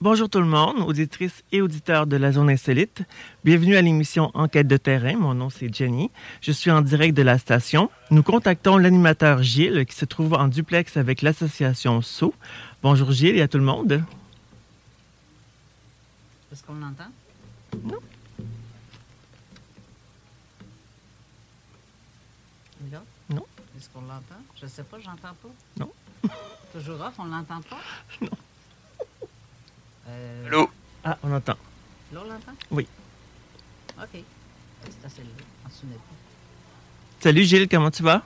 Bonjour tout le monde, auditrices et auditeurs de la zone insolite. Bienvenue à l'émission Enquête de terrain. Mon nom c'est Jenny. Je suis en direct de la station. Nous contactons l'animateur Gilles qui se trouve en duplex avec l'association SO. Bonjour Gilles et à tout le monde. Est-ce qu'on l'entend? Non. Non. Est-ce qu'on l'entend? Je sais pas, j'entends pas. Non. Toujours off, on l'entend pas? Non. Euh, Allô? Ah, on entend. Là, on l'entend? Oui. OK. C'est assez. Salut Gilles, comment tu vas?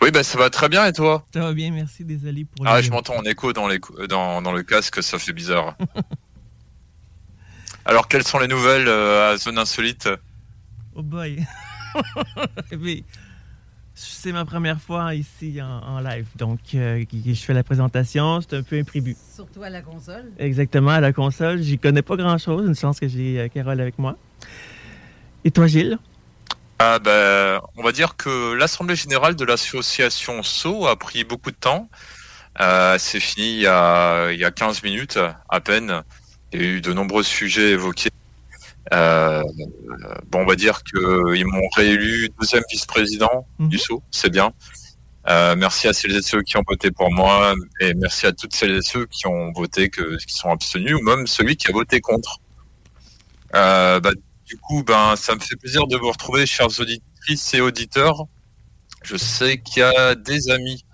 Oui, bah, ça va très bien et toi? Ça va bien, merci. Désolé pour Ah, les- je m'entends en écho dans, l'écho- dans, dans le casque, ça fait bizarre. Alors, quelles sont les nouvelles euh, à Zone Insolite? Oh boy. Mais c'est ma première fois ici en, en live, donc euh, je fais la présentation. C'est un peu imprévu. Surtout à la console. Exactement, à la console. J'y connais pas grand-chose. Une chance que j'ai euh, Carole avec moi. Et toi, Gilles? ah, bah, On va dire que l'Assemblée Générale de l'association SO a pris beaucoup de temps. Euh, C'est fini il y, a, il y a 15 minutes à peine. Il y a eu de nombreux sujets évoqués. Euh, bon, on va dire qu'ils m'ont réélu deuxième vice-président Mhm. du SO, c'est bien. Euh, merci à celles et ceux qui ont voté pour moi et merci à toutes celles et ceux qui ont voté, que, qui sont abstenus ou même celui qui a voté contre. Euh, bah, du coup, ben, ça me fait plaisir de vous retrouver, chers auditrices et auditeurs. Je sais qu'il y a des amis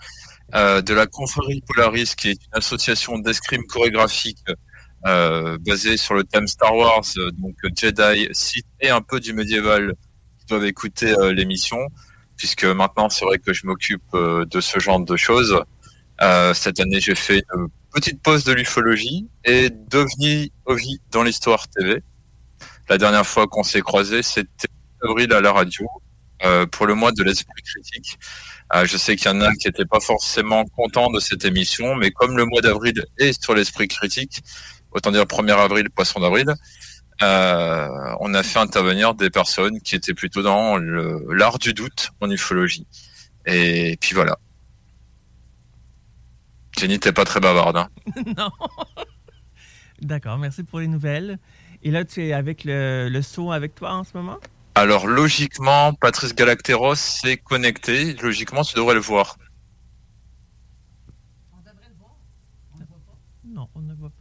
euh, de la confrérie Polaris, qui est une association d'escrime chorégraphique euh, basée sur le thème Star Wars, euh, donc Jedi, Sith et un peu du médiéval, qui doivent écouter euh, l'émission, puisque maintenant c'est vrai que je m'occupe de ce genre de choses. Cette année, j'ai fait une petite pause de l'ufologie et devenu Ovi dans l'histoire TV. La dernière fois qu'on s'est croisés, c'était avril à la radio euh, pour le mois de l'esprit critique. Euh, je sais qu'il y en a qui n'étaient pas forcément contents de cette émission, mais comme le mois d'avril est sur l'esprit critique, autant dire 1er avril, poisson d'avril, euh, on a fait intervenir des personnes qui étaient plutôt dans l'art du doute en ufologie. Et puis voilà. Jenny, t'es pas très bavarde. Hein. non. D'accord, merci pour les nouvelles. Et là, tu es avec le, le saut avec toi en ce moment? Alors logiquement, Patrice Galacteros s'est connecté. Logiquement, tu devrais le voir. On devrait le voir. On le voit pas. Non, on ne voit pas.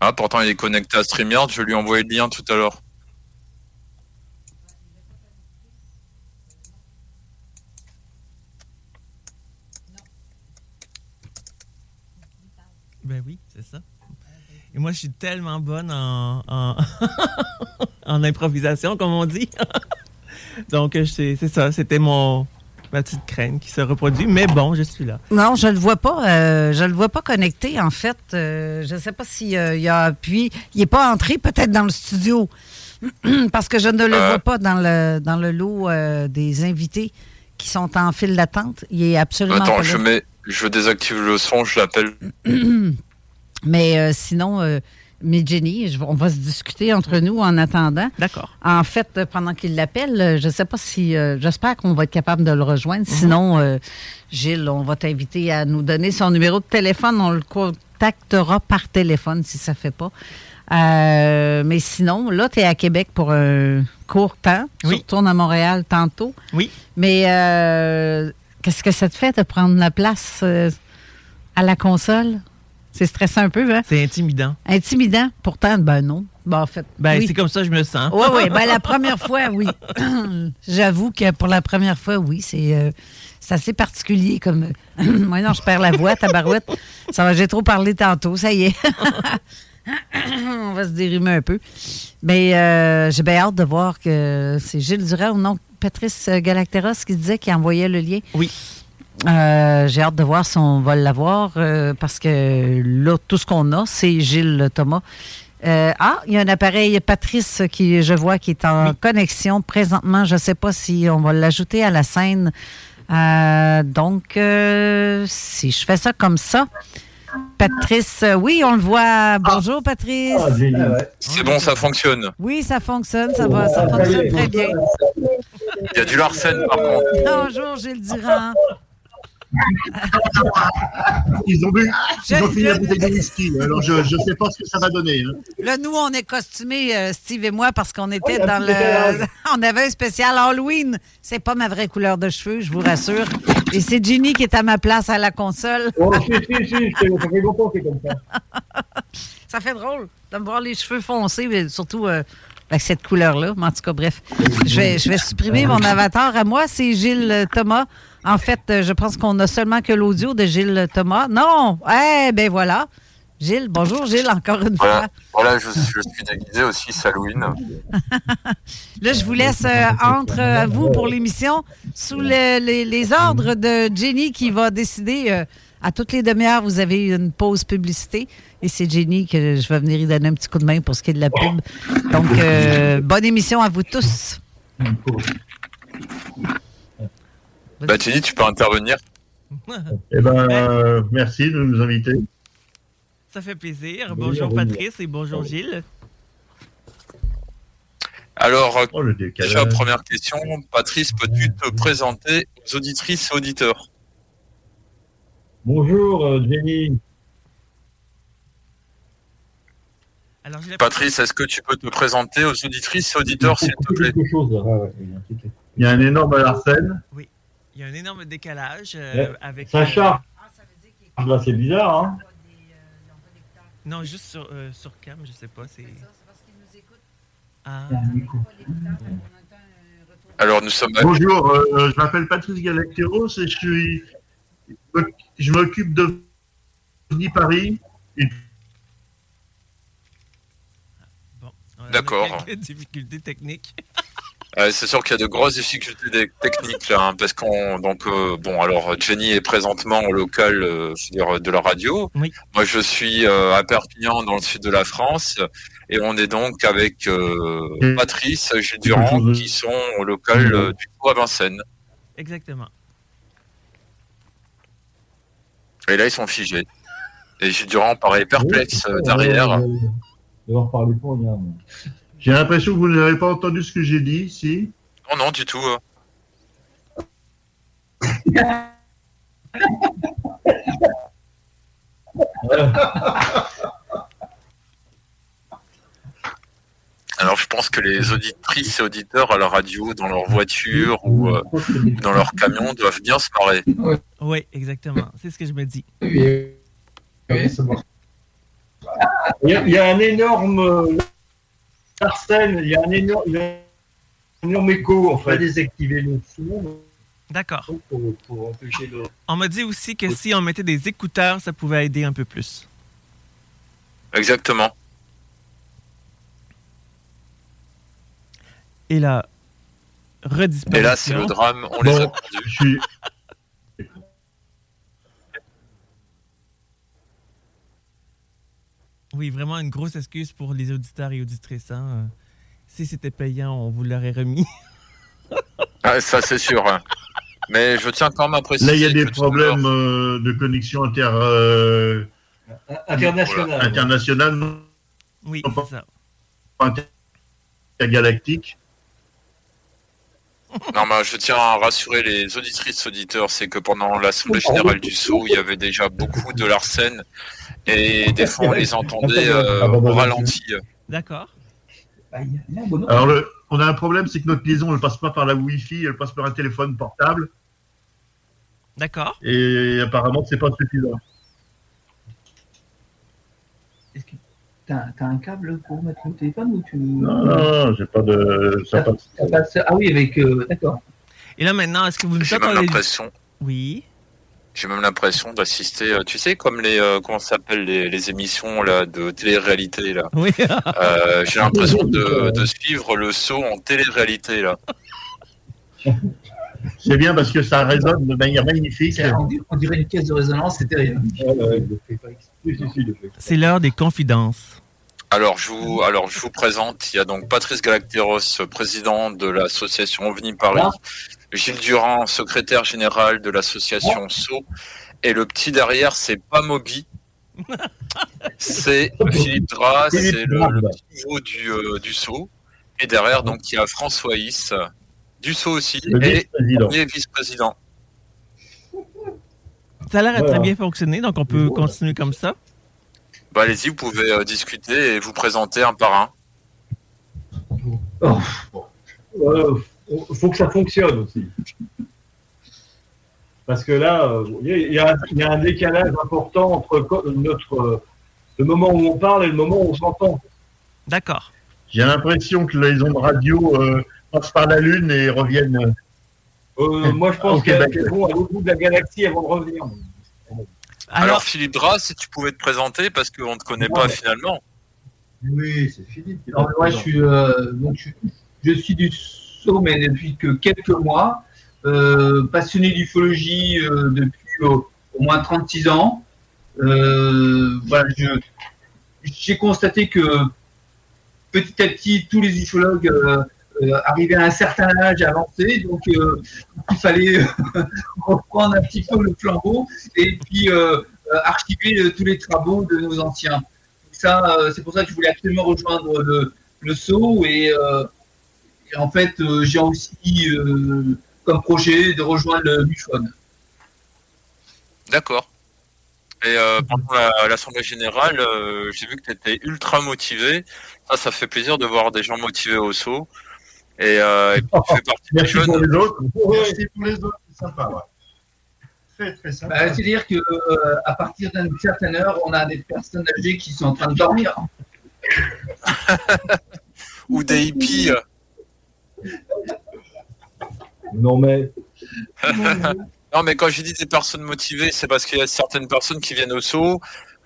Ah, pourtant, il est connecté à StreamYard. Je lui ai envoyé le lien tout à l'heure. Ben oui, c'est ça. Et moi, je suis tellement bonne en, en, en improvisation, comme on dit. Donc, c'est ça. C'était mon ma petite crainte qui se reproduit. Mais bon, je suis là. Non, je le vois pas. euh, je le vois pas connecté, en fait. Euh, je sais pas s'il y a appuyé. Il n'est pas entré peut-être dans le studio. Parce que je ne le Euh. vois pas dans le, dans le lot euh, des invités qui sont en file d'attente. Il est absolument Attends, je mets, je désactive le son, je l'appelle. Mais euh, sinon, euh, Mais Jenny, je- on va se discuter entre nous en attendant. D'accord. En fait, euh, pendant qu'il l'appelle, euh, je ne sais pas si. euh, J'espère qu'on va être capable de le rejoindre. Sinon, euh, Gilles, on va t'inviter à nous donner son numéro de téléphone. On le contactera par téléphone si ça ne fait pas. Euh, mais sinon, là, tu es à Québec pour un court temps. Tu Oui. retournes à Montréal tantôt. Oui. Mais qu'est-ce que ça te fait de prendre la place à la console? C'est stressant un peu, hein? C'est intimidant. Intimidant? Pourtant, ben non. Ben, en fait, Ben, oui. c'est comme ça que je me sens. Oui, oui. Ben, la première fois, oui. J'avoue que pour la première fois, oui, c'est euh, assez particulier comme. Moi, non, je perds la voix, tabarouette. Ça va, j'ai trop parlé tantôt, ça y est. On va se dérimer un peu. Mais euh, j'ai bien hâte de voir que c'est Gilles Durand ou non, Patrice Galacteros qui disait qu'il envoyait le lien. Oui. Euh, j'ai hâte de voir si on va l'avoir euh, parce que là, tout ce qu'on a, c'est Gilles Thomas. Euh, ah, il y a un appareil Patrice qui, je vois, qui est en connexion présentement. Je ne sais pas si on va l'ajouter à la scène. Euh, donc, euh, si je fais ça comme ça, Patrice, oui, on le voit. Bonjour, Patrice. Ah, génial. C'est bon, ça fonctionne. Oui, ça fonctionne, ça va, ça fonctionne très bien. Il y a du Larsen par contre. Bonjour, Gilles Durand. Ils ont bu, Je- ils ont fini la je- bouteille de whisky. Alors je ne sais pas ce que ça va donner. hein. Là, nous, on est costumés, euh, Steve et moi, parce qu'on était Oui, dans le. on avait un spécial Halloween. C'est pas ma vraie couleur de cheveux, je vous rassure. Et c'est Ginny qui est à ma place à la console. Oh, si, si, si, ça fait longtemps que c'est comme ça. Ça fait drôle de me voir les cheveux foncés, mais surtout euh, avec cette couleur-là. En tout cas, bref, je vais, je vais supprimer mon avatar. À moi, c'est Gilles Thomas. En fait, euh, je pense qu'on a seulement que l'audio de Gilles Thomas. Non! Eh ben voilà. Gilles, bonjour Gilles, encore une fois. Voilà, je, je suis déguisé aussi, Halloween. Là, je vous laisse euh, entre euh, vous pour l'émission sous le- les, les ordres de Jenny qui va décider. euh, à toutes les demi-heures, vous avez une pause publicité. Et c'est Jenny que je vais venir y donner un petit coup de main pour ce qui est de la pub. Donc, bonne émission à vous tous. Bah, tu peux intervenir. Eh ben, euh, merci de nous inviter. Ça fait plaisir. Oui, Bonjour oui. Patrice et bonjour Gilles. Alors, Oh, déjà, première question. Patrice, peux-tu te présenter aux auditrices et auditeurs? Bonjour euh, Jenny. Alors, Patrice, est-ce que tu peux te présenter aux auditrices et auditeurs, s'il te plaît? Quelque chose. là. Ouais, ouais, il y a un truc. Il y Il y a un énorme décalage euh, Ouais. avec. Ça charge. Là, c'est bizarre, hein Non, juste sur, euh, sur cam, je sais pas. C'est. Ah, Alors, nous sommes à Bonjour, euh, je m'appelle Patrice Galacteros et je suis. Je m'occupe de Paris. bon. D'accord. quelques difficultés techniques. Euh, c'est sûr qu'il y a de grosses difficultés techniques là, hein, parce qu'on donc euh, bon alors Jenny est présentement au local euh, de la radio. Oui. Moi je suis euh, à Perpignan dans le sud de la France et on est donc avec euh, Patrice, Gilles Durand qui sont au local euh, du coup à Vincennes. Exactement. Et là ils sont figés. Et Gilles Durand paraît perplexe euh, derrière. Euh, Devoir parler pour rien. J'ai l'impression que vous n'avez pas entendu ce que j'ai dit, si Non non du tout. euh. Alors je pense que les auditrices et auditeurs à la radio, dans leur voiture ou euh, ou dans leur camion, doivent bien se marrer. Oui, exactement. C'est ce que je me dis. Oui, oui, c'est bon. Il y, a, il y a un énorme euh, Arsène, il y a un énorme, un énorme écho. On va désactiver le son D'accord. pour, pour empêcher le. On m'a dit aussi que si on mettait des écouteurs, ça pouvait aider un peu plus. Exactement. Et la redisparition. Et là, c'est le drame. On les a perdus. Je suis. Oui, vraiment une grosse excuse pour les auditeurs et auditrices. hein. Euh, Si c'était payant, on vous l'aurait remis. Ah, ça, c'est sûr. hein. Mais je tiens quand même à préciser. Là, il y a des problèmes euh, de connexion inter, euh, International. internationale. Oui, c'est ça. intergalactique. Non, mais je tiens à rassurer les auditrices auditeurs, c'est que pendant l'Assemblée Générale du Sceau, il y avait déjà beaucoup de Larsen et des fois on les entendait euh, au ralenti. D'accord. Alors, le- on a un problème, c'est que notre liaison, elle passe pas par la Wi-Fi, elle passe par un téléphone portable, D'accord. et apparemment, c'est pas suffisant. Est-ce que t'as t'as un câble pour mettre le téléphone ou tu. Non, non, non, j'ai pas de. Ça passe. Ah oui, avec. euh, D'accord. Et là, maintenant, est-ce que vous nous entendez? l'impression, Oui. J'ai même l'impression d'assister, euh, tu sais, comme les, euh, comment s'appelle, les, les émissions là de télé-réalité là. Oui. Euh, j'ai l'impression de, de suivre le saut en télé-réalité là. C'est bien parce que ça résonne de manière magnifique. C'est- On dirait- on dirait une caisse de résonance, c'est terrible. C'est l'heure des confidences. Alors je vous, alors je vous présente, il y a donc Patrice Galacteros, président de l'association OVNI Paris, Gilles Durand, secrétaire général de l'association SO, et le petit derrière, c'est pas Moby, c'est Philippe Dras, c'est le, petit nouveau du, euh, du SO, et derrière donc il y a François Is, du SO aussi, Le et vice-président. Ça a l'air à Voilà. très bien fonctionner, donc on peut continuer comme ça. Bah allez-y, vous pouvez euh, discuter et vous présenter un par un. Euh, faut que ça fonctionne aussi. Parce que là, euh, il y, a- il y a- il y a un décalage important entre notre, euh, le moment où on parle et le moment où on s'entend. D'accord. J'ai l'impression que les ondes radio euh, passent par la Lune et reviennent. Euh, moi, je pense qu'elles vont à l'autre bout de la galaxie avant de revenir. Alors, Alors, Philippe Dras, si tu pouvais te présenter, parce qu'on ne te connaît pas finalement. Oui, c'est Philippe. Non, mais moi, je suis, euh, donc, je, je suis du mais depuis que quelques mois. Euh, passionné d'ufologie euh, depuis euh, au moins 36 ans. Euh, voilà, j'ai constaté que petit à petit, tous les ufologues arrivaient à un certain âge avancé, donc il fallait reprendre un petit peu le flambeau et puis archiver tous les travaux de nos anciens ça, c'est pour ça que je voulais absolument rejoindre le, le saut et, et en fait, euh, j'ai aussi euh, comme projet de rejoindre le MUFON. D'accord. Et euh, pendant la- l'Assemblée Générale, euh, j'ai vu que tu étais ultra motivé. Ça, ça fait plaisir de voir des gens motivés au saut. Et, euh, et puis, tu fais partie des jeunes. pour les autres. Merci pour les autres, c'est sympa. Très, très sympa. Bah, C'est-à-dire que euh, à partir d'une certaine heure, on a des personnes âgées qui sont en train de dormir. Ou des hippies. Non, mais Non, mais quand je dis des personnes motivées, c'est parce qu'il y a certaines personnes qui viennent au saut,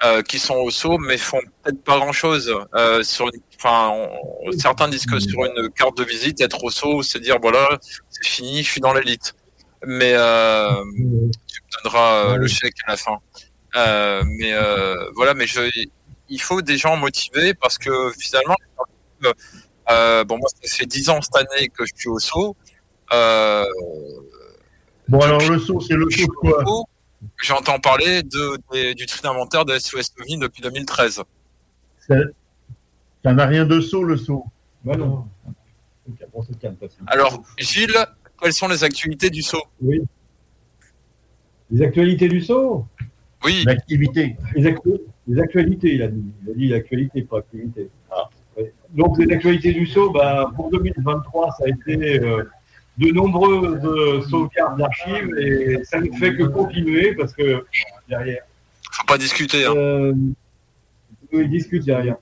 euh, qui sont au saut, mais font peut-être pas grand-chose. Euh, sur une- enfin, on- certains disent que sur une carte de visite, être au saut, c'est dire voilà, c'est fini, je suis dans l'élite. Mais euh, tu me donneras le chèque à la fin. Mais voilà, mais je, il faut des gens motivés parce que finalement, euh, bon, moi, ça fait 10 ans cette année que je suis au saut. Euh, Bon, alors le saut, c'est le saut quoi J'entends parler de, du tri d'inventaire de SOS OVNI depuis 2013. Ça n'a rien de saut, le saut. bah non. Alors, Gilles, quelles sont les actualités du saut? Oui. Les actualités du saut? Oui, L'activité. les, actu- les actualités, il a dit. Il a dit l'actualité, pas activité. Ah. Donc, les actualités du saut, bah, pour 2023, ça a été euh, de nombreuses euh, sauvegardes d'archives et ça ne fait que continuer parce que derrière. faut pas discuter. Hein. Euh, oui, discute derrière.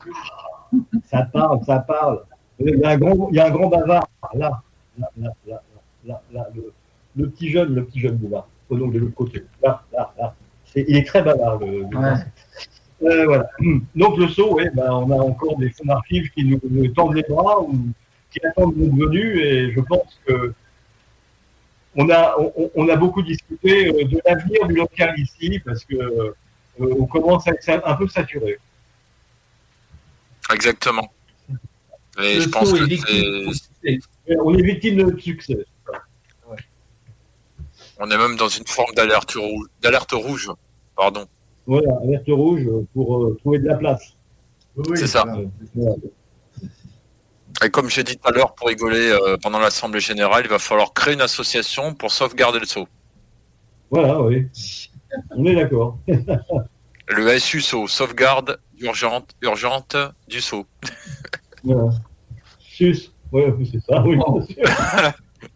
Ça parle, ça parle. Il y a un grand, il y a un grand bavard là, là, là, là, là, là, le, le petit jeune, le petit jeune boulard, au nom de l'autre côté. Là, là, là. Il est très bavard. Le, le- Ouais. Euh, voilà. Donc le saut, ouais, ben, on a encore des fonds d'archives qui nous, nous tendent les bras ou qui attendent notre venue et je pense que on a, on, on a beaucoup discuté euh, de l'avenir du local ici parce que euh, on commence à être un peu saturé. Exactement. Et Le je pense saut est On est victime de notre succès. on est même dans une forme d'alerte rouge. D'alerte rouge. Pardon. Voilà, alerte rouge pour euh, trouver de la place. c'est ça. Et comme j'ai dit tout à l'heure, pour rigoler, euh, pendant l'Assemblée Générale, il va falloir créer une association pour sauvegarder le saut. Voilà, oui. On est d'accord. le SUSO, sauvegarde urgente, urgente du saut. Voilà. SUS, oui, c'est ça, oui.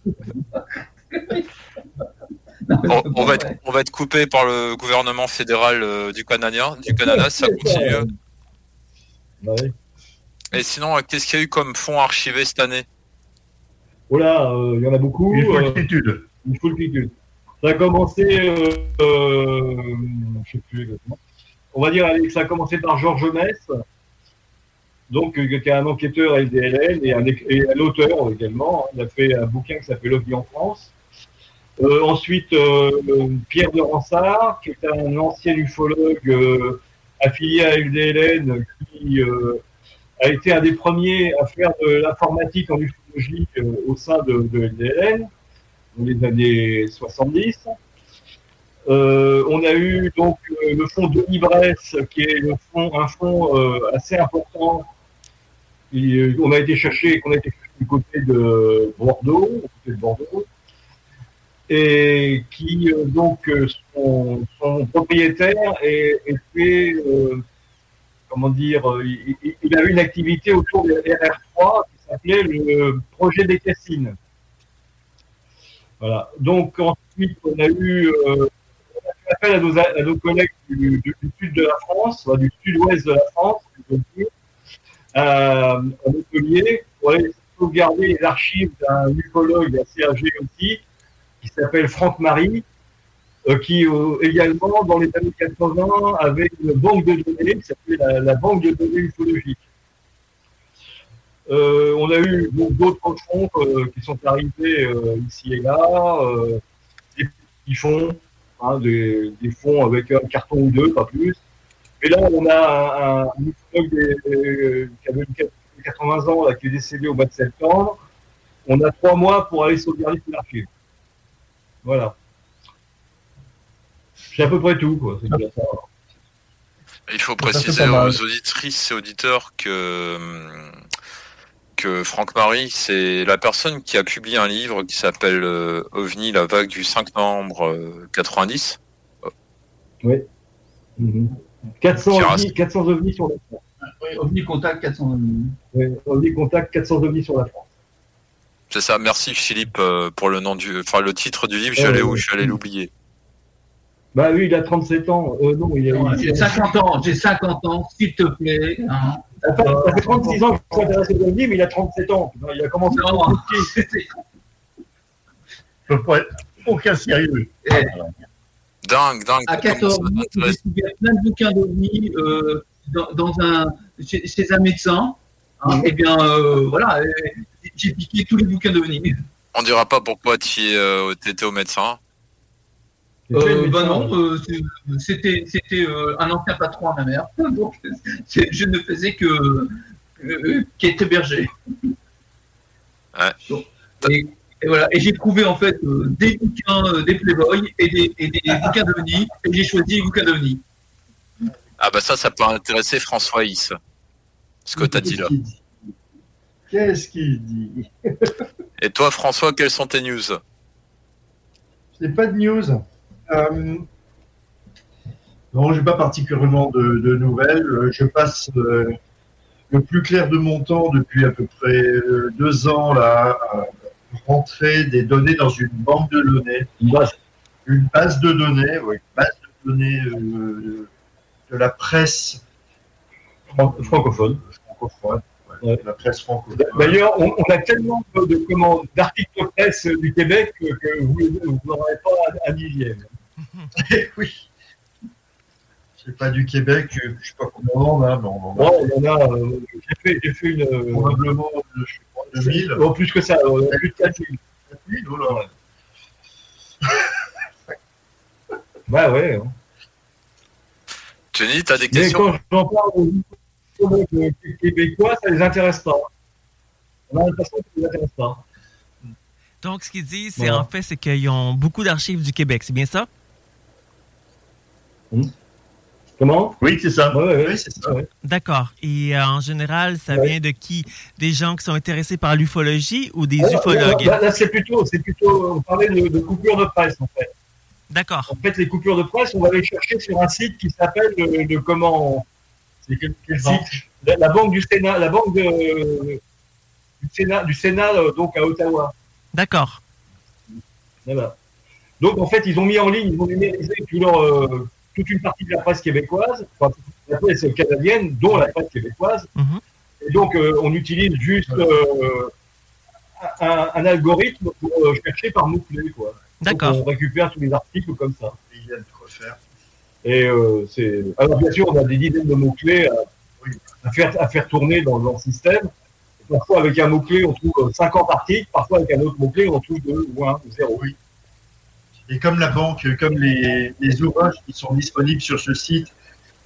on, va être, on va être coupé par le gouvernement fédéral euh, du Canada, du Canada, ça continue. Bah Et sinon, euh, qu'est-ce qu'il y a eu comme fonds archivés cette année? Oh là, il y en a beaucoup. Une foultitude. une foultitude. Ça a commencé, euh, je sais plus exactement. On va dire que ça a commencé par Georges Mess, donc qui est un enquêteur LDLN et un, et un auteur également. Il a fait un bouquin qui s'appelle L'OVNI en France. Euh, ensuite, euh, Pierre de Ransard, qui est un ancien ufologue euh, affilié à LDLN, qui a été un des premiers à faire de l'informatique en ufologie au sein de, de, LDLN dans les années 70. on a eu donc le fonds de Bresse, qui est le fond, un fonds assez important. on a été cherché, qu'on a été cherché du côté de Bordeaux, du côté de Bordeaux et qui euh, donc euh, son, son, propriétaire était, euh, comment dire, il, a eu une activité autour de RR3 qui s'appelait le projet des Cassines. Voilà. Donc ensuite on a eu on fait à nos, à nos collègues du, sud de la France, du sud-ouest de la France, à Montpellier, pour aller sauvegarder les archives d'un ufologue assez âgé aussi, qui s'appelle Franck Marie, euh, qui euh, également, dans les années 80, avait une banque de données qui s'appelait la, banque de données ufologiques. Euh, on a eu d'autres fonds qui sont arrivés ici et là, des petits fonds, hein, des, fonds avec un carton ou deux, pas plus. Mais là, on a un, ufologue qui avait 80 ans, là, qui est décédé au mois de septembre. On a trois mois pour aller sauvegarder tout l'archive. Voilà. C'est à peu près tout. Quoi. Il faut préciser aux auditrices et auditeurs que, que Franck Marie, c'est la personne qui a publié un livre qui s'appelle euh, OVNI, la vague du 5 novembre 90. Euh, oui. 400, mhm. ovnis, 400 ovnis sur la France. Oui, OVNI Contact 400 ovnis. Oui, OVNI Contact 400 ovnis sur la France. C'est ça. Merci Philippe euh, pour le nom du, enfin le titre du livre. J'allais où? J'allais l'oublier. Bah oui, il a 37 ans. Euh, non, il a. J'ai 50 ans. J'ai 50 ans, s'il te plaît. Hein. Ça, fait, 36 ans qu'il s'intéresse au livre, mais il a 37 ans. Il a commencé à peu près aucun sérieux. Eh. Dingue, dingue. À 14 ans, il y a plein de bouquins d'OVNI euh, dans, un, chez, un médecin. Hein, et eh bien, euh, voilà, j'ai piqué tous les bouquins de d'OVNI. On dira pas pourquoi tu euh, étais au médecin euh, bah non, euh, c'était c'était un ancien patron à ma mère, donc je ne faisais que qu'être berger. Ouais. et, voilà, et j'ai trouvé en fait des bouquins des Playboy et des, et des bouquins d'OVNI, et j'ai choisi les bouquins d'OVNI. Ah bah ça, ça peut intéresser François Is, ce que tu as dit là. Qu'est-ce qu'il dit Et toi, François, quelles sont tes news? Je n'ai pas de news. Euh... Non, je n'ai pas particulièrement de, nouvelles. Je passe euh, le plus clair de mon temps depuis à peu près euh, deux ans là, à rentrer des données dans une banque de données. Une base, une base de données, oui, une base de données euh, de la presse francophone. francophone la presse francophone. D'ailleurs, on, a tellement de d'articles de presse du Québec que, vous n'aurez pas un dixième. oui. C'est pas du Québec, je ne sais pas combien on en a, mais on en a. y en a. Euh, j'ai fait, fait, une. Euh, Probablement, je sais pas, 2000. Non, plus que ça, on a plus de 4000. 4000, oh là. bah ouais. Hein. Jenny, tu as des questions? Mais quand j'en parle les Québécois, ça ne les intéresse pas. On a l'impression que ça ne les intéresse pas. Donc, ce qu'ils disent, c'est en fait, c'est qu'ils ont beaucoup d'archives du Québec, c'est bien ça? Hmm. Comment? Oui, c'est ça. Oui, c'est ça. D'accord. Et euh, en général, ça vient de qui? Des gens qui sont intéressés par l'ufologie ou des ufologues? Là, c'est plutôt, c'est plutôt, on parlait de, de coupures de presse en fait. D'accord. En fait, les coupures de presse, on va les chercher sur un site qui s'appelle le, comment La, banque du Sénat, la banque de, du Sénat, du Sénat euh, donc à Ottawa. D'accord. Voilà. Donc en fait, ils ont mis en ligne, ils ont numérisé tout leur, euh, toute une partie de la presse québécoise, enfin, la presse canadienne, dont la presse québécoise. Mhm. Et donc, euh, on utilise juste euh, un, algorithme pour euh, chercher par mots-clés. D'accord. On récupère tous les articles comme ça. Et c'est. Alors, bien sûr, on a des dizaines de mots-clés à, faire, à faire tourner dans, le système. parfois, avec un mot-clé, on trouve 50 articles. Parfois, avec un autre mot-clé, on trouve 2 ou 1 ou 0. Oui. Et comme la banque, comme les, ouvrages qui sont disponibles sur ce site,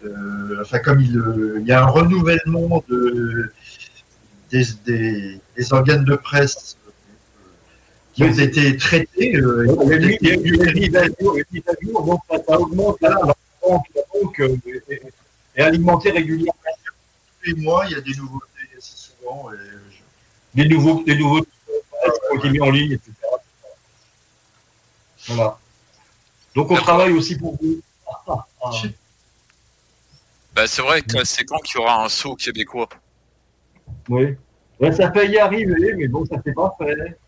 euh, enfin comme il, y a un renouvellement de, des, organes de presse qui ont été traités. Euh, il y a eu mise à jour, donc ça, augmente la banque, la banque euh, est, alimentée régulièrement. Tous les mois, il y a des nouveautés assez souvent. Des nouveaux, des nouveaux qui ont été mis en ligne, etc. Voilà. Donc on travaille aussi pour vous. Bah, c'est vrai que c'est quand qu'il y aura un saut québécois? Oui. ça peut y arriver, mais bon, ça ne s'est pas fait.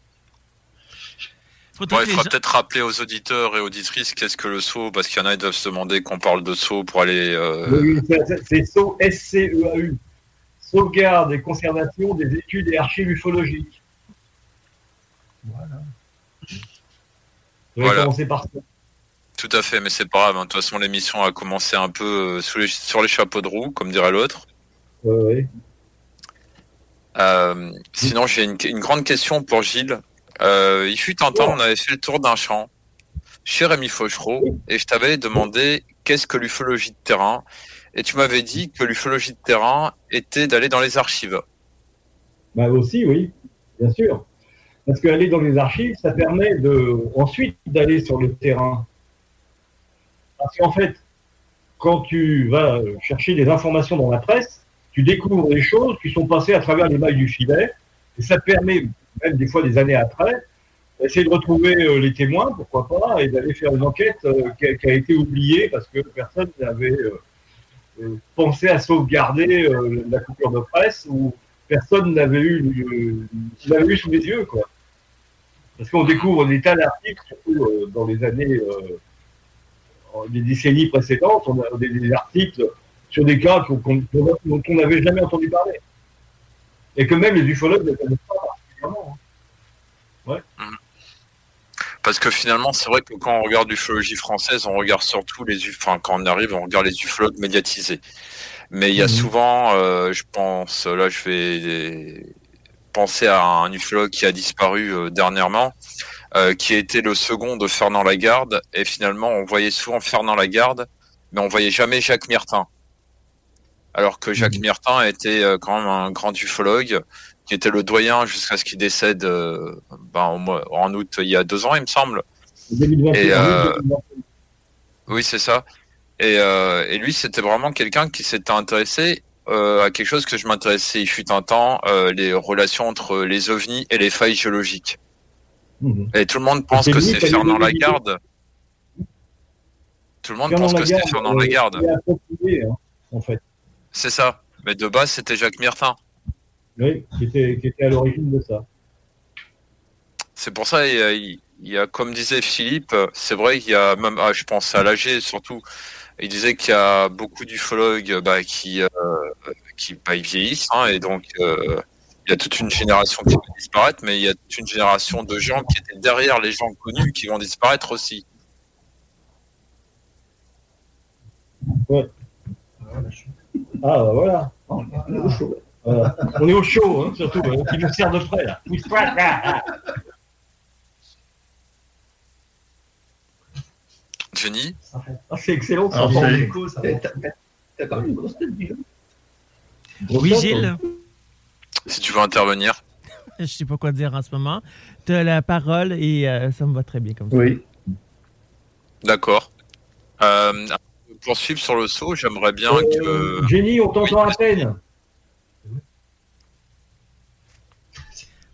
Il faudra peut-être rappeler aux auditeurs et auditrices qu'est-ce que le saut, parce qu'il y en a qui doivent se demander qu'on parle de saut pour aller. Euh, oui, c'est saut SCEAU. Sauvegarde et conservation des études et archives ufologiques. Voilà. Voilà. Tout à fait, mais c'est pas grave. Hein. De toute façon, l'émission a commencé un peu euh, sur les chapeaux de roue, comme dirait l'autre. Oui. Euh, sinon, j'ai une, grande question pour Gilles. Euh, il fut un temps, on avait fait le tour d'un champ chez Rémi Fauchereau et je t'avais demandé qu'est-ce que l'ufologie de terrain. Et tu m'avais dit que l'ufologie de terrain était d'aller dans les archives. Bah aussi, oui, bien sûr. Parce qu'aller dans les archives, ça permet de, ensuite d'aller sur le terrain. Parce qu'en fait, quand tu vas chercher des informations dans la presse, tu découvres des choses qui sont passées à travers les mailles du filet. Et ça permet, même des fois des années après, d'essayer de retrouver euh, les témoins, pourquoi pas, et d'aller faire une enquête euh, qui a, été oubliée parce que personne n'avait euh, pensé à sauvegarder la coupure de presse ou personne n'avait eu, sous les yeux, quoi. Parce qu'on découvre des tas d'articles, surtout dans les années, des décennies précédentes, on a des, articles sur des cas dont on n'avait jamais entendu parler. Et que même les ufologues ne connaissent pas Hein. Ouais. Mmh. Parce que finalement, c'est vrai que quand on regarde l'ufologie française, on regarde surtout les enfin quand on arrive, on regarde les ufologues médiatisés. Mais il y a mmh. souvent, euh, je pense, là je vais penser à un ufologue qui a disparu euh, dernièrement, euh, qui était le second de Fernand Lagarde, et finalement on voyait souvent Fernand Lagarde, mais on voyait jamais Jacques Myrtin. Alors que Jacques mmh. Myrtin était quand même un grand ufologue, qui était le doyen jusqu'à ce qu'il décède ben, en août il y a deux ans, il me semble. Et, oui, c'est ça. Et, et lui, c'était vraiment quelqu'un qui s'était intéressé euh, à quelque chose que je m'intéressais, il fut un temps, euh, les relations entre les ovnis et les failles géologiques. Mhm. Et tout le monde pense que c'est Fernand Lagarde. Tout le monde pense que c'est Fernand euh, Lagarde. Hein, en fait. C'est ça. Mais de base, c'était Jacques Myrtin. Oui, qui était, qui était à l'origine de ça. C'est pour ça, il y, a, comme disait Philippe, c'est vrai qu'il y a même, ah, je pense à l'AG surtout, il disait qu'il y a beaucoup d'ufologues bah, qui, euh, qui bah, vieillissent, hein, et donc euh, il y a toute une génération qui va disparaître, mais il y a toute une génération de gens qui étaient derrière les gens connus qui vont disparaître aussi. Ouais. Ah, bah voilà. On est au chaud, On est au chaud hein, surtout, hein, qui nous sert de frais là. Jenny ah, C'est excellent. Ça T'as pas une grosse tête, Oui, Gilles Si tu veux intervenir. Je sais pas quoi dire en ce moment. Tu as la parole et euh, ça me va très bien comme ça. Oui. D'accord. Euh, poursuivre sur le saut, j'aimerais bien Euh, que. Jenny, on t'entend à peine.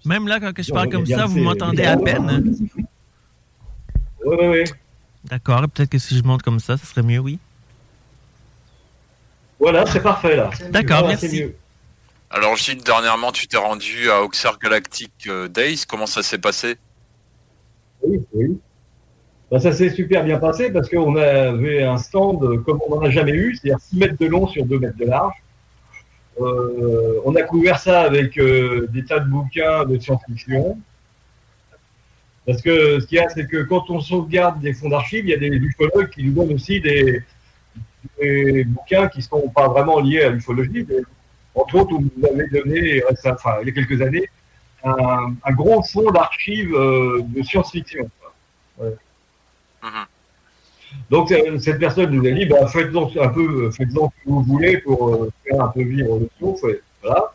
Même là, quand je parle comme ça, vous m'entendez à peine. Oui, oui, oui. D'accord, peut-être que si je monte comme ça, ça serait mieux, oui. Voilà, c'est parfait là. D'accord, Voilà, c'est merci. mieux. Alors Gilles, dernièrement, tu t'es rendu à Auxerre Galactic euh, Days. Comment ça s'est passé? Oui, oui. Ben, ça s'est super bien passé parce qu'on avait un stand comme on n'en a jamais eu, c'est-à-dire 6 mètres de long sur 2 mètres de large. Euh, on a couvert ça avec euh, des tas de bouquins de science-fiction. Parce que ce qu'il y a, c'est que quand on sauvegarde des fonds d'archives, il y a des ufologues qui nous donnent aussi des, bouquins qui ne sont pas vraiment liés à l'ufologie. Entre autres, vous nous avez donné, il y a quelques années, un, un gros fonds d'archives euh, de science-fiction. Mhm. Donc euh, cette personne nous a dit, bah, faites-en un peu, euh, faites-en ce que vous voulez pour euh, faire un peu vivre le souffle. et Voilà.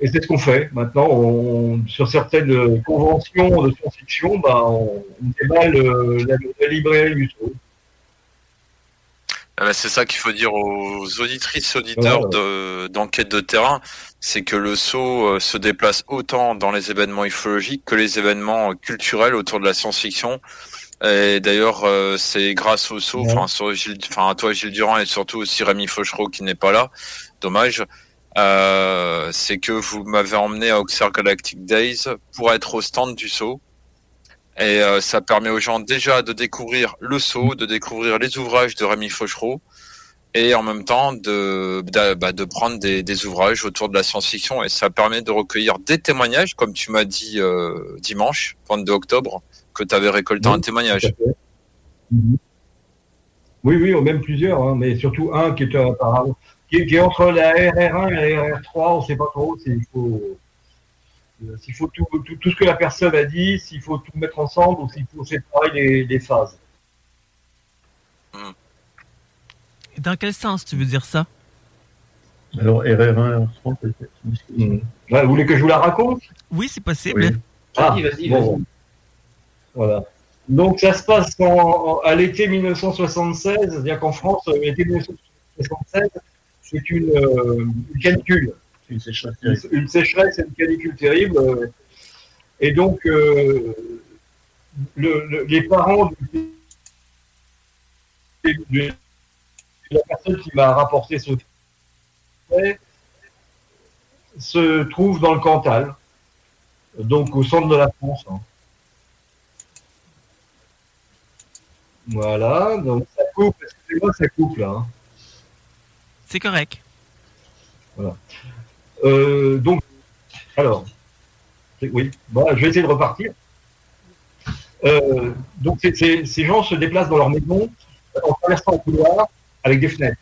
Et c'est ce qu'on fait. Maintenant, on, sur certaines conventions de science-fiction, bah, on, on déballe euh, la, la librairie du saut. Ah bah, C'est ça qu'il faut dire aux auditrices, auditeurs Voilà. de- d'enquête de terrain, c'est que le saut se déplace autant dans les événements ufologiques que les événements culturels autour de la science-fiction. Et d'ailleurs, euh, c'est grâce au saut, enfin à toi Gilles Durand et surtout aussi Rémi Fauchereau qui n'est pas là, dommage. euh, c'est que vous m'avez emmené à Auxerre Galactic Days pour être au stand du saut. Et euh, ça permet aux gens déjà de découvrir le saut, de découvrir les ouvrages de Rémi Fauchereau, et en même temps de, de, bah, de prendre des, des ouvrages autour de la science-fiction. Et ça permet de recueillir des témoignages, comme tu m'as dit euh, dimanche, 22 octobre, que tu avais récolté Oui, un témoignage. Mhm. Oui, oui, ou même plusieurs, hein, mais surtout un qui est, euh, apparemment- qui est, qui est entre la RR1 et la RR3, on ne sait pas trop s'il faut, euh, s'il faut tout, tout, tout ce que la personne a dit, s'il faut tout mettre ensemble ou s'il faut séparer les, les phases. Dans quel sens tu veux dire ça? Alors, RR1, R3, peut-être. Vous voulez que je vous la raconte Oui, c'est possible. Oui. Ah, Vas-y, vas-y, bon, vas-y. Voilà. Donc ça se passe en- en- à l'été 1976, c'est-à-dire qu'en France, euh, l'été 1976, c'est une, euh, une canicule. C'est sécheresse une, terrible. une sécheresse et une canicule terrible. euh, Et donc, euh, le- le- les parents du- de, la personne qui m'a rapporté ce fait se trouve dans le Cantal, donc au centre de la France. hein. Voilà, donc ça coupe, excusez-moi, ça coupe là. hein. C'est correct. Euh, donc, alors, oui, bon, je vais essayer de repartir. Euh, donc, ces gens se déplacent dans leur maison en traversant un couloir avec des fenêtres.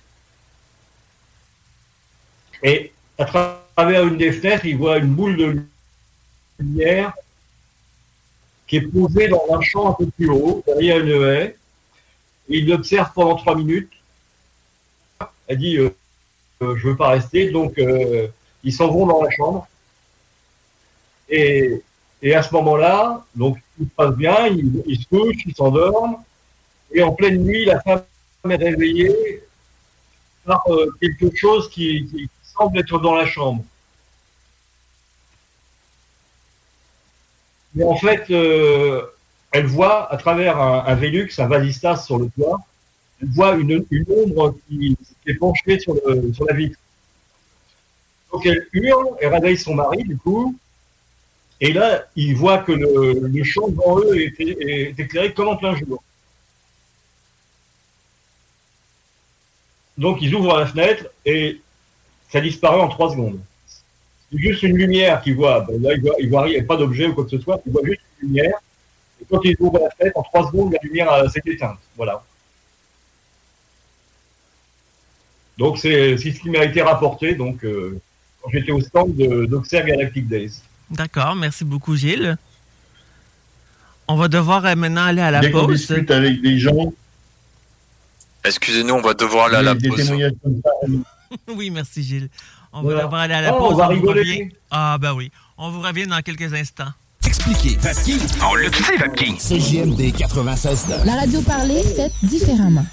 Et à travers une des fenêtres, ils voient une boule de lumière qui est posée dans un champ un peu plus haut, derrière une haie. Et ils l'observent pendant trois minutes. Elle dit euh, euh, Je veux pas rester, donc. euh, ils s'en vont dans la chambre. Et, à ce moment-là, donc tout se passe bien, ils, se couchent, ils s'endorment. Et en pleine nuit, la femme est réveillée par euh, quelque chose qui, qui semble être dans la chambre. Mais en fait, euh, elle voit à travers un, un un vasistas sur le toit, elle voit une, ombre qui, est penchée sur, la vitre. Donc elle hurle, elle réveille son mari du coup, et là il voit que le, champ devant eux est, éclairé comme en plein jour. Donc ils ouvrent la fenêtre et ça disparaît en trois secondes. C'est juste une lumière qu'ils voient. Ben là ils voient, ils voient rien, pas d'objet ou quoi que ce soit, ils voient juste une lumière. Et quand ils ouvrent la fenêtre, en trois secondes, la lumière euh, s'est éteinte. Voilà. Donc c'est c'est ce qui m'a été rapporté donc euh, quand j'étais au stand de- d'Auxerre Galactic Days. D'accord, merci beaucoup, Gilles. On va devoir euh, maintenant aller à la Dès pause. discute avec des gens, Excusez-nous, on va devoir aller à la des, pause. oui, merci, Gilles. On Voilà. va devoir aller à la Ah, pause. on va rigoler. revient. Ah, ben oui. On vous revient dans quelques instants. Expliquer. Vapking, on le sait, Vapking. CJMD 96 La radio parlée, faite différemment.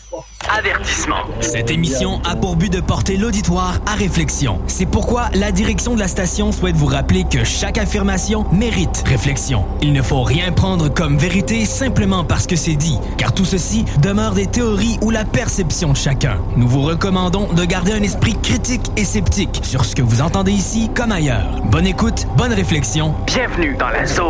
Avertissement. Cette émission a pour but de porter l'auditoire à réflexion. C'est pourquoi la direction de la station souhaite vous rappeler que chaque affirmation mérite réflexion. Il ne faut rien prendre comme vérité simplement parce que c'est dit, car tout ceci demeure des théories ou la perception de chacun. Nous vous recommandons de garder un esprit critique et sceptique sur ce que vous entendez ici comme ailleurs. Bonne écoute, bonne réflexion. Bienvenue dans la zone.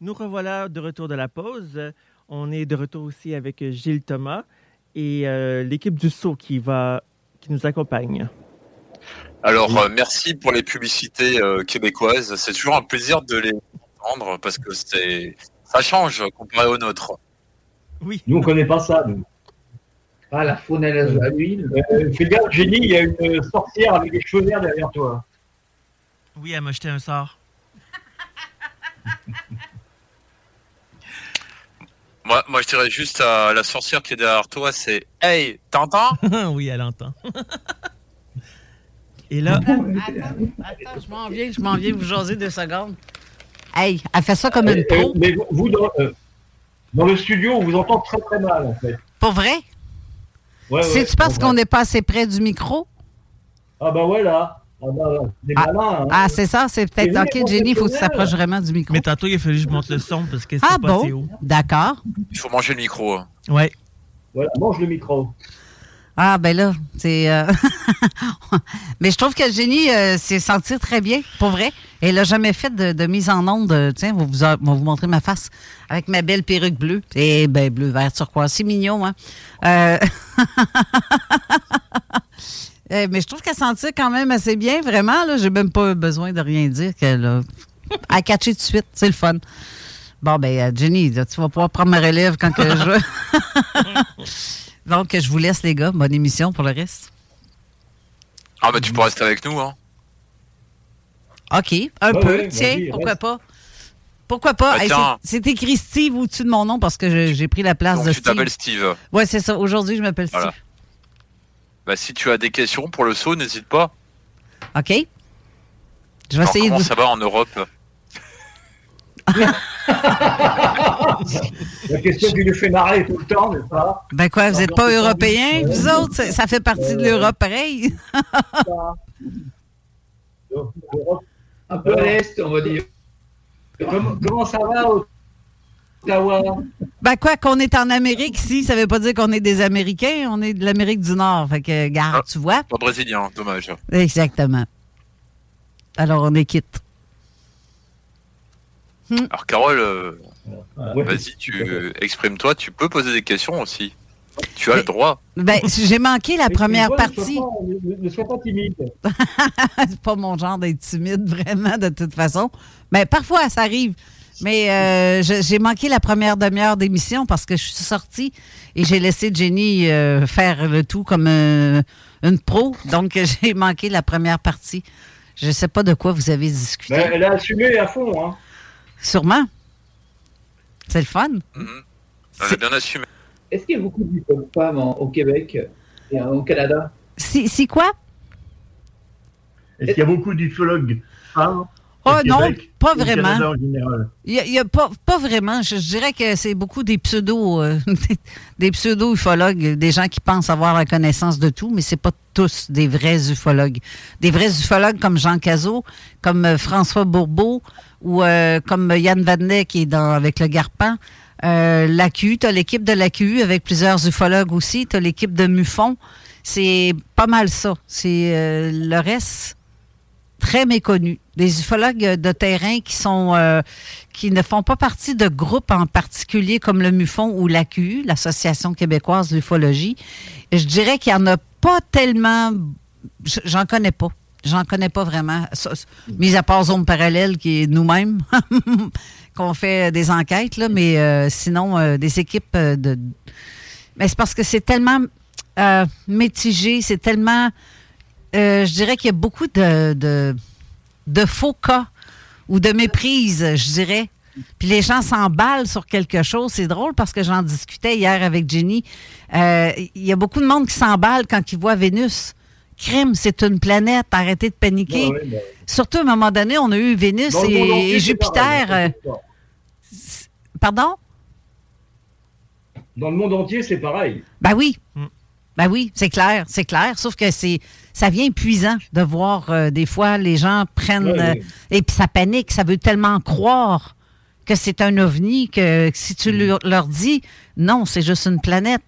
Nous revoilà de retour de la pause. On est de retour aussi avec Gilles Thomas et euh, l'équipe du Sceau qui, va, qui nous accompagne. Alors, euh, merci pour les publicités euh, québécoises. C'est toujours un plaisir de les parce que c'est ça change comparé aux nôtres. Oui. Nous, on connaît pas ça, nous. Ah, la faunelle à l'huile. Euh, fais gaffe, Jenny, il y a une sorcière avec des cheveux verts derrière toi. Oui, elle m'a jeté un sort. Moi, moi, je dirais juste à la sorcière qui est derrière toi, c'est Hey, t'entends? Oui, elle entend. et là, Attends, attends, je m'en viens, je m'en viens vous jaser deux secondes. Hey, elle fait ça comme une pro. mais vous- vous, dans, euh, dans le studio, on vous entend très très mal, en fait. Pour vrai? Ouais, ouais, C'est-tu parce qu'on n'est pas assez près du micro? Ah bah voilà. Ah bah, des Ah, malins, hein. Ah, c'est ça? C'est peut-être. C'est OK, Jenny, il faut que tu t'approches vraiment du micro. mais tantôt, il a fallu que je monte le son parce que c'était Ah pas assez haut. bon? D'accord. Il faut manger le micro. hein. Ouais. Voilà, mange le micro. Ah, ben là, c'est. euh, Mais je trouve que Jenny euh, s'est sentie très bien, pour vrai. Elle n'a jamais fait de, mise en onde. euh, Tiens, vous, va vous montrer ma face avec ma belle perruque bleue. Et ben, bleu, vert, turquoise. C'est mignon, hein? Eh, mais je trouve qu'elle sentit quand même assez bien, vraiment. Là, j'ai même pas besoin de rien dire. qu'elle a tout de suite. C'est le fun. Bon, ben, Jenny, tu vas pouvoir prendre ma relève quand que je. Donc, je vous laisse, les gars. Bonne émission pour le reste. Ah bah tu peux rester avec nous. Hein. OK, un Ouais, peu. ouais, Tiens, pourquoi reste. pas? Pourquoi pas? Ah, Hey, tiens. c'est écrit Steve au-dessus de mon nom parce que j'ai pris la place Donc de tu t'appelles Steve. Steve. Oui, c'est ça. Aujourd'hui, je m'appelle Voilà. Steve. Bah si tu as des questions pour le saut, n'hésite pas. OK? Je vais Alors, essayer de comment ça va en Europe? La question qui nous fait marrer tout le temps, n'est-ce pas? Ben quoi, vous n'êtes pas européens, vous autres? Ça, fait partie de l'Europe, pareil. L'Europe, Un peu à l'est, on va dire. Comment, comment ça va, Ottawa? Ben quoi, qu'on est en Amérique ici, ça veut pas dire qu'on est des Américains, on est de l'Amérique du Nord. Fait que, garde, Ah. tu vois? Pas brésilien, dommage. Exactement. Alors, on est quitte. Alors Carole, euh, Ouais. vas-y, tu exprime-toi, tu peux poser des questions aussi. Tu as Mais- le droit. Ben, j'ai manqué la Mais première vois, partie. sois pas- Ne, ne sois pas timide. c'est pas mon genre d'être timide, vraiment, de toute façon. Mais parfois, ça arrive. Mais euh, je- j'ai manqué la première demi-heure d'émission parce que je suis sortie et j'ai laissé Jenny euh, faire le tout comme euh, une pro. Donc, j'ai manqué la première partie. Je ne sais pas de quoi vous avez discuté. Mais elle a assumé à fond. Hein. Sûrement. C'est le fun. Mhm. Elle a bien assumé. Est-ce qu'il y a beaucoup de femmes en- au Québec? Et au Canada? Si, si quoi? Est-ce qu'il y a beaucoup d'ufologues femmes au Oh non, Québec pas vraiment. Canada en général? Il y a, il y a pas, pas vraiment. Je, je dirais que c'est beaucoup des pseudo, euh, des pseudo-ufologues, des gens qui pensent avoir la connaissance de tout, mais c'est pas tous des vrais ufologues. Des vrais ufologues comme Jean Cazot, comme euh, François Bourbeau ou euh, comme Yann Vadnet qui est avec le Garpan. Euh, L'AQ, tu as l'équipe de l'AQ avec plusieurs ufologues aussi. Tu as l'équipe de MUFON. C'est pas mal ça. C'est euh, le reste très méconnus. Des ufologues de terrain qui sont euh, qui ne font pas partie de groupes en particulier comme le MUFON ou l'AQU, l'Association québécoise d'ufologie. Je dirais qu'il n'y en a pas tellement. J'en connais pas. J'en connais pas vraiment. Mis à part Zone Parallèle, qui est nous-mêmes, qu'on fait des enquêtes, là, mais euh, sinon, euh, des équipes euh, de. Mais c'est parce que c'est tellement euh, mitigé, c'est tellement. euh, je dirais qu'il y a beaucoup de, de, faux cas ou de méprise, je dirais, Puis les gens s'emballent sur quelque chose. C'est drôle parce que j'en discutais hier avec Jenny. Euh, Il y a beaucoup de monde qui s'emballe quand ils voient Vénus. Crime, c'est une planète. Arrêtez de paniquer. Ben, Surtout, à un moment donné, on a eu Vénus et, Jupiter. pareil, euh, pardon? Dans le monde entier, c'est pareil. Ben oui. Ben oui, c'est clair, c'est clair. Sauf que c'est, ça vient épuisant de voir euh, des fois les gens prennent euh, et puis ça panique, ça veut tellement croire que c'est un ovni que si tu leur, leur dis non, c'est juste une planète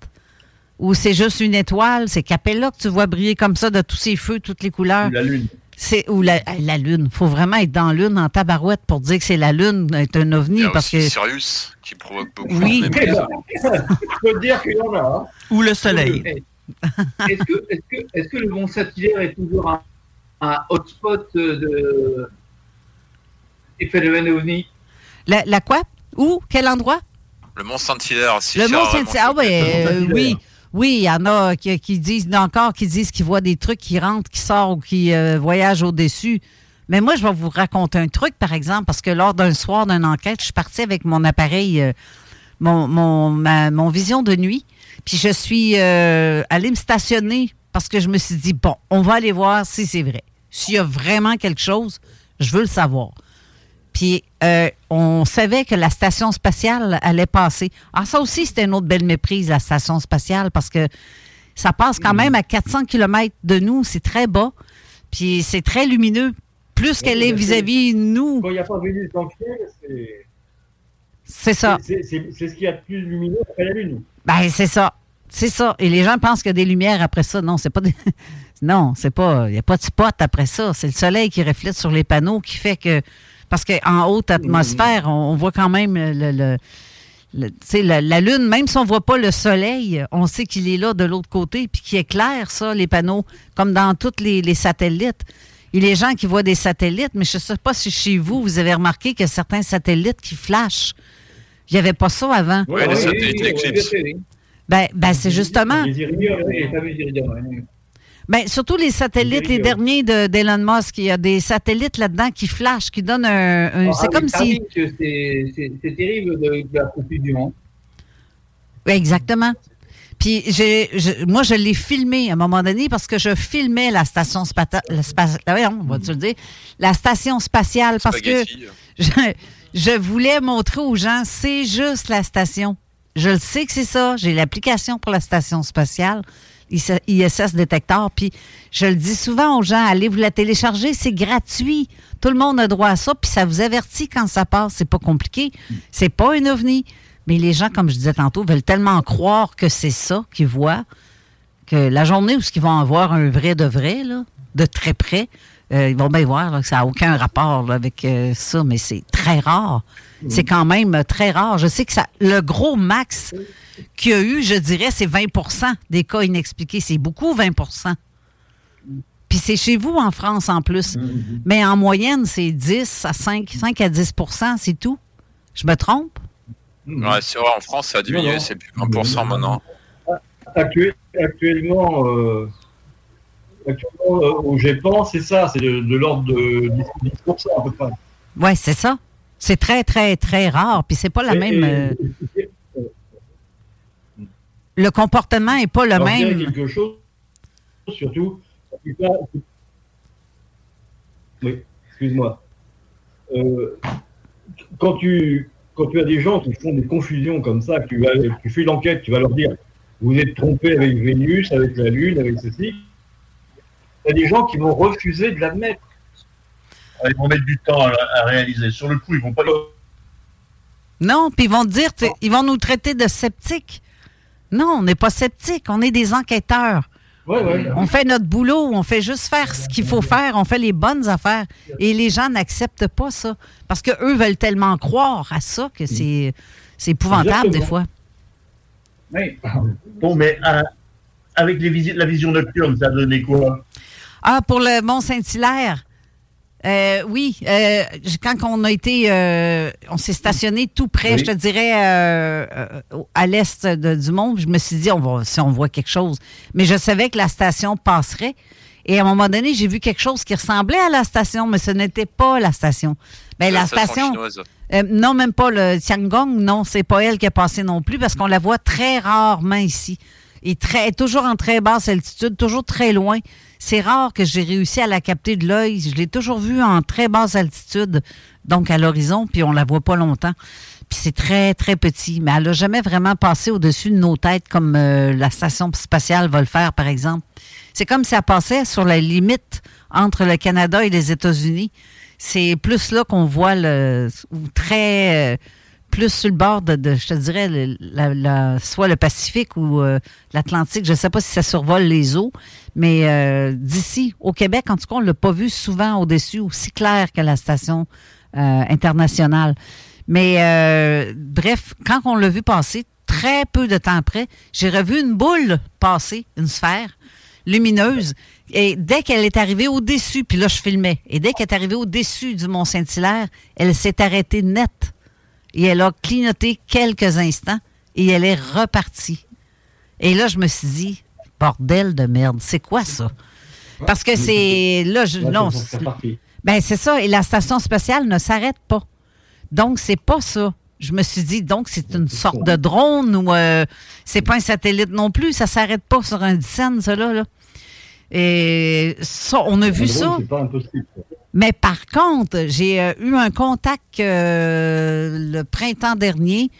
ou c'est juste une étoile, c'est Capella que tu vois briller comme ça de tous ses feux, toutes les couleurs. La Lune. C'est ou la, la lune. Faut vraiment être dans la lune en tabarouette pour dire que c'est la lune est un ovni Il y a parce aussi que Sirius qui provoque beaucoup Oui. Je peux te dire qu'il y en a. hein. Ou le soleil. Est-ce que, est que, est que le Mont Saint-Hilaire est toujours un, un hotspot de des phénomènes ovnis la, la quoi? Où? Quel endroit? Le Mont Saint-Hilaire, si Le Mont Saint-Hilaire. Ah ouais, euh, oui. Oui, il y en a qui, disent encore qui disent qu'ils voient des trucs qui rentrent, qui sortent ou qui euh, voyagent au-dessus. Mais moi, je vais vous raconter un truc, par exemple, parce que lors d'un soir d'une enquête, je suis partie avec mon appareil, euh, mon vision de nuit, puis je suis euh, allée me stationner parce que je me suis dit, bon, on va aller voir si c'est vrai. S'il y a vraiment quelque chose, je veux le savoir. Puis euh, on savait que la station spatiale allait passer. Ah, ça aussi, c'était une autre belle méprise, la station spatiale, parce que ça passe quand même à 400 km de nous. C'est très bas. Puis c'est très lumineux. Plus qu'elle est vis-à-vis de nous. Quand il n'y a pas Vénus dans c'est. C'est ça. C'est ce qu'il y a de plus lumineux après la Lune. Ben, c'est ça. C'est ça. Et les gens pensent qu'il y a des lumières après ça. Non, c'est pas des... Non, c'est pas. Il n'y a pas de spot après ça. C'est le soleil qui reflète sur les panneaux qui fait que. Parce qu'en haute atmosphère, on, on voit quand même le. le- le- tu sais, la, la Lune, même si on ne voit pas le soleil, on sait qu'il est là de l'autre côté, puis qu'il éclaire ça, les panneaux, comme dans tous les, les satellites. Et les gens qui voient des satellites, mais je ne sais pas si chez vous, vous avez remarqué qu'il y a certains satellites qui flashent. Il n'y avait pas ça avant. Ouais, les satellites éclipsent. Ben, ben c'est justement. Les Ben, surtout les satellites, les derniers de- d'Elon Musk. Il y a des satellites là-dedans qui flashent, qui donnent un. un- Ah, c'est comme mais si. C'est terrible de, de la profusion. Oui, exactement. Puis j'ai, je- moi, je l'ai filmé à un moment donné parce que je filmais la station spatiale. on va le dire. La station spatiale parce que Spaghetti. je, je voulais montrer aux gens, c'est juste la station. Je le sais que c'est ça. J'ai l'application pour la station spatiale, ISS Detector. Puis je le dis souvent aux gens, allez vous la télécharger, c'est gratuit. Tout le monde a droit à ça. Puis ça vous avertit quand ça passe. C'est pas compliqué. C'est pas un ovni. Mais les gens, comme je disais tantôt, veulent tellement croire que c'est ça qu'ils voient que la journée où ils vont en voir un vrai de vrai, de très près, euh, ils vont bien voir là, que ça n'a aucun rapport là, avec euh, ça, mais c'est très rare. C'est quand même euh, très rare. Je sais que ça, le gros max qu'il y a eu, je dirais, c'est 20% des cas inexpliqués. C'est beaucoup, 20% Puis c'est chez vous en France en plus. Mais en moyenne, c'est 10 à 5, 5 à 10% c'est tout. Je me trompe? Ouais, c'est vrai, en France, ça a diminué, c'est plus 20% maintenant. Actuel- actuellement, euh, actuellement euh, au Japon, c'est ça, c'est de, de l'ordre de 10%, 10% à peu près. Oui, c'est ça. C'est très, très, très rare. Puis c'est pas la Et- même. et- euh, le comportement n'est pas le Alors, je dirais même. quelque chose, surtout, Oui, excuse-moi. Euh, quand, tu, quand tu as des gens qui font des confusions comme ça, tu, vas, tu fais l'enquête, tu vas leur dire vous êtes trompé avec Vénus, avec la Lune, avec ceci. Il y a des gens qui vont refuser de l'admettre. Ils vont mettre du temps à, à réaliser. Sur le coup, ils vont pas. Non, puis ils vont dire, ils vont nous traiter de sceptiques. Non, on n'est pas sceptiques, on est des enquêteurs. Ouais, ouais. On fait notre boulot, on fait juste faire ce qu'il faut faire, on fait les bonnes affaires. Et les gens n'acceptent pas ça. Parce qu'eux veulent tellement croire à ça que c'est c'est épouvantable des fois. Oui. Bon, mais euh, avec les visi- la vision nocturne, ça a donné quoi? Ah, pour le Mont-Saint-Hilaire? Euh, oui, euh, quand on a été, euh, on s'est stationné tout près, Oui. je te dirais, à l'est du monde. Je me suis dit, on va, si on voit quelque chose. Mais je savais que la station passerait. Et à un moment donné, j'ai vu quelque chose qui ressemblait à la station, mais ce n'était pas la station. Ben, la, station. Non, même pas le Tiangong. Non, c'est pas elle qui est passée non plus parce qu'on la voit très rarement ici. Et très, toujours en très basse altitude, toujours très loin. C'est rare que j'ai réussi à la capter de l'œil. Je l'ai toujours vue en très basse altitude, donc à l'horizon, puis on la voit pas longtemps. Puis c'est très, très petit. Mais elle n'a jamais vraiment passé au-dessus de nos têtes comme euh, la station spatiale va le faire, par exemple. C'est comme si elle passait sur la limite entre le Canada et les États-Unis. C'est plus là qu'on voit le très euh, plus sur le bord de, je te dirais, soit le Pacifique ou euh, l'Atlantique. Je ne sais pas si ça survole les eaux, mais euh, d'ici, au Québec, en tout cas, on ne l'a pas vu souvent au-dessus, aussi clair que la station internationale. Mais bref, quand on l'a vu passer, très peu de temps après, j'ai revu une boule passer, une sphère lumineuse. Et dès qu'elle est arrivée au-dessus, puis là, je filmais, et dès qu'elle est arrivée au-dessus du Mont-Saint-Hilaire, elle s'est arrêtée nette. Et elle a clignoté quelques instants, et elle est repartie. Et là, je me suis dit, bordel de merde, c'est quoi ça? Parce que c'est. Là, je, non. Ben, c'est ça. Et la station spatiale ne s'arrête pas. Donc, c'est pas ça. Je me suis dit, donc, c'est une sorte de drone ou euh, c'est pas un satellite non plus. Ça s'arrête pas sur un scène, ça, là. là. Et ça, on a vu ça. Mais par contre, j'ai euh, eu un contact euh, le printemps dernier.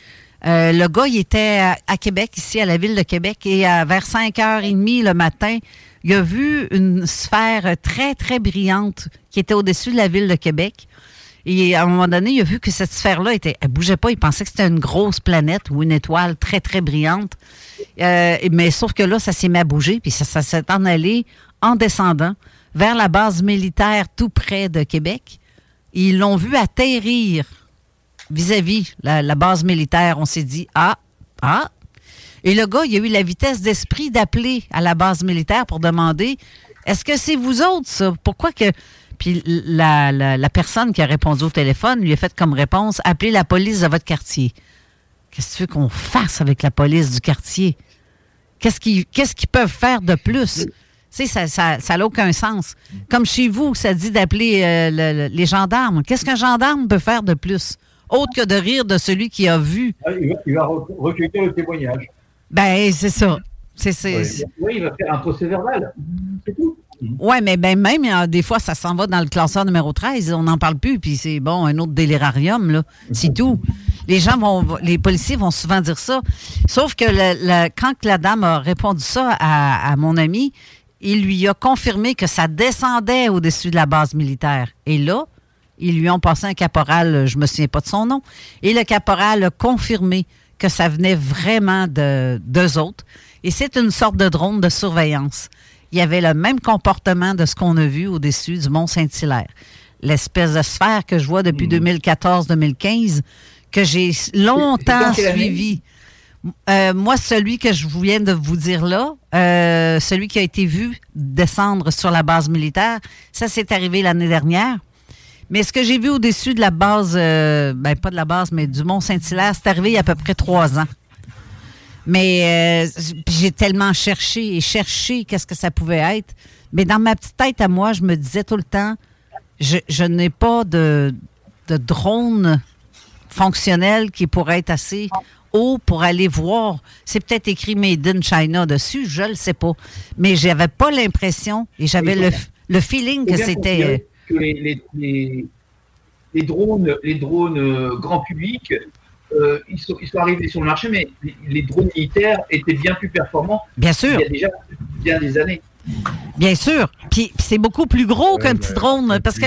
Euh, le gars, il était à, Québec, ici, à la ville de Québec, et vers 5h30 le matin, il a vu une sphère très, très brillante qui était au-dessus de la ville de Québec. Et à un moment donné, il a vu que cette sphère-là, était, elle bougeait pas. Il pensait que c'était une grosse planète ou une étoile très, très brillante. Euh, mais sauf que là, ça s'est mis à bouger, puis ça, s'est en allé en descendant vers la base militaire tout près de Québec. ils l'ont vu atterrir vis-à-vis la, la, base militaire. On s'est dit, ah, ah. Et le gars, il a eu la vitesse d'esprit d'appeler à la base militaire pour demander, est-ce que c'est vous autres, ça? Pourquoi que puis la, personne qui a répondu au téléphone lui a fait comme réponse Appelez la police de votre quartier. Qu'est-ce que tu veux qu'on fasse avec la police du quartier? Qu'est-ce qu'ils peuvent faire de plus? Tu sais, ça n'a aucun sens. Comme chez vous, ça dit d'appeler euh, les gendarmes. Qu'est-ce qu'un gendarme peut faire de plus? Autre que de rire de celui qui a vu? Ah, il, va, recueillir le témoignage. Ben, c'est ça. Oui, il va faire un procès verbal. C'est tout. Oui, mais ben, même, des fois, ça s'en va dans le classeur numéro 13. On n'en parle plus, puis c'est bon, un autre délirarium, là. C'est tout. Les gens vont, les policiers vont souvent dire ça. Sauf que quand la dame a répondu ça à, mon ami, il lui a confirmé que ça descendait au-dessus de la base militaire. Et là, ils lui ont passé un caporal, je me souviens pas de son nom, et le caporal a confirmé que ça venait vraiment de d'eux autres. Et c'est une sorte de drone de surveillance il y avait le même comportement de ce qu'on a vu au-dessus du Mont Saint-Hilaire. L'espèce de sphère que je vois depuis 2014-2015, hmm. que j'ai longtemps suivi. Euh, moi, celui que je viens de vous dire là, euh, celui qui a été vu descendre sur la base militaire, ça s'est arrivé l'année dernière. Mais ce que j'ai vu au-dessus de la base, euh, ben pas de la base, mais du Mont Saint-Hilaire, c'est arrivé il y a à peu près trois ans. Mais euh, j'ai tellement cherché et cherché qu'est-ce que ça pouvait être. Mais dans ma petite tête à moi, je me disais tout le temps, je, n'ai pas de, drone fonctionnel qui pourrait être assez haut pour aller voir. C'est peut-être écrit Made in China dessus, je ne le sais pas. Mais j'avais pas l'impression et j'avais le, feeling que c'était. Les, les, drones, les drones euh, grand public euh, ils, sont, arrivés sur le marché, mais les, drones militaires étaient bien plus performants. Bien sûr. Il y a déjà bien des années. Bien sûr. Puis, c'est beaucoup plus gros qu'un petit drone parce que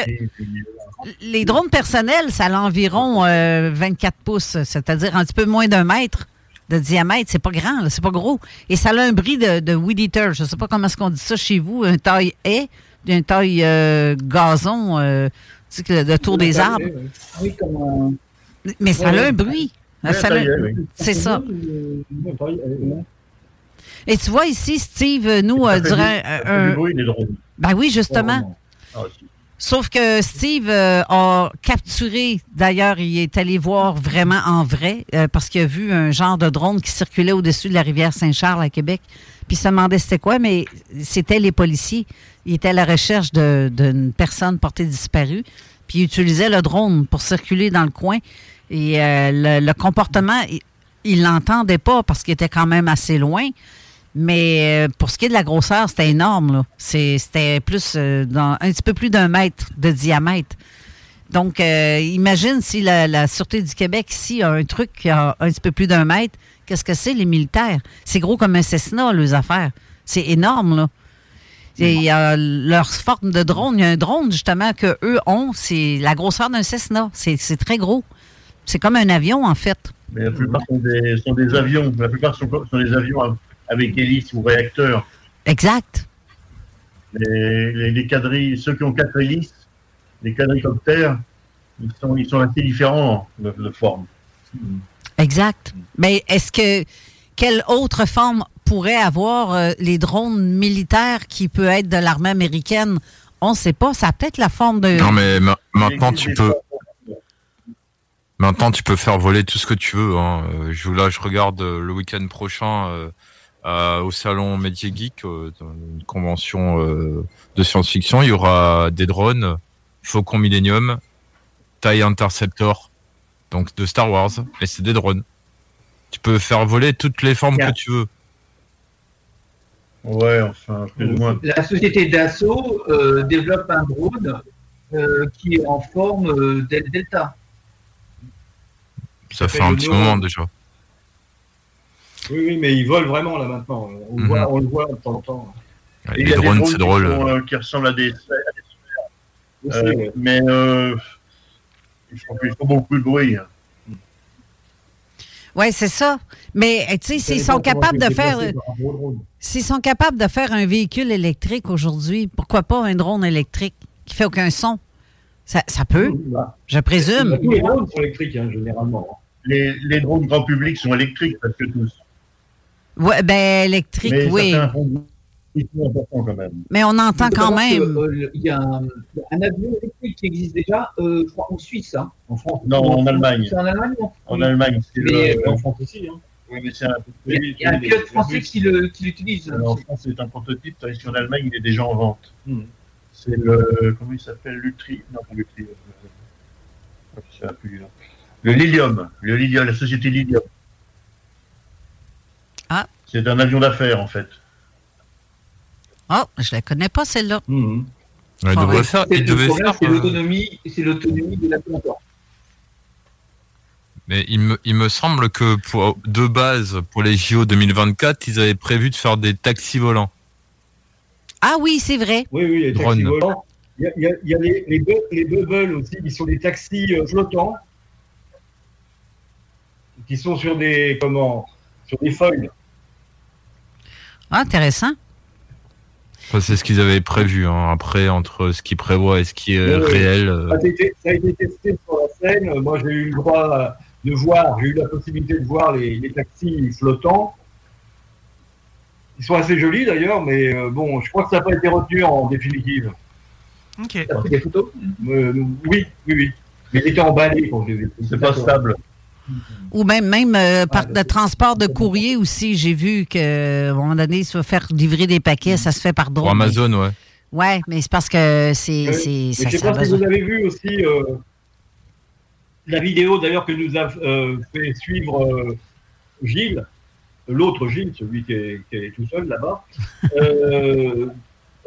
les drones personnels, ça a environ 24 euh, pouces, c'est-à-dire un petit peu moins d'un mètre de diamètre. C'est pas grand, c'est pas gros. Et ça a un bris de, de weed eater. Je sais pas comment est-ce qu'on dit ça chez vous, un taille haie, un taille euh, gazon, tu sais, le tour des arbres. Oui, comme mais ça a un bruit. C'est ça. Et tu vois ici, Steve, nous, euh, durant un. Ben oui, justement. Ah, Sauf que Steve euh, a capturé, d'ailleurs, il est allé voir vraiment en vrai, euh, parce qu'il a vu un genre de drone qui circulait au-dessus de la rivière Saint-Charles à Québec. Puis il se demandait c'était quoi, mais c'était les policiers. Il était à la recherche de- d'une personne portée disparue. Puis il utilisait le drone pour circuler dans le coin. Et euh, le, comportement, il- l'entendait pas parce qu'il était quand même assez loin. Mais euh, pour ce qui est de la grosseur, c'était énorme. C'était plus euh, un petit peu plus d'un mètre de diamètre. Donc, imagine si la, Sûreté du Québec ici a un truc qui a un petit peu plus d'un mètre. Qu'est-ce que c'est, les militaires? C'est gros comme un Cessna, leurs affaires. C'est énorme, là. Et leur forme de drone. Il y a un drone, justement, qu'eux ont. C'est la grosseur d'un Cessna. C'est c'est très gros. C'est comme un avion, en fait. Mais la plupart sont des, sont des avions. La plupart sont, sont des avions avec hélice ou réacteur. Exact. Les, les, les quadrilles, ceux qui ont quatre hélices, les quadricoptères, ils sont, ils sont assez différents de, de forme. Exact. Mais est-ce que quelle autre forme pourrait avoir euh, les drones militaires qui peut être de l'armée américaine? On ne sait pas. Ça a peut-être la forme de. Non, mais ma- maintenant, tu peux. Maintenant, tu peux faire voler tout ce que tu veux. Hein. Euh, Je, là, je regarde euh, le week-end prochain euh, euh, au salon Métier Geek, euh, dans une convention euh, de science-fiction. Il y aura des drones, Faucon Millennium, TIE Interceptor, donc de Star Wars, et c'est des drones. Tu peux faire voler toutes les formes que tu veux. Ouais, enfin, plus ou moins. La société Dassault euh, développe un drone euh, qui est en forme euh, del- Delta. Ça fait un petit moment déjà. Oui, oui, mais ils volent vraiment là maintenant. On, le Mhm. voit, on le voit de temps en temps. Ouais, il les drones, c'est qui drôle. sont, euh, qui ressemblent à des, à Euh, mais euh, ils, font, ils font beaucoup de bruit. hein. Oui, c'est ça. Mais euh, tu sais, s'ils sont capables de faire. S'ils sont capables de faire un véhicule électrique aujourd'hui, pourquoi pas un drone électrique qui fait aucun son? Ça, ça peut, je présume. Tous les drones sont électriques, hein, généralement. Les, les drones grand public sont électriques, parce que tous. Ouais, ben, électrique, Mais oui. certains font quand même. Mais on entend quand même. euh, Il y a un, un avion électrique qui existe déjà, euh, je crois, en Suisse. Hein. En France, Non, en Allemagne. C'est en Allemagne ou en En Allemagne, c'est Mais, le- en France aussi. Hein. Oui, mais c'est un, Il y a, il y a un pilote français qui le- qui l'utilise. Alors, en France, c'est un prototype, tandis qu'en Allemagne, il est déjà en vente. Hmm. C'est le. Comment il s'appelle Lutri Non, pas Lutri. euh, je sais plus, là. Le Lilium. Le Lilium, la société Lilium. Ah. C'est un avion d'affaires, en fait. Oh, je la connais pas, celle-là. Il devrait oui. faire. C'est Il devait faire. c'est l'autonomie, c'est l'autonomie de l'avion. Mais il me, il me semble que pour, de base, pour les JO 2024, ils avaient prévu de faire des taxis volants. Ah oui, c'est vrai. Oui, oui, les taxis Drone. volants. Il y a, il y a- il y a les, les, bu- les bubbles aussi, qui sont des taxis euh, flottants, qui sont sur des, comment, sur des feuilles. Ah, intéressant. Enfin, c'est ce qu'ils avaient prévu. hein. Après, entre ce qu'ils prévoient et ce qui est Oui, réel. euh, Ça a, été, ça a été testé sur la scène. Moi, j'ai eu le droit euh, de voir, j'ai eu la possibilité de voir les, les taxis flottants. Ils sont assez jolis d'ailleurs, mais euh, bon, je crois que ça n'a pas été retenu en définitive. OK. T'as pris des photos? Euh, oui, oui, oui. Mais il était emballé quand je l'ai vu. C'est pas stable. Ou même, même euh, par de transport de courrier aussi, j'ai vu qu'à un moment donné, se faire livrer des paquets, ça se fait par drone. pour Amazon, ouais. Ouais, mais c'est parce que c'est. Oui. c'est- Mais ça, je sais pas si vous avez vu aussi euh, la vidéo d'ailleurs que nous a euh, fait suivre euh, Gilles, l'autre Gilles, celui qui est, qui est tout seul là-bas, euh,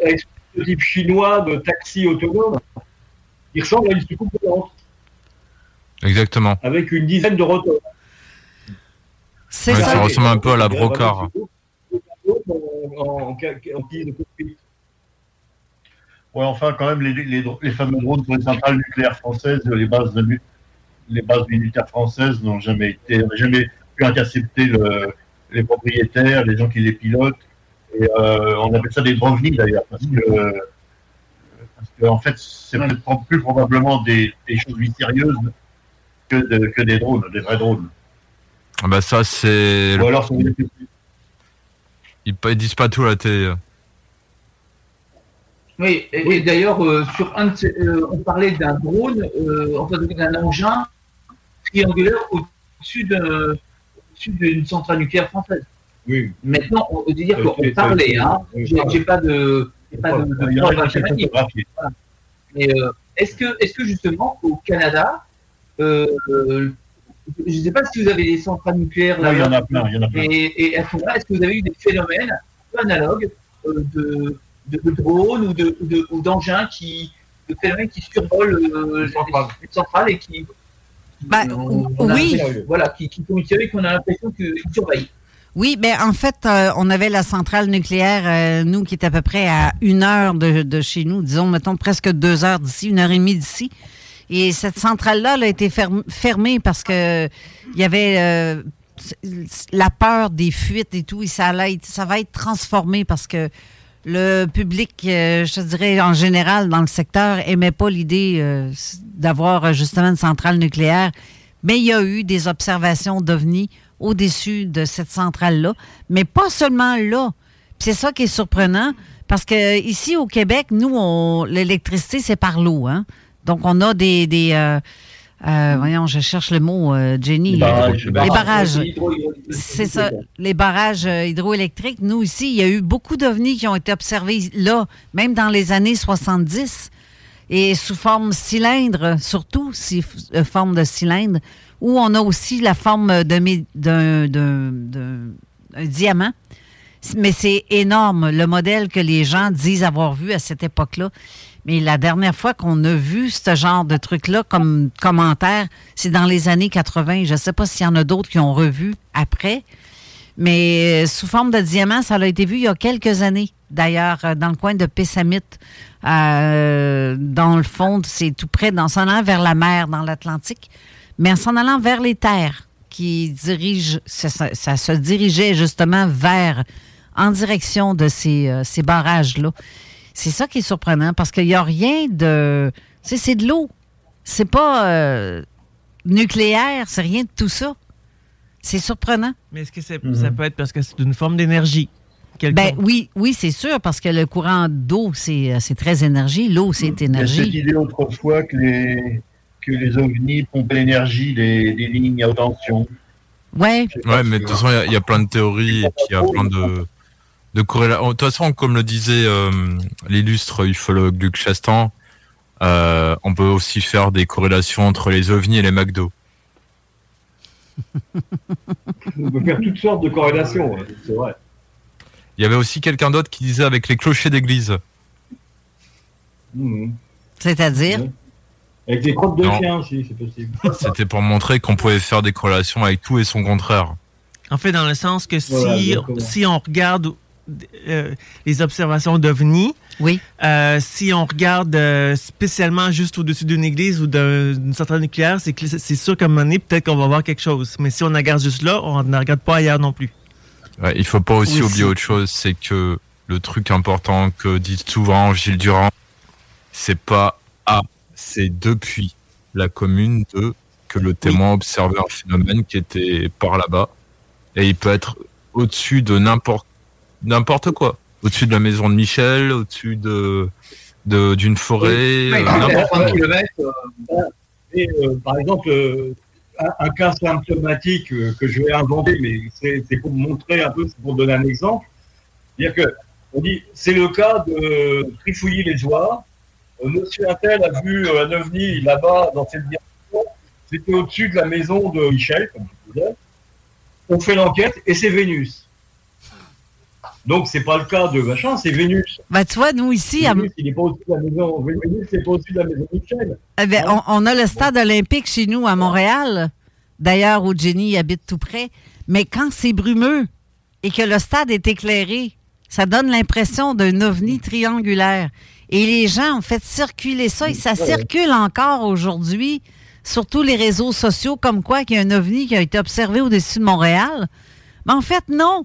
avec ce type chinois de taxi autonome. Il ressemble à une soucoupe volante Exactement. avec une dizaine de rotors. C'est Ouais, ça. ça ressemble un peu à la brocard. En. Ouais, enfin, quand même, les, les, les fameux drones pour les centrales nucléaires françaises, les bases, de les bases militaires françaises n'ont jamais été, jamais pu intercepter le- les propriétaires, les gens qui les pilotent. Et euh, on appelle ça des ovnis d'ailleurs, parce que, parce que en fait, c'est plus probablement des, des choses mystérieuses que, de- que des drones, des vrais drones. Ah Bah, ça, c'est. Ou alors, Ils, ils disent pas tout à la télé. Oui, et, d'ailleurs, euh, sur un euh, on parlait d'un drone, euh, enfin d'un engin triangulaire au-dessus d'une centrale nucléaire française. Oui. Maintenant, on veut dire qu'on parlait, hein. J'ai pas de, pas de, de, Mais est-ce que, est-ce que justement au Canada, je ne sais pas si vous avez des centrales nucléaires là. il y en a plein, il y en a plein. Et, à ce moment-là, est-ce que vous avez eu des phénomènes analogues de de, de drones ou de ou d'engins qui de phénomènes qui survolent euh, les centrales et qui bah, oui. voilà, qui, qui et qu'on a l'impression qu'ils surveillent. Oui, ben en fait, euh, on avait la centrale nucléaire, euh, nous, qui est à peu près à une heure de, de, chez nous, disons, mettons presque deux heures d'ici, une heure et demie d'ici. Et cette centrale-là a été fermée parce que il y avait euh, la peur des fuites et tout, et ça, allait, va être transformé parce que le public, euh, je dirais en général dans le secteur, aimait pas l'idée euh, d'avoir justement une centrale nucléaire. Mais il y a eu des observations d'OVNI au-dessus de cette centrale-là, mais pas seulement là. C'est ça qui est surprenant, parce que ici au Québec, nous, l'électricité, c'est par l'eau. Hein? Donc, on a des, euh, voyons, je cherche le mot, euh, Jenny. Les barrages. C'est ça, les barrages euh, hydroélectriques. Nous, ici, il y a eu beaucoup d'ovnis qui ont été observés là, même dans les années 70, et sous forme cylindre, surtout si, forme de cylindre, où on a aussi la forme d'un diamant. Mais c'est énorme, le modèle que les gens disent avoir vu à cette époque-là. Mais la dernière fois qu'on a vu ce genre de truc-là comme commentaire, c'est dans les années 80. Je ne sais pas s'il y en a d'autres qui ont revu après. Mais euh, sous forme de diamant, ça a été vu il y a quelques années. D'ailleurs, euh, dans le coin de Pessamit, euh, dans le fond, c'est tout près, dans s'en allant vers la mer, dans l'Atlantique, mais en s'en allant vers les terres, qui dirigent, ça, se dirigeait justement vers, en direction de ces, ces barrages-là. C'est ça qui est surprenant parce qu'il n'y a rien de. c'est de l'eau. C'est pas euh, nucléaire, c'est rien de tout ça. C'est surprenant. Mais est-ce que ça mhm. peut être parce que c'est une forme d'énergie? Ben oui, oui, c'est sûr, parce que le courant d'eau, c'est euh, très énergie. L'eau, c'est énergie. Il y a cette idée autrefois que les, que les ovnis pompaient l'énergie des, lignes à haute tension. Ouais. Ouais, mais de toute façon, il y, a plein de théories et puis il y a plein de, de corrélation. De toute façon, comme le disait euh, l'illustre ufologue Luc Chastan, euh, on peut aussi faire des corrélations entre les ovnis et les McDo. on peut faire toutes sortes de corrélations, hein, c'est vrai. Il y avait aussi quelqu'un d'autre qui disait avec les clochers d'église. Mmh. C'est-à-dire Avec des crottes de chien aussi, c'est possible. C'était pour montrer qu'on pouvait faire des corrélations avec tout et son contraire. En fait, dans le sens que si, si on regarde euh, les observations d'OVNI. Oui. Euh, si on regarde euh, spécialement juste au-dessus d'une église ou d'une centrale nucléaire, c'est c'est sûr qu'à un moment donné, peut-être qu'on va voir quelque chose. Mais si on regarde juste là, on ne regarde pas ailleurs non plus. Ouais, il faut pas aussi, oublier autre chose, c'est que le truc important que dit souvent Gilles Durand, c'est pas à, c'est depuis la commune de que le témoin a observé un phénomène qui était par là-bas. Et il peut être au-dessus de n'importe n'importe quoi. Au-dessus de la maison de Michel, au-dessus de d'une forêt. Euh, et, euh, par exemple, euh, un, cas symptomatique que je vais inventer, mais c'est pour montrer un peu, pour donner un exemple. C'est-à-dire que on dit, c'est le cas de trifouiller les oies. Monsieur Intel a vu un ovni là-bas dans cette direction. C'était au-dessus de la maison de Michel, comme je disais. On fait l'enquête et c'est Vénus. Donc, c'est pas le cas de machin, c'est Vénus. Bah, tu vois, nous ici. Vénus, il n'est pas au-dessus de la maison. Vénus, c'est pas au-dessus de la maison Michel. Eh ben, on, a le stade olympique chez nous à Montréal, d'ailleurs, où Jenny habite tout près. Mais quand c'est brumeux et que le stade est éclairé, ça donne l'impression d'un ovni triangulaire. Et les gens ont fait circuler ça et ça circule encore aujourd'hui sur tous les réseaux sociaux comme quoi qu'il y a un ovni qui a été observé au-dessus de Montréal. Mais en fait, non.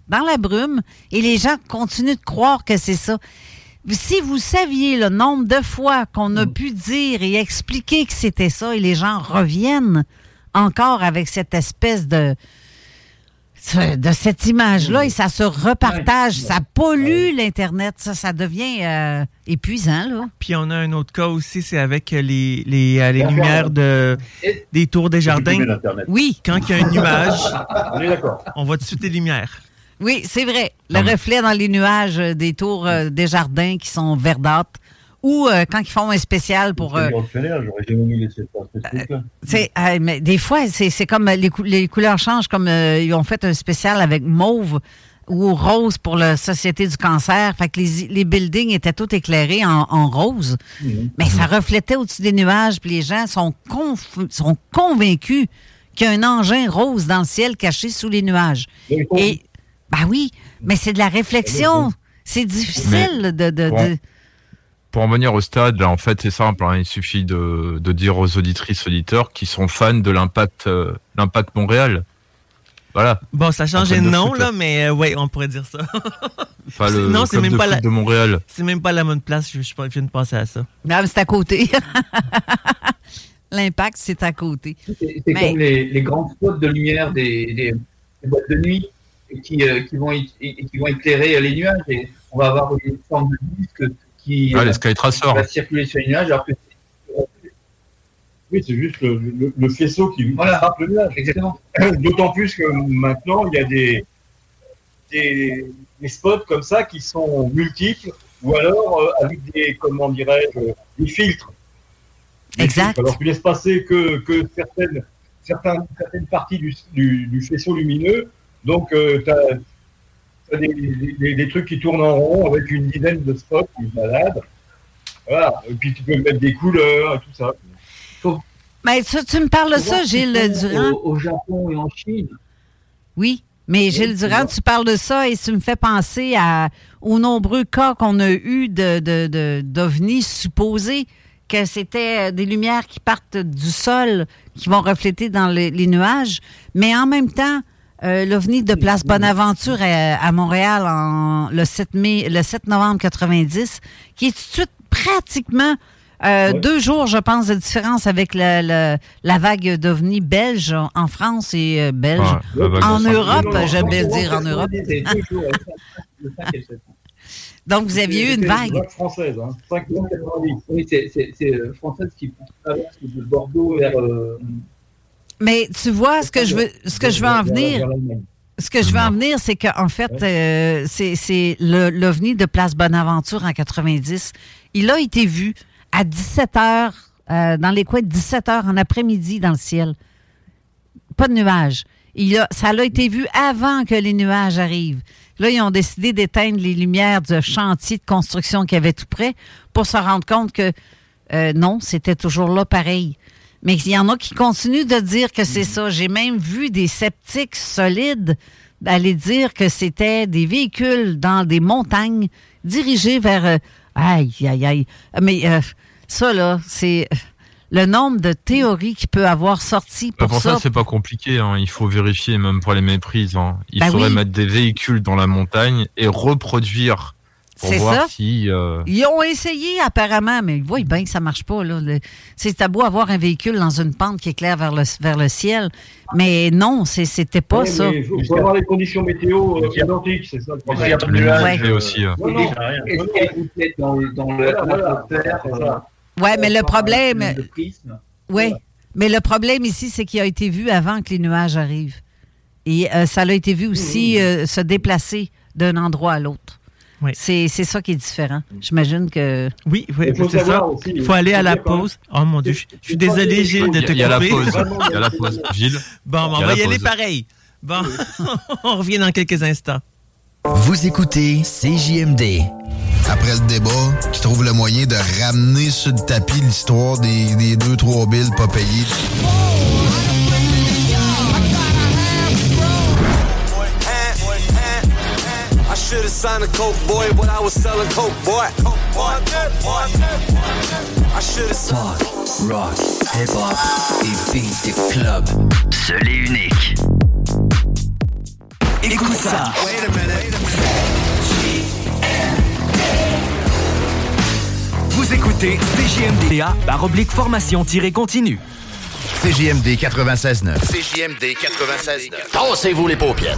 dans la brume et les gens continuent de croire que c'est ça. Si vous saviez le nombre de fois qu'on a pu dire et expliquer que c'était ça et les gens reviennent encore avec cette espèce de de cette image-là et ça se repartage, ça pollue l'Internet, ça, ça devient euh, épuisant. Là. Puis on a un autre cas aussi, c'est avec les, les, euh, les lumières de, des tours des jardins. Oui. Quand il y a un nuage, on voit tout de suite les lumières. Oui, c'est vrai. Le reflet dans les nuages euh, des tours euh, des jardins qui sont verdâtres. Ou euh, quand ils font un spécial pour. euh, J'aurais jamais mis euh, mais des fois, c'est, comme les, cou- les couleurs changent, comme ils ont fait un spécial avec mauve ou rose pour la Société du cancer. Fait que les, les buildings étaient tous éclairés en, en rose. Mais ça reflétait au-dessus des nuages, puis les gens sont, conf- sont convaincus qu'il y a un engin rose dans le ciel caché sous les nuages. Et, bah oui, mais c'est de la réflexion. C'est difficile de. de- Bon. de- Pour en venir au stade, là, en fait, c'est simple. hein, il suffit de, de dire aux auditrices, auditeurs qui sont fans de l'impact, euh, l'impact Montréal. Voilà. Bon, ça a changé de nom, foot, là, mais euh, ouais, on pourrait dire ça. Enfin, le non, c'est même de pas la... de Montréal. C'est même pas la bonne place, je, je, je viens de penser à ça. Non, mais c'est à côté. L'impact, c'est à côté. C'est Mais- comme les, les grandes spots de lumière des, des, des boîtes de nuit qui, euh, qui, vont, et qui vont éclairer les nuages. Et on va avoir une forme de disque qui Ah, euh, les va circuler sur les nuages. Alors que Oui, c'est juste le, le- le faisceau qui Voilà. frappe le nuage. Exactement. D'autant plus que maintenant, il y a des, des, des spots comme ça qui sont multiples ou alors euh, avec des, comment dirais-je, des filtres. Des Exact. filtres. Alors, tu laisses passer que, que certaines, certaines, certaines parties du, du, du faisceau lumineux. Donc, tu as, des, des- des trucs qui tournent en rond avec une dizaine de spots qui se baladent. Voilà. Et puis, tu peux mettre des couleurs et tout ça. Mais tu, tu me parles de ça, Gilles Durand? Au, au Japon et en Chine. Oui, mais Gilles Durand, tu parles de ça et tu me fais penser à, aux nombreux cas qu'on a eus de, de, de- d'ovnis supposés que c'était des lumières qui partent du sol, qui vont refléter dans les, les nuages, mais en même temps, euh, l'ovni de Place Bonaventure à, à Montréal en, le, 7 mai, le 7 novembre 90, qui est tout de suite pratiquement euh, deux jours, je pense, de différence avec la, la, la vague d'ovnis belge en France et euh, belge. Ouais, vague en Europe, j'aime bien le dire en Europe. Donc, vous aviez eu une vague. française, hein, 590. Oui, c'est- euh, française qui traverse de Bordeaux vers. euh, Mais tu vois, ce que je veux, ce que je veux en venir, ce que je veux en venir, c'est qu'en fait, euh, c'est l'OVNI de Place Bonaventure en 90. Il a été vu à 17 heures, euh, dans les coins de 17 heures en après-midi dans le ciel. Pas de nuages. Il a, ça a été vu avant que les nuages arrivent. Là, ils ont décidé d'éteindre les lumières de chantier de construction qu'il y avait tout près pour se rendre compte que euh, non, c'était toujours là pareil. Mais il y en a qui continuent de dire que c'est ça. J'ai même vu des sceptiques solides aller dire que c'était des véhicules dans des montagnes dirigés vers... euh, aïe, aïe, aïe. Mais euh, ça, là, c'est euh, le nombre de théories qui peut avoir sorti Bah, pour, pour ça, ça. c'est pas compliqué. hein. Il faut vérifier, même pour les méprises. hein. Il Bah faudrait oui. mettre des véhicules dans la montagne et reproduire C'est voir ça. si. euh, Ils ont essayé apparemment, mais ils voient bien que ça marche pas. Là. Le- C'est beau avoir un véhicule dans une pente qui éclaire vers le, vers le ciel, mais non, c'était pas Ouais, ça. Il faut, faut avoir des conditions météo euh, identiques, c'est ça le problème. Il y a le Ouais. nuage aussi. euh. Non, non, Est-ce qu'il y a une tête dans, dans Voilà, l'atmosphère, euh. Ouais, mais le problème, oui, mais le problème ici, c'est qu'il a été vu avant que les nuages arrivent. Et euh, ça a été vu aussi euh, se déplacer d'un endroit à l'autre. Oui. C'est c'est ça qui est différent. J'imagine que. Oui, oui, c'est ça. aussi, Il faut aller à la pause. Oh mon Dieu, je, je suis désolé, Gilles, de te a- il y a la couper. pause. Il y a la pause. Gilles? Bon, on va y aller pareil. Bon, on revient dans quelques instants. Vous écoutez CJMD. Après le débat, qui trouve le moyen de ramener sur le tapis l'histoire des, des deux, trois billes pas payées. Should have signed a coke boy, but I was selling coke boy. I should have Talk, rock, hip-hop et beat de club. Seul et unique. Écoute ça. Vous écoutez CJMDA par oblique formation-continue. CJMD 96.9. CJMD 96.9. Tassez-vous les paupières.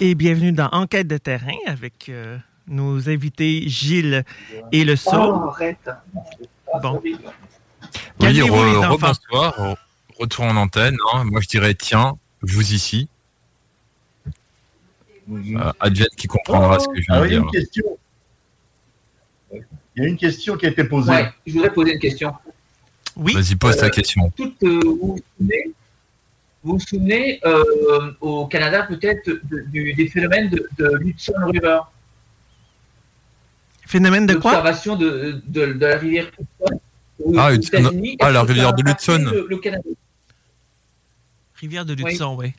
Et bienvenue dans Enquête de terrain avec euh, nos invités Gilles et le Oh, Saut. arrête. Bon. Oui, re- re- Retour en antenne. hein. Moi, je dirais, tiens, vous ici. Euh, advienne qui comprendra ce que je viens Alors, de il y a dire. une question. Il y a une question qui a été posée. Ouais, je voudrais poser une question. Oui. Vas-y, pose ta Euh, question. Toute, euh, vous vous souvenez, vous vous souvenez euh, au Canada peut-être de- du- des phénomènes de, de l'Hudson River? Phénomène de quoi? L'observation de, de, de la rivière Hudson Ah, Hudson- ah, la rivière de l'Hudson. Le, le Canada? Rivière de Luxon, oui.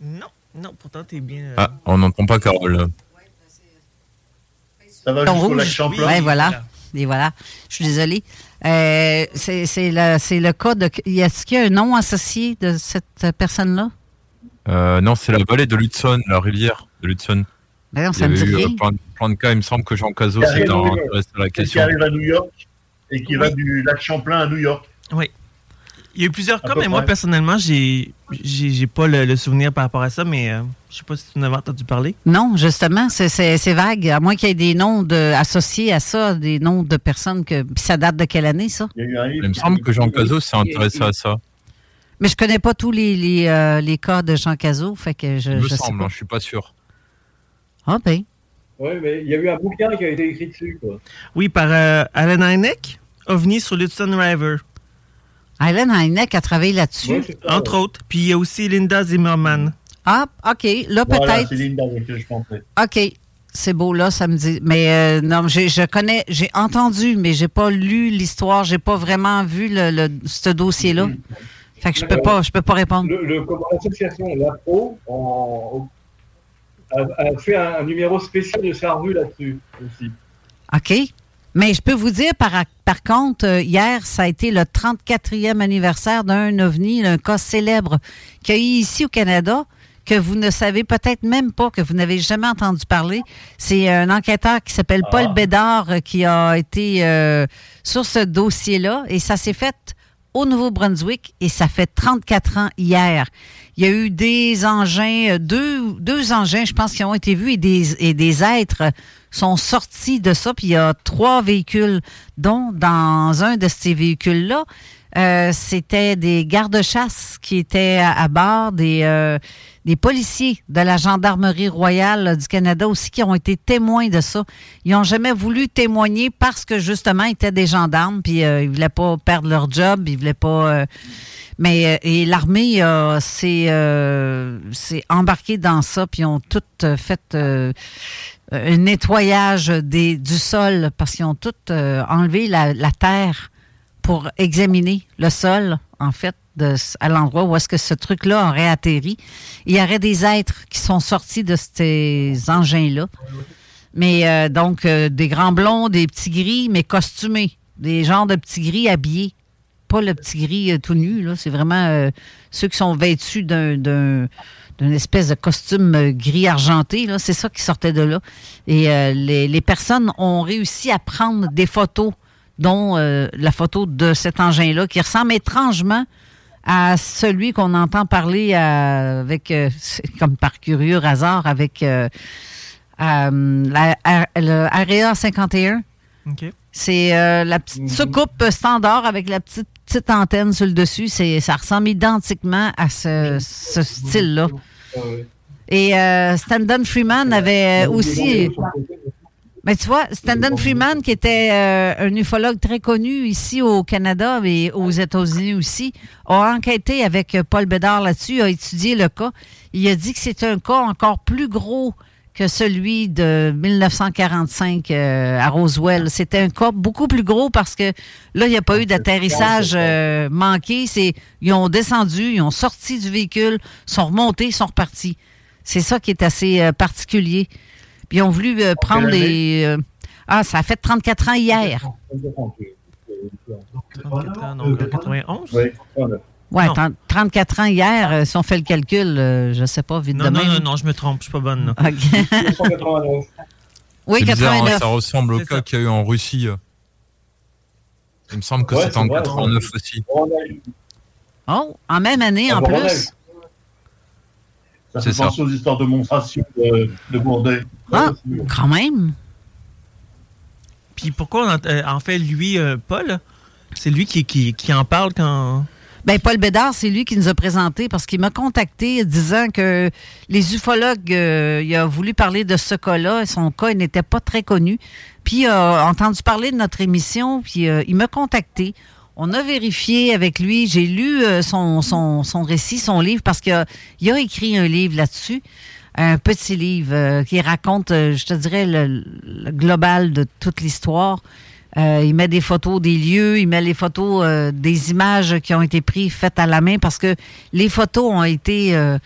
Non, non, pourtant t'es bien. euh, Ah, on n'entend pas Carole. Ça va Ton jusqu'au lac. Champlain. Ouais, voilà. Et voilà. Je suis désolée. Euh, c'est c'est le, c'est le cas de. Est-ce qu'il y a un nom associé de cette personne-là? Euh, non, c'est la vallée de l'Hudson, la rivière de l'Hudson. Ben non, Il y ça me avait dit eu rien. euh, plein, de- plein de cas. Il me semble que Jean Cazot Qui euh, intéressé à la Qui question. arrive à New York et qui va du lac Champlain à New York. Oui. Il y a eu plusieurs cas, mais moi, près. personnellement, j'ai j'ai pas le, le souvenir par rapport à ça, mais euh, je sais pas si tu en avais entendu parler. Non, justement, c'est- vague. À moins qu'il y ait des noms de, associés à ça, des noms de personnes que. Puis ça date de quelle année, ça? Il y a eu un livre Il me semble que Jean Cazot s'est intéressé à ça. Mais je connais pas tous les, les, euh, les cas de Jean Cazot, fait que je, Il me je sais semble, pas. hein, je suis pas sûr. Ah ben. Oui, mais il y a eu un bouquin qui a été écrit dessus. Quoi. Oui, par euh, Alan Hynek, OVNI sur l'Hudson River, Helen Heineck a travaillé là-dessus. Entre autres. Puis il y a aussi Linda Zimmerman. Ah, OK. Là, Voilà, peut-être. c'est Linda que je pensais. OK. C'est beau, là, ça me dit. Mais euh, non, je connais, j'ai entendu, mais j'ai pas lu l'histoire, j'ai pas vraiment vu le, le- ce dossier-là. Fait que je peux pas, je peux pas répondre. Le, le- l'association en- a, a fait un, un numéro spécial de sa revue là-dessus aussi. OK. Mais je peux vous dire, par, par contre, euh, hier, ça a été le 34e anniversaire d'un ovni, d'un cas célèbre qu'il y a eu ici au Canada, que vous ne savez peut-être même pas, que vous n'avez jamais entendu parler. C'est un enquêteur qui s'appelle Paul Bédard euh, qui a été euh, sur ce dossier-là et ça s'est fait au Nouveau-Brunswick et ça fait 34 ans hier. Il y a eu des engins, euh, deux, deux engins, je pense, qui ont été vus et des, et des êtres sont sortis de ça, puis il y a trois véhicules, dont dans un de ces véhicules-là, euh, c'était des gardes-chasse qui étaient à, bord, des, euh, des policiers de la Gendarmerie royale du Canada aussi qui ont été témoins de ça. Ils n'ont jamais voulu témoigner parce que justement, ils étaient des gendarmes, puis euh, ils voulaient pas perdre leur job, ils voulaient pas... mais euh, et l'armée euh, s'est euh, embarquée dans ça, puis ils ont tout euh, fait euh, un nettoyage des, du sol parce qu'ils ont tout euh, enlevé la, la terre pour examiner le sol, en fait, de, à l'endroit où est-ce que ce truc-là aurait atterri. Il y aurait des êtres qui sont sortis de ces engins-là. Mais donc, des grands blonds, des petits gris, mais costumés. Des genres de petits gris habillés. Pas le petit gris euh, tout nu, là. C'est vraiment euh, ceux qui sont vêtus d'un, d'un- d'une espèce de costume euh, gris argenté, là. C'est ça qui sortait de là. Et euh, les, les personnes ont réussi à prendre des photos, dont euh, la photo de cet engin-là, qui ressemble étrangement à celui qu'on entend parler à- avec, euh, comme par curieux hasard, avec euh, la- à- le Area 51. OK. C'est la petite soucoupe standard avec la petite, petite antenne sur le dessus. C'est, ça ressemble identiquement à ce, ce style-là. Et euh, Standen Freeman avait aussi. Mais tu vois, Standen Freeman, qui était euh, un ufologue très connu ici au Canada et aux États-Unis aussi, a enquêté avec Paul Bédard là-dessus, a étudié le cas. Il a dit que c'est un cas encore plus gros que celui de 1945 euh, à Roswell. C'était un cas beaucoup plus gros parce que là, il n'y a pas eu d'atterrissage euh, manqué. C'est, ils ont descendu, ils ont sorti du véhicule, sont remontés, sont repartis. C'est ça qui est assez euh, particulier. Puis ils ont voulu euh, prendre des... euh, ah, ça a fait 34 ans hier. 34 ans, donc en 91? Ouais, 30 34 ans hier, euh, si on fait le calcul, euh, je ne sais pas, vite Non, de non, non, non, je me trompe, je suis pas bonne. Oui, bizarre, hein, 89. ça ressemble au cas qu'il y a eu en Russie. Il me semble que Ouais, c'était en c'est vrai, 89 ouais. aussi. Oh, en même année, Ah, en Bourdais. plus. Ça C'est fait ça. penser aux histoires de monstration de, de Bourdet. Ah, quand même. Puis pourquoi, on euh, en fait, lui, euh, Paul, c'est lui qui, qui, qui en parle quand. Ben, Paul Bédard, c'est lui qui nous a présenté parce qu'il m'a contacté disant que les ufologues, euh, il a voulu parler de ce cas-là. et Son cas, n'était pas très connu. Puis, il a entendu parler de notre émission, puis euh, il m'a contacté. On a vérifié avec lui. J'ai lu euh, son, récit, son livre, parce qu'il a, écrit un livre là-dessus. Un petit livre euh, qui raconte, je te dirais, le global de toute l'histoire. Euh, il met des photos des lieux, il met les photos euh, des images qui ont été prises, faites à la main, parce que les photos ont été euh,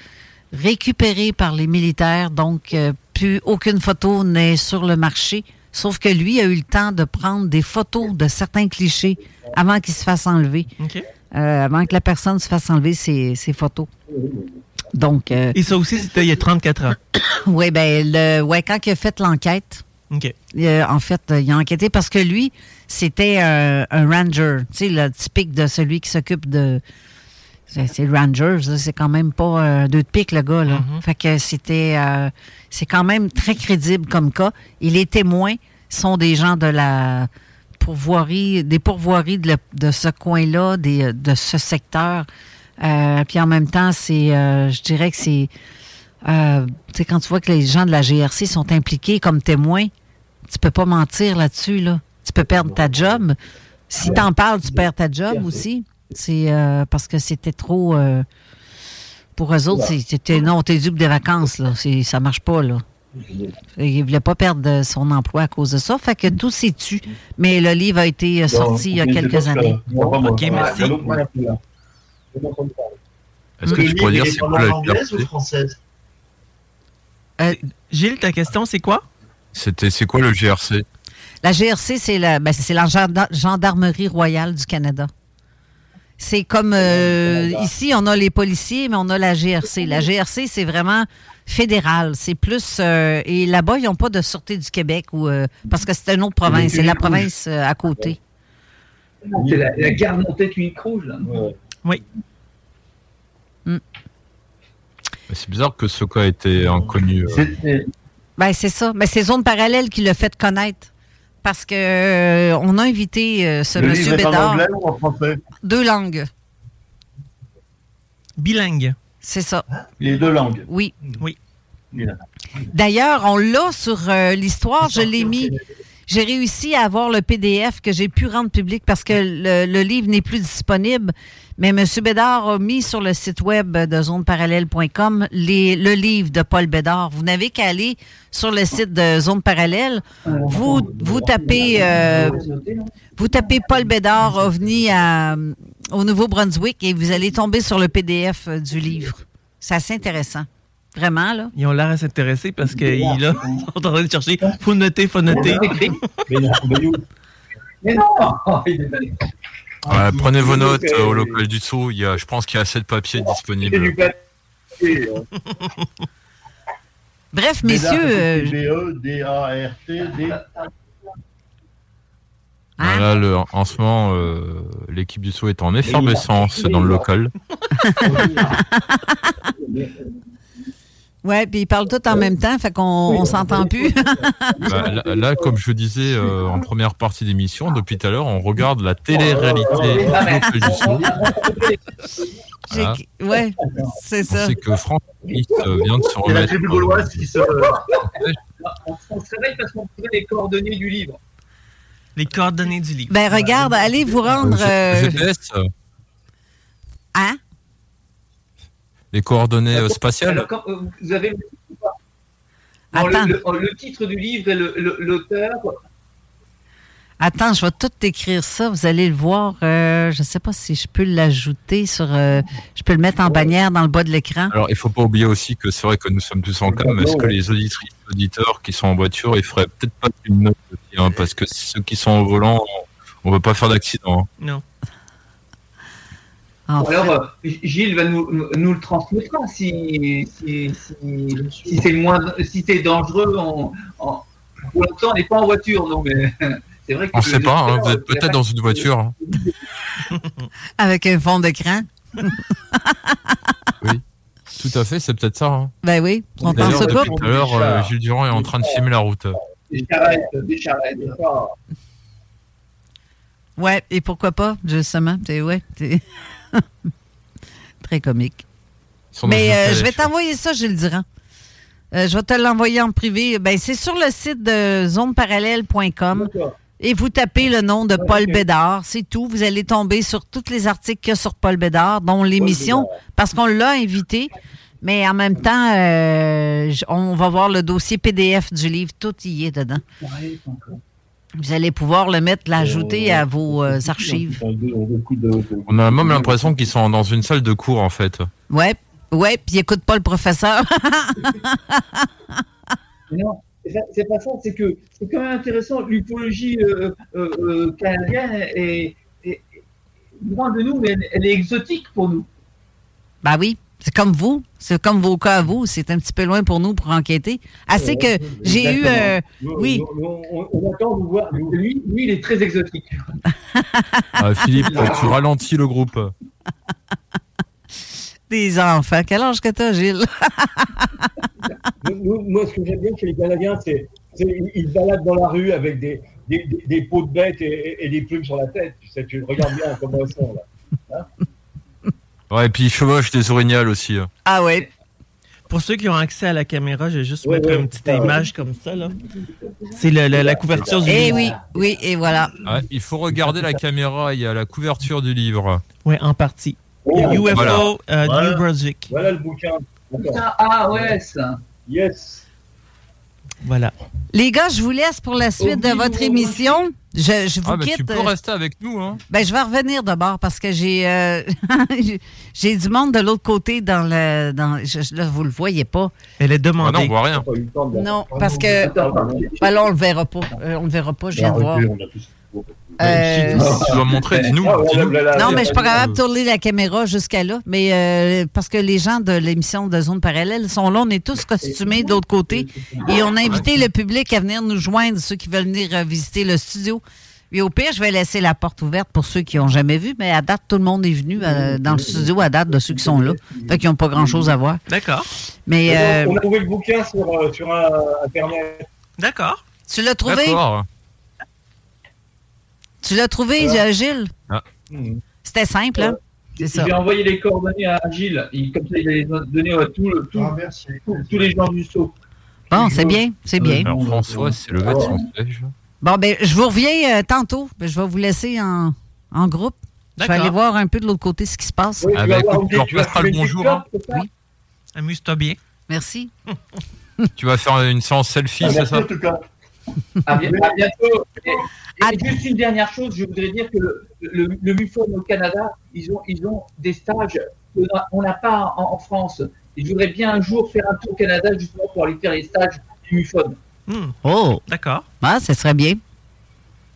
récupérées par les militaires, donc euh, plus aucune photo n'est sur le marché. Sauf que lui a eu le temps de prendre des photos de certains clichés avant qu'il se fasse enlever, OK. euh, avant que la personne se fasse enlever ses, ses photos. Donc, euh, Et ça aussi, c'était il y a 34 ans. oui, ben, le, ouais, quand il a fait l'enquête, Euh, en fait, il a enquêté parce que lui, c'était euh, un ranger, tu sais, le typique de celui qui s'occupe de. C'est c'est le ranger, ça, c'est quand même pas euh, deux de pique, le gars, là. Fait que c'était. c'est quand même très crédible comme cas. Et les témoins sont des gens de la pourvoirie, des pourvoiries de, le- de ce coin-là, de ce secteur. Puis en même temps, c'est, je dirais que c'est, euh, tu sais, quand tu vois que les gens de la GRC sont impliqués comme témoins, tu peux pas mentir là-dessus, là. Tu peux perdre ta job. Si t'en parles, tu perds ta job aussi. C'est euh, parce que c'était trop. euh, pour eux autres, c'est- c'était non, t'es pour des vacances, là. C'est- Ça marche pas, là. Il voulait pas perdre son emploi à cause de ça. Fait que tout s'est tu. Mais le livre a été euh, sorti il y a quelques années. Ok, merci. Est-ce que tu pourrais dire c'est quoi la anglaise ou GRC française Euh, Gilles, ta question, c'est quoi? C'était c'est quoi le GRC La GRC, c'est la, ben, c'est la genda- Gendarmerie royale du Canada. C'est comme euh, ici, on a les policiers, mais on a la GRC. La GRC, c'est vraiment fédéral. C'est plus. euh, et là-bas, ils n'ont pas de Sûreté du Québec ou euh, parce que c'est une autre province. C'est la province euh, à côté. C'est la, la garde montée unique rouge, là. Oui. C'est bizarre que ce cas ait été inconnu. euh. Ben, c'est ça. Mais c'est Zone Parallèle qui l'a fait connaître. Parce que euh, on a invité euh, ce Le monsieur livre est en Bédard. anglais ou en français? Deux langues. Bilingue. C'est ça. Les deux langues. Oui. Oui. D'ailleurs, on l'a sur euh, l'histoire, je l'ai mis. J'ai réussi à avoir le PDF que j'ai pu rendre public parce que le, le livre n'est plus disponible. Mais M. Bédard a mis sur le site web de zoneparallèle.com le livre de Paul Bédard. Vous n'avez qu'à aller sur le site de Zone Parallèle. Vous, vous tapez euh, vous tapez Paul Bédard OVNI à- au Nouveau-Brunswick et vous allez tomber sur le PDF du livre. C'est assez intéressant. Vraiment, là? Ils ont l'air à s'intéresser parce qu'ils sont en train de chercher. Faut noter, faut noter. Mais non allé. Ouais, prenez vos notes euh, au local du Sceau. Il y a, je pense qu'il y a assez de papier disponible. Bref, messieurs, euh, B-E-D-A-R-T-D. Hein? Là, le- en ce moment, euh, l'équipe du Sceau est en effervescence dans le local. Ouais, puis ils parlent tout en même temps, fait qu'on on s'entend plus. Bah, là, là, comme je disais euh, en première partie d'émission, depuis tout à l'heure, on regarde la télé-réalité Voilà. Ouais, c'est ça. sait que Franck Smith, euh, vient de se C'est la remettre. tribu gauloise qui se. On, se réveille parce qu'on trouvait les coordonnées du livre. Les coordonnées du livre. Ben regarde, allez vous rendre. euh, GPS, euh, Hein? Les coordonnées euh, spatiales. Alors, quand, euh, vous avez le titre ou pas Non, le, Attends. le- le titre du livre et l'auteur. Attends, je vais tout écrire ça. Vous allez le voir. euh, je ne sais pas si je peux l'ajouter sur. euh, je peux le mettre en bannière dans le bas de l'écran. Alors, il faut pas oublier aussi que c'est vrai que nous sommes tous en cam. Est-ce que les auditrices, auditeurs qui sont en voiture, ils feraient peut-être pas une note aussi, hein, parce que ceux qui sont au volant, on veut pas faire d'accident. hein. Non. En Alors, euh, Gilles va nous, nous le transmettre si, si, si, si c'est le moins, si c'est dangereux. On, on- pour l'instant, on n'est pas en voiture, non, mais c'est vrai que. On sait pas, hein, vous êtes euh, peut-être dans une voiture. hein. Avec un fond d'écran. Tout à fait, c'est peut-être ça. hein. Ben oui, on D'ailleurs, pense pas. depuis tout à l'heure, euh, Gilles Durand est en train de filmer la route. Des charrettes, des charrettes. Ouais, et pourquoi pas, justement. Ouais, très comique. Mais euh, je vais t'envoyer ça, Gilles Durand. Euh, je vais te l'envoyer en privé. Ben, c'est sur le site de zoneparallèle.com et vous tapez le nom de Paul Bédard. C'est tout. Vous allez tomber sur tous les articles qu'il y a sur Paul Bédard, dont l'émission, parce qu'on l'a invité. Mais en même temps, euh, on va voir le dossier PDF du livre. Tout y est dedans. Vous allez pouvoir le mettre, l'ajouter à vos euh, archives. On a même l'impression qu'ils sont dans une salle de cours, en fait. Ouais, ouais, puis écoute pas le professeur. Non, c'est pas- ça, c'est que c'est quand même intéressant. L'ufologie euh, euh, euh, canadienne est, est- est loin de nous, mais elle, elle est exotique pour nous. Ben oui, c'est comme vous. C'est comme vos cas à vous. C'est un petit peu loin pour nous pour enquêter. Assez que j'ai eu. euh, oui. On, on attend de voir. Lui, lui, il est très exotique. Ah, Philippe, tu ralentis le groupe. Des enfants. Quel âge que t'as, Gilles? Nous- moi, ce que j'aime bien chez les Canadiens, c'est c'est- ils se baladent dans la rue avec des, des, des- des peaux de bêtes et, et des plumes sur la tête. Tu sais, tu regardes bien comment elles sont là. Ouais, et puis ils chevauchent des orignales aussi. hein. Ah ouais. Pour ceux qui ont accès à la caméra, je vais juste Ouais, mettre ouais. une petite Ah ouais. image comme ça. là. C'est le- le- la couverture du Eh livre. oui, oui, et voilà. Ouais, il faut regarder la caméra, il y a la couverture du livre. Oui, en partie. Oh, UFO voilà. euh, Voilà. New Brunswick. Voilà le bouquin. Putain, ah ouais, ça. Yes. Voilà. Les gars, je vous laisse pour la suite de votre émission. Je, je vous Ah, bah, quitte. tu peux euh, rester avec nous. Hein. Ben, je vais revenir d'abord parce que j'ai euh, j'ai du monde de l'autre côté dans le. Dans, je- là, vous le voyez pas. Elle est Ah non, demandée. on voit rien. Non, parce que. Ben là, on le verra pas. Euh, on le verra pas, je viens de voir. Euh, si tu dois montrer, dis-nous. Là, Non, mais je suis pas capable de tourner la caméra jusqu'à là. Mais euh, parce que les gens de l'émission de Zone Parallèle sont là, on est tous costumés de l'autre côté. Et on a invité le public à venir nous joindre, ceux qui veulent venir euh, visiter le studio. Et au pire, je vais laisser la porte ouverte pour ceux qui n'ont jamais vu, mais à date, tout le monde est venu euh, dans le studio à date de ceux qui sont là. Fait qu'ils n'ont pas grand-chose à voir. D'accord. Mais euh, On a trouvé le bouquin sur, sur Internet. D'accord. tu l'as trouvé? D'accord. Tu l'as trouvé, Voilà. euh, Gilles? Ah. C'était simple, hein? J'ai envoyé les coordonnées à Gilles. Il, comme ça, il va les donner à tout le- tout- tous- tous les gens du saut. Bon, c'est bien, c'est bien. Alors François s'est levé de son siège. Bon, ben, je vous reviens euh, tantôt. Ben, je vais vous laisser en, en groupe. Je vais aller voir un peu de l'autre côté ce qui se passe. Ah écoute, tu leur passeras le bonjour. hein. Oui. Amuse-toi bien. Merci. Tu vas faire une séance selfie, Ah, c'est ça? en tout cas. À bien- à bientôt. Et, et juste une dernière chose, je voudrais dire que le, le, le MUFON au Canada, ils ont, ils ont des stages qu'on n'a pas en, en France. Et je voudrais bien un jour faire un tour au Canada justement pour aller faire les stages du MUFON. Oh. D'accord. Ah, ce serait bien.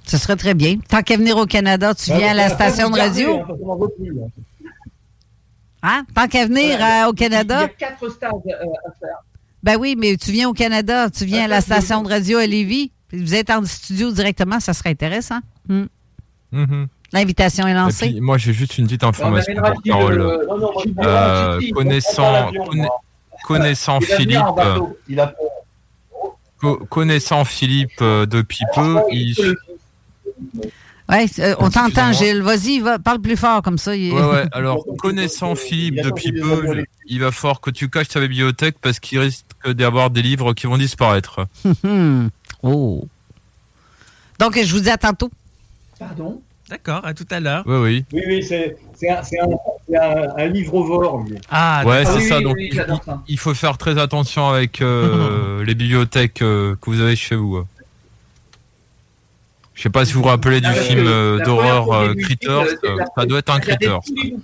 Ce serait très bien. Tant qu'à venir au Canada, tu viens à la station de radio? Hein? Tant qu'à venir euh, au Il y a Canada. quatre stages euh, à faire. Ben oui, mais tu viens au Canada, tu viens à la station de radio à Lévis. puis Vous êtes en studio directement, ça serait intéressant. Hmm. Mhm. L'invitation est Et lancée. puis, moi, j'ai juste une petite information pour Carole. euh, non, non, Euh, connaissant, conna- connaissant Il Philippe, en bateau. Il a co- connaissant Philippe euh, depuis peu, il, Ouais, euh, on t'entend. Gilles. Vas-y, va, parle plus fort comme ça. il- Ouais, ouais. Alors, connaissant Philippe depuis peu, il va falloir que tu caches ta bibliothèque parce qu'il risque d'y avoir des livres qui vont disparaître. oh. Donc, je vous dis à tantôt. Pardon? D'accord, à tout à l'heure. Oui, oui. Oui, oui, c'est un, un, un. Ah, ouais, d'accord. c'est ça. Donc, il, il faut faire très attention avec euh, les bibliothèques euh, que vous avez chez vous. Je sais pas si vous vous rappelez du film euh, d'horreur euh, Critters. euh, ça doit être un Critters. qu'il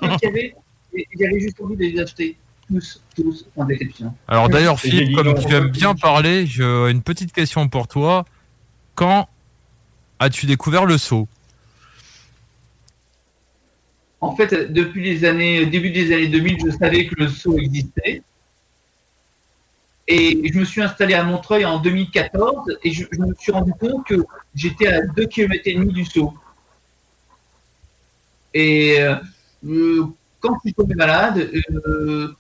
y avait, juste envie de les acheter. Tous, tous, sans exception. Alors d'ailleurs, Philippe, comme tu aimes bien parler, j'ai une petite question pour toi. Quand as-tu découvert le saut? En fait, depuis les années, début des années 2000, je savais que le saut existait. Et je me suis installé à Montreuil en 2014 et je, je me suis rendu compte que j'étais à 2 km et demi du saut. Et euh, quand je suis tombé malade, euh,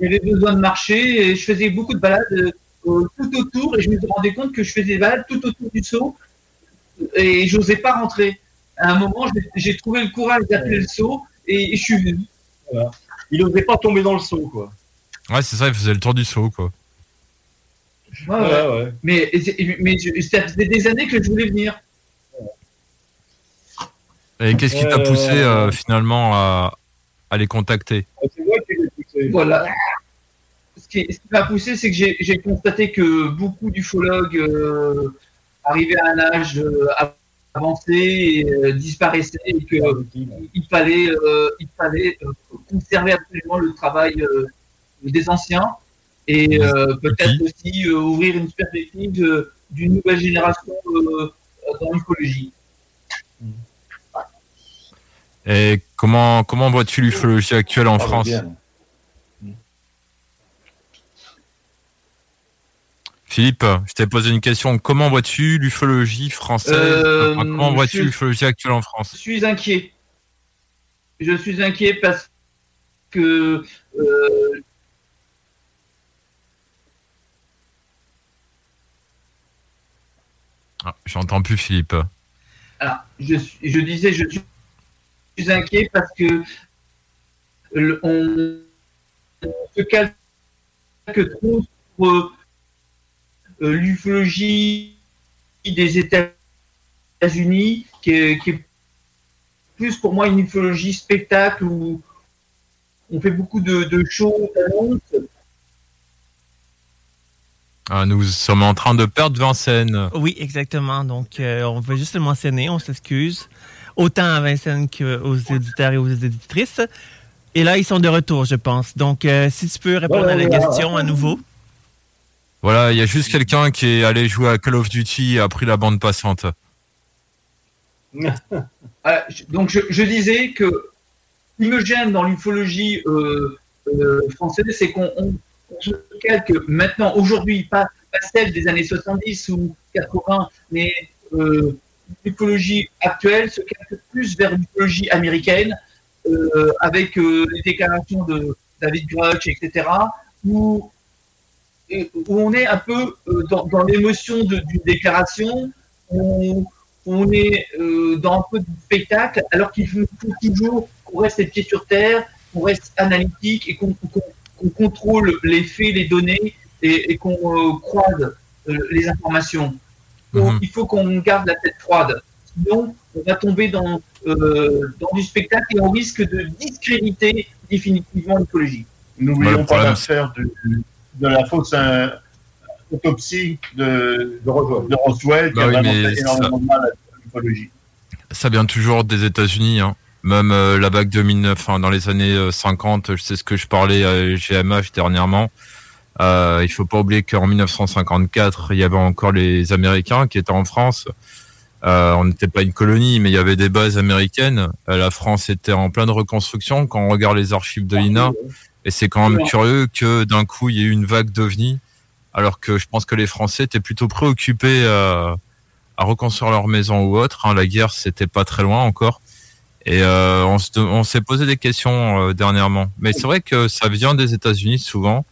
j'avais besoin de marcher et je faisais beaucoup de balades euh, tout autour et je me suis rendu compte que je faisais des balades tout autour du saut et j'osais pas rentrer. À un moment, j'ai- trouvé le courage d'appeler le saut et, et je suis venu. Voilà. Il n'osait pas tomber dans le seau, quoi. Ouais, c'est ça, il faisait le tour du saut, quoi. Ouais, ouais. Mais, mais je- ça faisait des années que je voulais venir. Et qu'est-ce qui t'a Euh, poussé euh, finalement à, à les contacter? Voilà. Ce qui, ce qui m'a poussé, c'est que j'ai constaté que beaucoup d'ufologues euh, arrivaient à un âge euh, avancé et euh, disparaissaient et qu'il fallait, euh, il fallait euh, conserver absolument le travail euh, des anciens et euh, peut-être aussi euh, ouvrir une perspective euh, d'une nouvelle génération euh, dans l'ufologie. Et comment, comment vois-tu l'ufologie actuelle en France? Philippe, je t'ai posé une question. Comment vois-tu l'ufologie française? Euh, Enfin, Comment vois-tu je- l'ufologie actuelle en France? Je suis inquiet. Je suis inquiet parce que euh, Ah, J'entends plus Philippe. alors, je, suis- je disais, je suis, je inquiet parce que on, se calque trop sur euh, euh, l'ufologie des États-Unis, qui est, qui est plus pour moi une ufologie spectacle où on fait beaucoup de, de shows, d'annonces. Ah, nous sommes en train de perdre Vincennes. Oui, exactement. Donc, euh, on veut juste le mentionner, on s'excuse. Autant à Vincennes qu'aux éditeurs et aux éditrices. Et là, ils sont de retour, je pense. Donc, euh, si tu peux répondre à la question à nouveau. Voilà, il y a juste quelqu'un qui est allé jouer à Call of Duty et a pris la bande passante. Ah, donc je, je disais que ce qui me gêne dans l'ufologie euh, euh, française, c'est qu'on calque maintenant, aujourd'hui, pas, celle des années 70 ou 80, mais euh, l'ufologie actuelle se calque plus vers l'ufologie américaine, euh, avec euh, les déclarations de David Grush, etc., où, où on est un peu euh, dans, dans l'émotion d'une déclaration, où on est dans un peu de spectacle, alors qu'il faut, toujours qu'on reste les pieds sur terre, qu'on reste analytique et qu'on- qu'on contrôle les faits, les données et, et qu'on euh, croise euh, les informations. Donc, Il faut qu'on garde la tête froide. Sinon, on va tomber dans, euh, dans du spectacle et on risque de discréditer définitivement l'écologie. N'oublions pas l'affaire de, de la fausse euh, autopsie de, de, Roswell, de Roswell, qui Bah a oui, vraiment mais fait énormément de mal à l'ufologie. Ça vient toujours des États-Unis. Hein. Même euh, la vague de 19, enfin, dans les années euh, 50, je sais ce que je parlais à GMH dernièrement. Euh, il faut pas oublier qu'en 1954, il y avait encore les Américains qui étaient en France. Euh, on n'était pas une colonie, mais il y avait des bases américaines. Euh, la France était en pleine reconstruction. Quand on regarde les archives de l'INA, et c'est quand même curieux que d'un coup il y ait eu une vague d'ovnis, alors que je pense que les Français étaient plutôt préoccupés euh, à reconstruire leur maison ou autre. hein. La guerre, c'était pas très loin encore. Et euh, on se- on s'est posé des questions euh, dernièrement. Mais c'est vrai que ça vient des États-Unis souvent.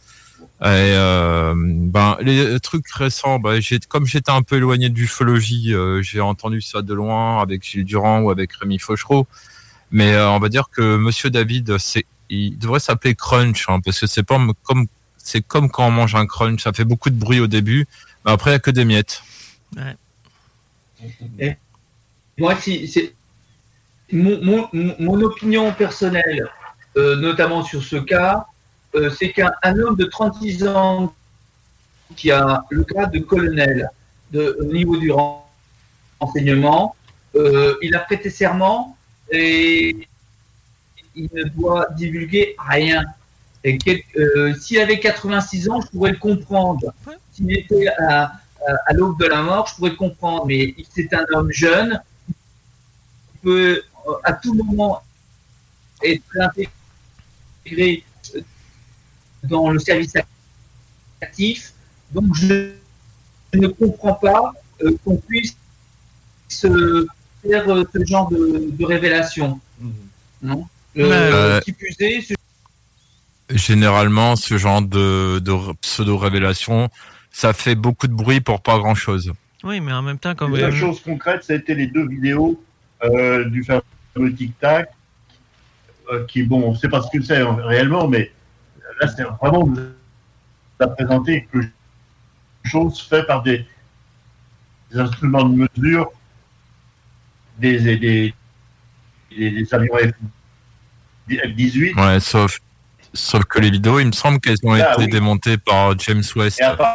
Et euh, ben les trucs récents, ben, j'ai comme j'étais un peu éloigné de l'ufologie, euh, j'ai entendu ça de loin avec Gilles Durand ou avec Rémi Fauchereau. Mais euh, on va dire que Monsieur David, c'est il devrait s'appeler Crunch hein, parce que c'est pas comme c'est comme quand on mange un crunch, ça fait beaucoup de bruit au début, mais après il y a que des miettes. Et moi, si, c'est mon, opinion personnelle, euh, notamment sur ce cas, euh, c'est qu'un un homme de 36 ans qui a le grade de colonel de, au niveau du ren- renseignement, euh, il a prêté serment et il ne doit divulguer rien. Et S'il avait 86 ans, je pourrais le comprendre. S'il était à, l'aube de la mort, je pourrais le comprendre. Mais c'est un homme jeune, peut à tout moment être intégré euh, dans le service actif. Donc je ne comprends pas euh, qu'on puisse euh, faire euh, ce genre de, de révélation. Non? Euh, Euh, ce Généralement, ce genre de, de pseudo-révélation, ça fait beaucoup de bruit pour pas grand-chose. Oui, mais en même temps, comme. La chose concrète, ça a été les deux vidéos euh, du fameux Tic Tac, euh, qui, bon, on ne sait pas ce que c'est euh, réellement, mais là, c'est vraiment vous a présenté quelque chose fait par des, des instruments de mesure, des, des, des, avions F, F-18. Ouais, sauf, sauf que les vidéos, il me semble qu'elles ont Ah, été oui. démontées par James West. Et à part,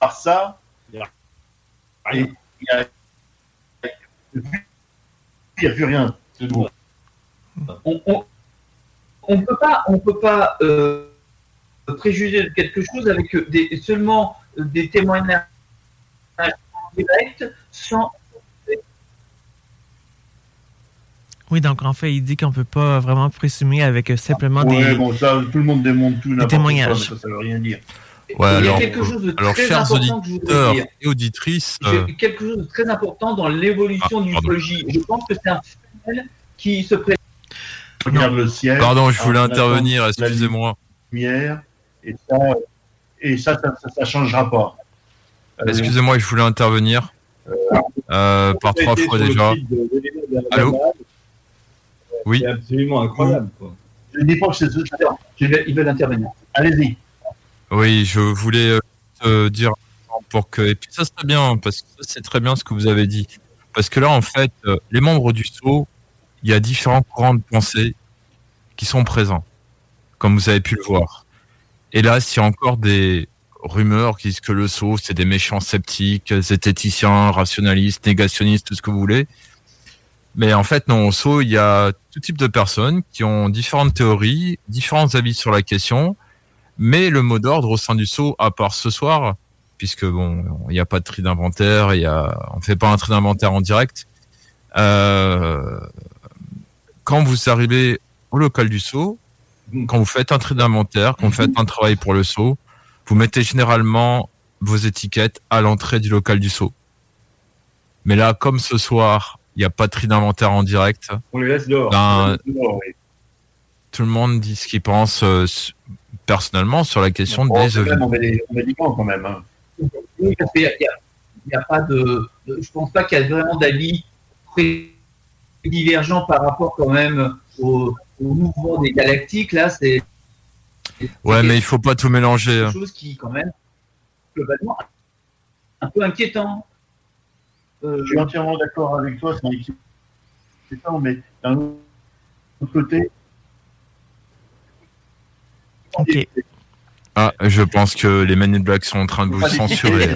à part ça, il n'y a, il y a, a plus rien. On on- on ne peut pas, on peut pas euh, préjuger de quelque chose avec des, seulement des témoignages directs sans. Oui, donc en fait, il dit qu'on peut pas vraiment présumer avec simplement Ouais, des. bon, ça, tout le monde démonte tout, n'importe quoi, ça, veut rien dire. Ouais, Il y a alors, quelque chose de alors très important que je voudrais dire. et auditrices, J'ai euh, quelque chose de très important dans l'évolution de l'ufologie. Je pense que c'est un phénomène qui se présente. Regarde le ciel. pardon, je voulais en intervenir, excusez-moi. lumière, et ça, et ça, ça, ça, ça changera pas. Euh, Excusez-moi, je voulais intervenir euh, par trois fois déjà. Allô Oui. C'est absolument incroyable. Quoi. Je dis pas que c'est Ils veulent intervenir. Allez-y. Oui, je voulais euh, euh, dire pour que et puis ça serait bien parce que c'est très bien ce que vous avez dit parce que là en fait euh, les membres du SO, il y a différents courants de pensée qui sont présents comme vous avez pu le voir. Et là, s'il y a encore des rumeurs qui disent que le SO c'est des méchants sceptiques, zététiciens, rationalistes, négationnistes, tout ce que vous voulez. Mais en fait, non, au SO, il y a tout type de personnes qui ont différentes théories, différents avis sur la question. Mais le mot d'ordre au sein du saut, à part ce soir, puisque bon, il n'y a pas de tri d'inventaire, il y a, on fait pas un tri d'inventaire en direct. Euh, quand vous arrivez au local du saut, quand vous faites un tri d'inventaire, quand vous faites un travail pour le saut, vous mettez généralement vos étiquettes à l'entrée du local du saut. Mais là, comme ce soir, il n'y a pas de tri d'inventaire en direct. On les laisse dehors. Ben, On les laisse dehors, oui. tout le monde dit ce qu'il pense euh, personnellement sur la question Bon, des même, on met des, on met des camps quand même. hein. Oui, parce qu'il y a, pas de, de- Je pense pas qu'il y a vraiment d'avis très divergents par rapport quand même au, au mouvement des galactiques. Là, c'est Ouais, mais il faut pas tout mélanger. hein. quelque chose qui, quand même, globalement, un peu inquiétant. Euh, Je suis entièrement d'accord avec toi, c'est inquiétant, mais d'un autre côté, Ok. Ah, je pense que les Men in Black sont en train de vous censurer.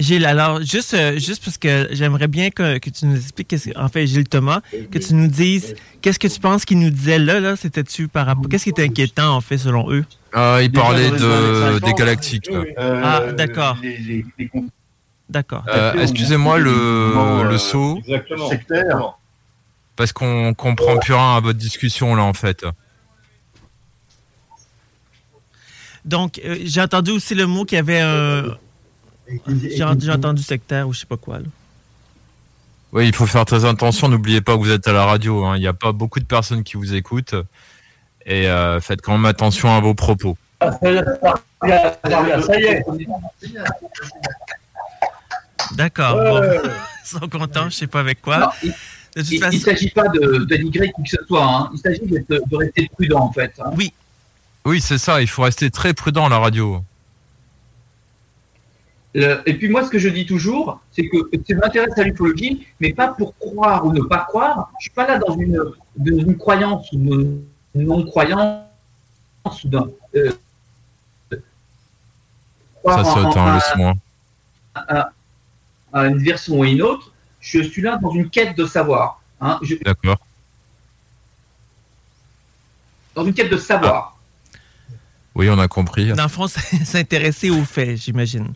Gilles, alors, juste, euh, juste parce que j'aimerais bien que, que tu nous expliques, qu'est-ce- en fait, Gilles Thomas, que tu nous dises, qu'est-ce que tu penses qu'il nous disait là, là, c'était-tu par rapport, qu'est-ce qui était inquiétant, en fait, selon eux? Ah, il Déjà parlait dans les années de, 50, des galactiques. là. Euh, Ah, d'accord. D'accord. Euh, Excusez-moi le, le saut, Exactement. parce qu'on comprend plus rien à votre discussion là en fait. Donc, euh, j'ai entendu aussi le mot qu'il y avait un. J'ai entendu sectaire ou je sais pas quoi, là. Oui, il faut faire très attention. N'oubliez pas que vous êtes à la radio. hein. Il n'y a pas beaucoup de personnes qui vous écoutent. Et euh, faites quand même attention à vos propos. D'accord. Ouais. Bon. Ils sont contents, je sais pas avec quoi. Non, il- façon. ne s'agit pas de dénigrer qui que ce soit. hein. Il s'agit de rester prudent, en fait. hein. Oui. Oui, c'est ça. Il faut rester très prudent à la radio. Et puis moi, ce que je dis toujours, c'est que je m'intéresse à l'ufologie, mais pas pour croire ou ne pas croire. Je suis pas là dans une, dans une croyance ou une non-croyance euh, Ça saute, hein, à- son. à, à une version ou une autre. Je suis là dans une quête de savoir. hein. D'accord. dans une quête de savoir. Oui, on a compris. Dans le fond, s'intéresser aux faits, j'imagine.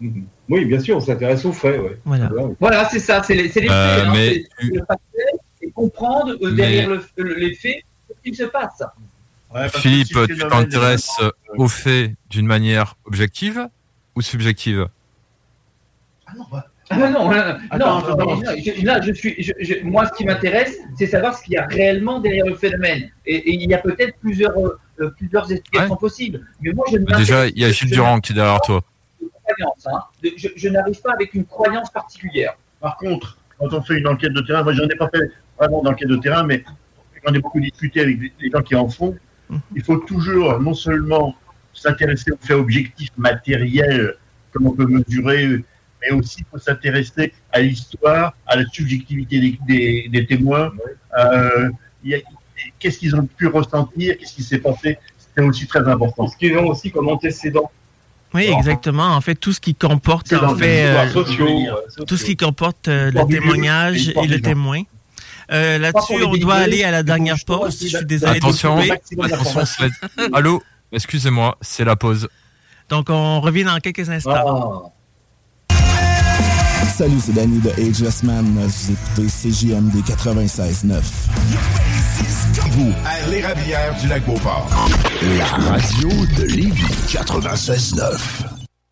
Mhm. Oui, bien sûr, on s'intéresse aux faits. Ouais. Voilà. Voilà, c'est ça, c'est les, Euh, faits. hein. mais tu- le factuel, c'est comprendre euh, Mais- derrière le- le- les faits ce qui se passe. Ouais, Philippe, tu t'intéresses euh, aux faits d'une manière objective ou subjective? Ah non, non, là, Attends, non, attends, non, je- là, je suis, je- je- moi, ce qui m'intéresse, c'est savoir ce qu'il y a réellement derrière le phénomène. Et, et il y a peut-être plusieurs, euh, plusieurs explications possibles. Mais moi, je ne Bah, Déjà, il y a Gilles je Durand qui est derrière toi. croyance, hein. Je, je n'arrive pas avec une croyance particulière. Par contre, quand on fait une enquête de terrain, moi j'en ai pas fait vraiment d'enquête de terrain, mais j'en ai beaucoup discuté avec les gens qui en font. Il faut toujours non seulement s'intéresser aux faits objectifs matériels, comme on peut mesurer, mais aussi il faut s'intéresser à l'histoire, à la subjectivité des, des- des témoins. Euh, Qu'est-ce qu'ils ont pu ressentir, qu'est-ce qui s'est passé, c'est aussi très important. Ce qu'ils ont aussi comme antécédents. Oui, exactement. En fait, tout ce qui comporte, en les fait, euh, sociaux, euh, tout ce qui comporte euh, le du lieu, témoignage et le témoin. Euh, Là-dessus, on doit aller à la dernière pause. Je suis désolé Attention, attention, Allô? Excusez-moi, c'est la pause. Donc, on revient dans quelques instants. Salut, c'est Danny de Ageless Man. Vous écoutez CJMD 96.9. Vous, à l'érablière du lac Beauport. la radio de Lévis 96.9.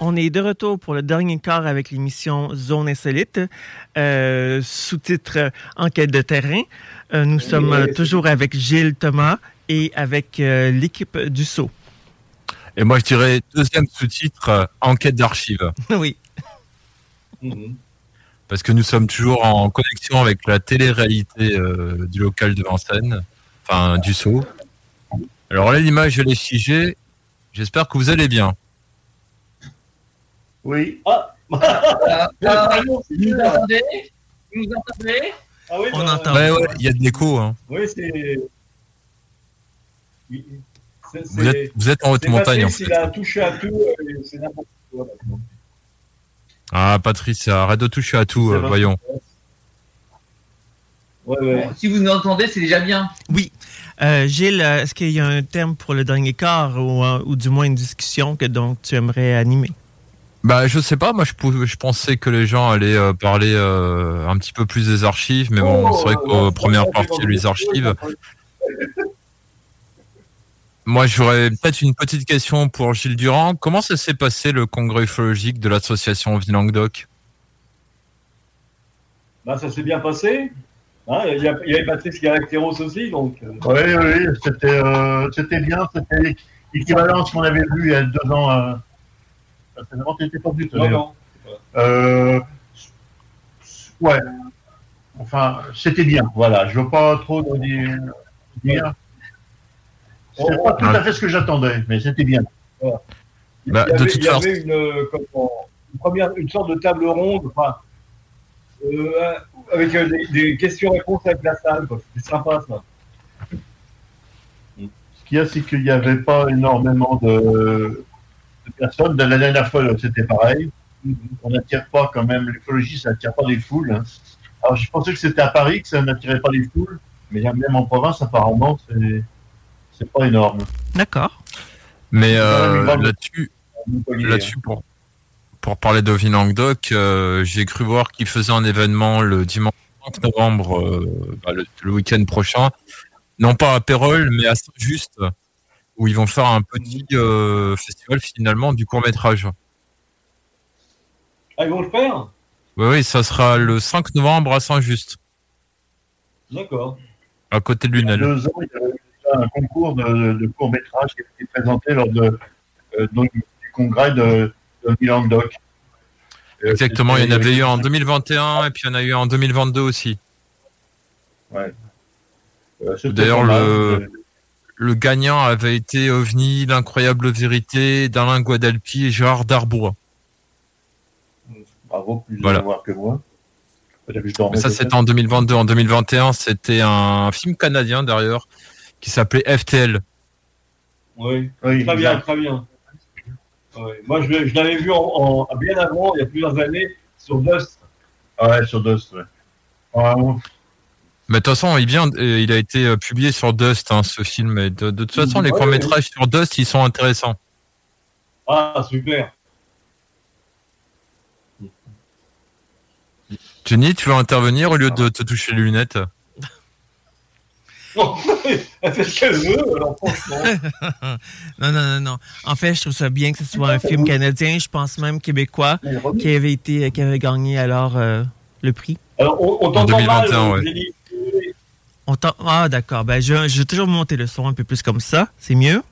On est de retour pour le dernier quart avec l'émission Zone Insolite, euh, sous-titre euh, Enquête de terrain. Euh, nous sommes toujours avec Gilles Thomas et avec euh, l'équipe du Sceau. Et moi, je dirais deuxième sous-titre, enquête d'archives. oui. Parce que nous sommes toujours en connexion avec la télé-réalité euh, du local de Vincennes, enfin du Sceau. Alors là, l'image, elle est figée. J'espère que vous allez bien. Oui. Ah, ah, vous nous entendez? Vous nous entendez? Ah oui, On bah, entend. Ouais, ouais, il y a de l'écho. Hein. Oui, c'est. Vous êtes, vous êtes en haute montagne, en Patrice, fait. Il a touché à tout, euh, c'est n'importe quoi. maintenant. Ah, Patrice, arrête de toucher à tout, euh, voyons. Si vous nous entendez, c'est déjà bien. Oui. Euh, Gilles, euh, est-ce qu'il y a un thème pour le dernier quart ou, euh, ou du moins une discussion que donc tu aimerais animer? Bah, je sais pas, moi je, pouvais- je pensais que les gens allaient euh, parler euh, un petit peu plus des archives, mais bon, c'est vrai qu'aux premières parties des archives. Moi, j'aurais peut-être une petite question pour Gilles Durand. Comment ça s'est passé le congrès ufologique de l'association Vie Languedoc Bah, ça s'est bien passé. Hein, il, y a- il y avait Patrice Caractéros aussi, donc. euh, Oui, oui, c'était euh, c'était bien, c'était l'équivalent de ce qu'on avait vu il y a deux ans. Précédemment, tu n'étais pas Non, non. Euh, ouais. Enfin, c'était bien, voilà. Je ne veux pas trop dire. dire. C'est pas tout à fait ce que j'attendais, mais c'était bien. Voilà. Il Bah, y de avait, toute il y avait une, euh, comment, une première, une sorte de table ronde, enfin, euh, avec euh, des, des questions-réponses avec la salle. C'était sympa ça. Ce qu'il y a, c'est qu'il n'y avait pas énormément de, de personnes. De la dernière fois, c'était pareil. On n'attire pas quand même, l'écologie, ça n'attire pas des foules. hein. Alors, je pensais que c'était à Paris que ça n'attirait pas les foules, mais même en province, apparemment, c'est, c'est pas énorme. D'accord. Mais euh, là-dessus, là-dessus pour, pour parler de Languedoc, euh, j'ai cru voir qu'ils faisaient un événement le dimanche 5 novembre, euh, bah, le, le week-end prochain. Non pas à Pérol, mais à Saint-Just, où ils vont faire un petit euh, festival finalement du court-métrage. Ah, ils vont le faire? Oui, oui, ça sera le 5 novembre à Saint-Just, D'accord. à côté de Il y a Lunel. deux ans, il y avait déjà un concours de, de court-métrage qui a été présenté lors de, euh, donc, du congrès de, de Milan Doc. Exactement, il y en avait eu en 2021 et puis il y en a eu en 2022 aussi. Ouais. Euh, D'ailleurs, le, le gagnant avait été OVNI, l'incroyable vérité d'Alain Guadalpi et Gérard Darbois. Bravo, plus Voilà. de voir que moi. Mais ça, c'était en 2022. En 2021, c'était un film canadien d'ailleurs qui s'appelait FTL. Oui, Oui, très bien, très bien. Moi, je, l'avais vu en, en- bien avant, il y a plusieurs années, sur Dust. Ah ouais, sur Dust, ouais. Ah, Mais de toute façon, il, vient, euh, il a été euh, publié sur Dust, hein, ce film. Et de, de toute façon, les Ouais, courts-métrages sur Dust, ils sont intéressants. Ah, super. Jenny, tu veux intervenir au lieu de te toucher les lunettes? Non, elle fait ce qu'elle veut, alors franchement. non, non, non. En fait, je trouve ça bien que ce soit un film canadien, je pense même québécois, qui avait été, qui avait gagné alors euh, le prix. Alors, on, on t'entend mal, euh, Jenny. On ah, d'accord. Ben, je, je vais toujours monter le son un peu plus comme ça. C'est mieux?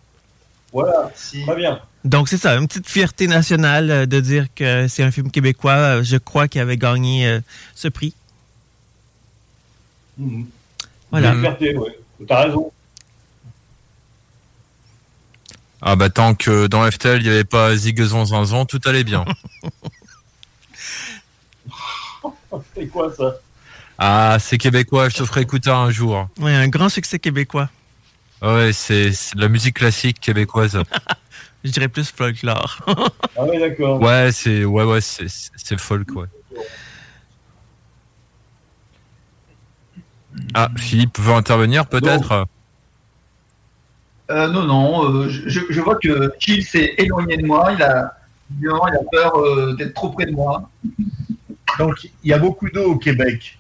Voilà, très bien. Donc, c'est ça, une petite fierté nationale euh, de dire que c'est un film québécois, euh, je crois, qui avait gagné euh, ce prix. Mhm. Voilà. Une fierté, ouais. T'as raison. Ah bah tant que dans FTL, il n'y avait pas Zigazon Zinzon, tout allait bien. C'est quoi ça? Ah, c'est québécois, je te ferai écouter un jour. Ouais, un grand succès québécois. Ouais, c'est c'est de la musique classique québécoise. Je dirais plus folklore. Ah oui, d'accord. ouais, c'est ouais, ouais, c'est c'est- c'est folk, ouais. Ah, Philippe veut intervenir peut-être? Euh, non, non, euh, je, vois que Gilles s'est éloigné de moi. Il a, il a peur euh, d'être trop près de moi. Donc, il y a beaucoup d'eau au Québec.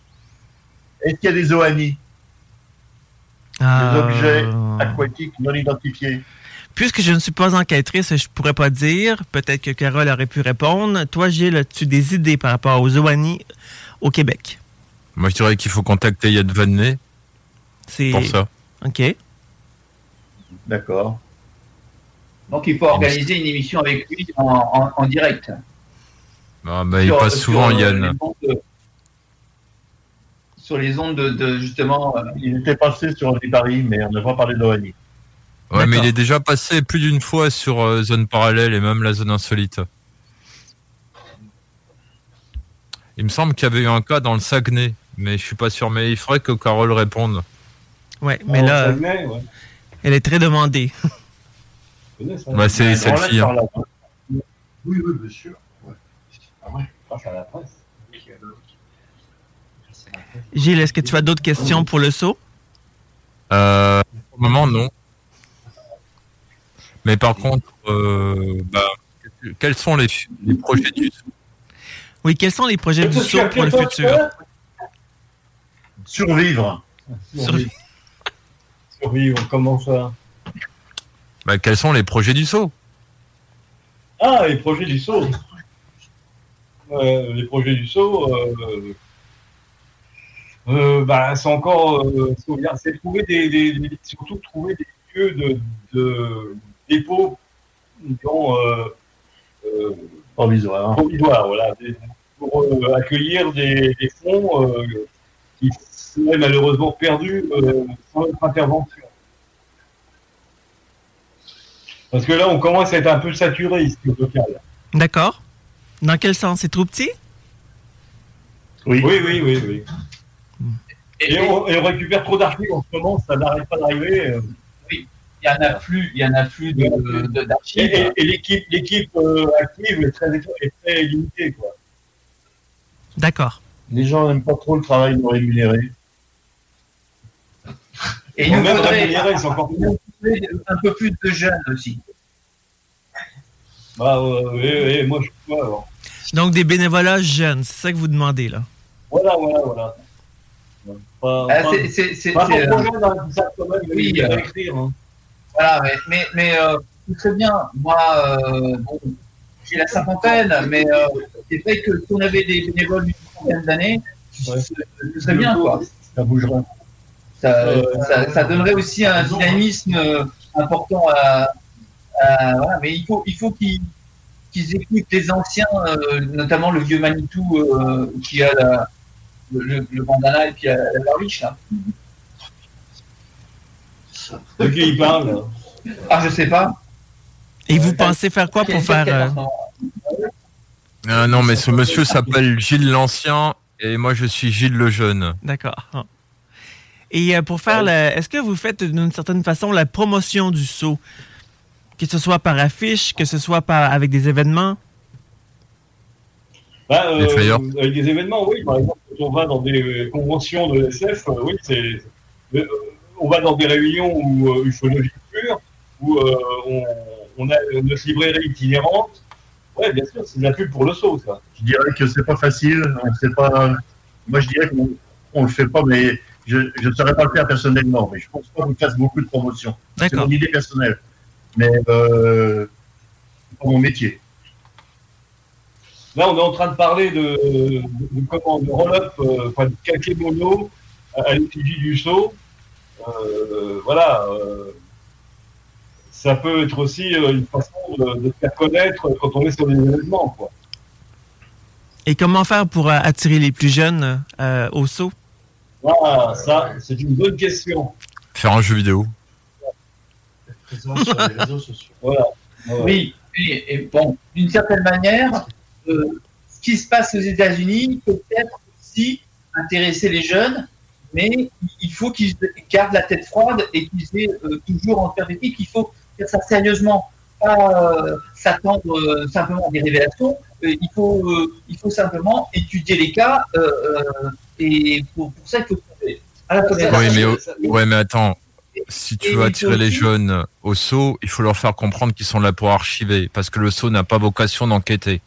Est-ce qu'il y a des OANI Des Ah. objets aquatiques non identifiés Puisque je ne suis pas enquêtrice, je pourrais pas dire. Peut-être que Carole aurait pu répondre. Toi, Gilles, as-tu des idées par rapport aux OANI au Québec? Moi, je dirais qu'il faut contacter Yad Vanné C'est... pour ça. OK. D'accord. Donc, il faut organiser une émission avec lui en, en- en direct. Ah, bah, il passe souvent, Yann. de- sur les ondes de, de, justement. euh, Il était passé sur les paris, mais on n'a pas parlé d'OANI. Ouais, mais il est déjà passé plus d'une fois sur euh, Zone Parallèle et même la Zone Insolite. Il me semble qu'il y avait eu un cas dans le Saguenay mais je suis pas sûr. Mais il faudrait que Carole réponde. Ouais, mais Oh, là, ouais. elle est très demandée. Ouais, c'est celle-ci. on hein. Oui, oui, bien sûr. Ouais. Ah ouais. Grâce à la presse. Gilles, est-ce que tu as d'autres questions pour le saut? Euh, pour le moment, non. Mais par contre, euh, bah, quels sont les, les projets du Oui, quels sont les projets du saut pour le futur? Survivre. Survivre. Survivre, comment ça? Bah, Quels sont les projets du saut? Ah, les projets du saut. Euh, les projets du saut, euh, euh, bah, c'est encore, euh, ce qu'on vient- c'est trouver des, des- des- surtout trouver des lieux de, de dépôt, disons, euh, euh, Provisoire. provisoires, voilà, des- pour euh, accueillir des, des fonds euh, qui seraient malheureusement perdus euh, sans notre intervention. Parce que là, on commence à être un peu saturé ici au local. D'accord. Dans quel sens? C'est trop petit? Oui, oui, oui, oui. oui. Et, on, et on récupère trop d'archives en ce moment, ça n'arrête pas d'arriver. euh. Oui, il y en a plus, il y en a plus de- de- Et, d'archives. et- et l'équipe, l'équipe euh, active est très, est très limitée. Quoi. D'accord. Les gens n'aiment pas trop le travail non rémunéré. Et il même rémunéré, c'est encore plus. un peu plus de jeunes aussi. Bah, euh, oui, oui, moi, je suis pas. alors. Donc, des bénévolats jeunes, c'est ça que vous demandez, là? Voilà, voilà, voilà. Ah, c'est- hein, Oui, il euh, écrire. hein. Voilà, mais, mais, mais euh, très bien. Moi, euh, bon, j'ai la cinquantaine, mais euh, c'est vrai que si on avait des bénévoles d'une trentaine d'années, ce ce serait bien, quoi. Ça bougera. Ça, Euh, ça, ça donnerait aussi un dynamisme euh, important à. à- voilà, mais il faut, il faut qu'ils qu'ils écoutent les anciens, notamment le vieux Manitou qui a la, le, le, bandana et puis la, la barbiche, là. De qui il parle là? Ah, je sais pas. Et vous pensez faire quoi pour faire... euh, Ah non, mais ce monsieur s'appelle Gilles l'Ancien et moi je suis Gilles le Jeune. D'accord. Et euh, pour faire, la- est-ce que vous faites d'une certaine façon la promotion du saut? Que ce soit par affiche, que ce soit par, avec des événements? Bah, euh, flyers. avec des événements, oui. Par exemple, on va dans des euh, conventions de SF, euh, oui, c'est. euh, on va dans des réunions où euh, ufologie pure, où euh, on, on a notre librairie itinérante. Ouais, bien sûr, c'est de la pub pour le saut, ça. Je dirais que c'est pas facile. On sait pas. Moi, je dirais qu'on on le fait pas, mais je ne saurais pas le faire personnellement. Mais je pense pas qu'on fasse beaucoup de promotion. C'est mon idée personnelle. Mais euh, c'est pas mon métier. Là, on est en train de parler de, de, de comment de roll-up, euh, enfin, de kakemono à, à l'effigie du saut. Euh, voilà. euh, ça peut être aussi euh, une façon de, se faire connaître quand on est sur des événements. Quoi. Et comment faire pour euh, attirer les plus jeunes euh, au saut? Ah, ça, c'est une bonne question. Faire un jeu vidéo. Présent sur les réseaux sociaux. Voilà. Oui, oui, et bon, d'une certaine manière, euh, ce qui se passe aux États-Unis peut peut-être aussi intéresser les jeunes, mais il faut qu'ils gardent la tête froide et qu'ils aient euh, toujours en perspective qu'il faut faire ça sérieusement, pas euh, s'attendre euh, simplement à des révélations. Il, faut, il faut simplement étudier les cas et pour, pour ça, il faut trouver. Oui, mais, au- ouais, mais attends. Si tu veux attirer les jeunes au saut, il faut leur faire comprendre qu'ils sont là pour archiver, parce que le saut n'a pas vocation d'enquêter.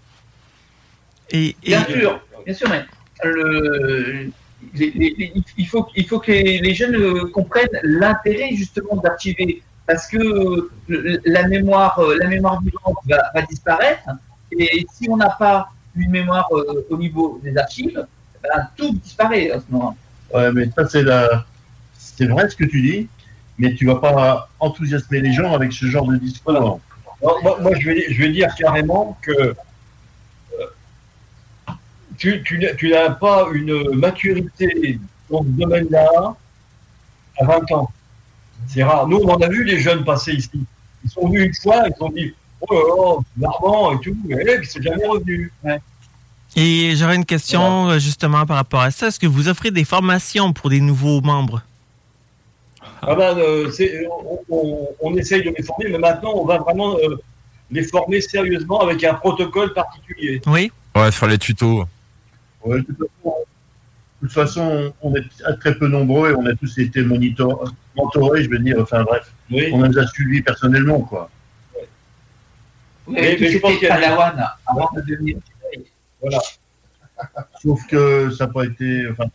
Et, Bien sûr, bien sûr, mais le, les- les- les- il, faut, il faut que les, les jeunes euh, comprennent l'intérêt justement d'archiver, parce que la mémoire, euh, la mémoire vivante va, va disparaître, et si on n'a pas une mémoire euh, au niveau des archives, ben, tout disparaît à ce moment. Ouais, mais ça, c'est la... c'est vrai ce que tu dis, mais tu vas pas enthousiasmer les gens avec ce genre de discours. Alors, moi, moi, je, vais, je vais dire carrément que euh, tu, tu n'as- tu n'as pas une maturité dans ce domaine-là à 20 ans. C'est rare. Nous, on en a vu des jeunes passer ici. Ils sont venus une fois, ils se sont dit Oh là là, c'est marrant et tout, et puis c'est jamais revenu. Et j'aurais une question euh, justement par rapport à ça. Est-ce que vous offrez des formations pour des nouveaux membres? Ah ben, euh, c'est- on, on- on essaye de les former, mais maintenant, on va vraiment euh, les former sérieusement avec un protocole particulier. Oui. Ouais, faire les tutos. Ouais, de toute façon, de toute façon, on est très peu nombreux et on a tous été monitor- mentorés, je veux dire, enfin bref. On les a suivis personnonnellement, quoi. Mais, mais je pense qu'il y a avant de devenir Voilà. Sauf que ça n'a pas été. Enfin,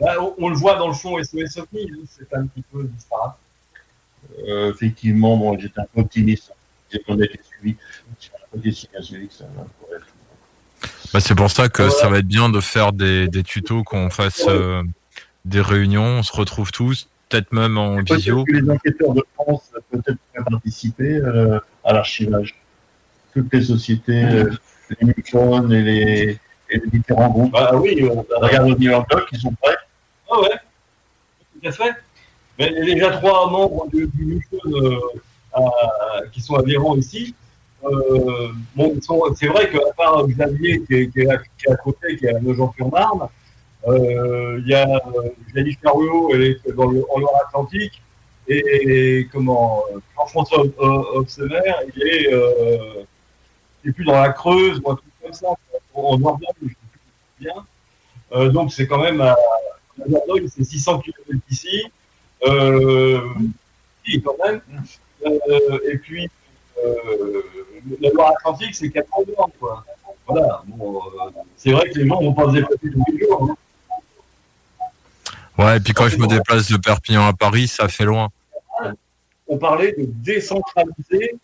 Bah, on, on le voit dans le fond SOS OVNI, hein, c'est un petit peu disparate. euh, effectivement, bon, j'étais un peu optimiste. J'ai qu'on a été suivis. J'ai pas si bien que ça. hein, bref. Bah, c'est pour ça que ça va être bien de faire des, des tutos, qu'on fasse euh, des réunions, on se retrouve tous, peut-être même en visio. Peut-être que les enquêteurs de France euh, peut-être participer euh, à l'archivage. Toutes les sociétés, euh, les MUFON et les, et les différents groupes. Ah oui, on regarde au New York Doc, ils sont prêts. Ah ouais, tout à fait. Mais il y a déjà trois membres du, du euh, à- qui sont adhérents ici. Euh, c'est vrai qu'à part Xavier qui est, à, qui côté, qui est à Nogent-sur-Marne, euh, il y a Janice Caruot, elle est dans le, en Loire-Atlantique, et, comment Jean-François Obsemer, il est, euh, il est plus dans la Creuse ou un truc comme ça, en Dordogne, je sais plus bien. Donc c'est quand même à, à c'est 600 km d'ici. Euh, quand même. Et puis, euh, la Loire-Atlantique, c'est 4 heures, quoi. Voilà. Bon, euh, c'est vrai que les gens vont pas se déplacer tous les jours. hein. Ouais, et puis quand je me déplace de Perpignan à Paris, ça fait loin. On parlait de décentraliser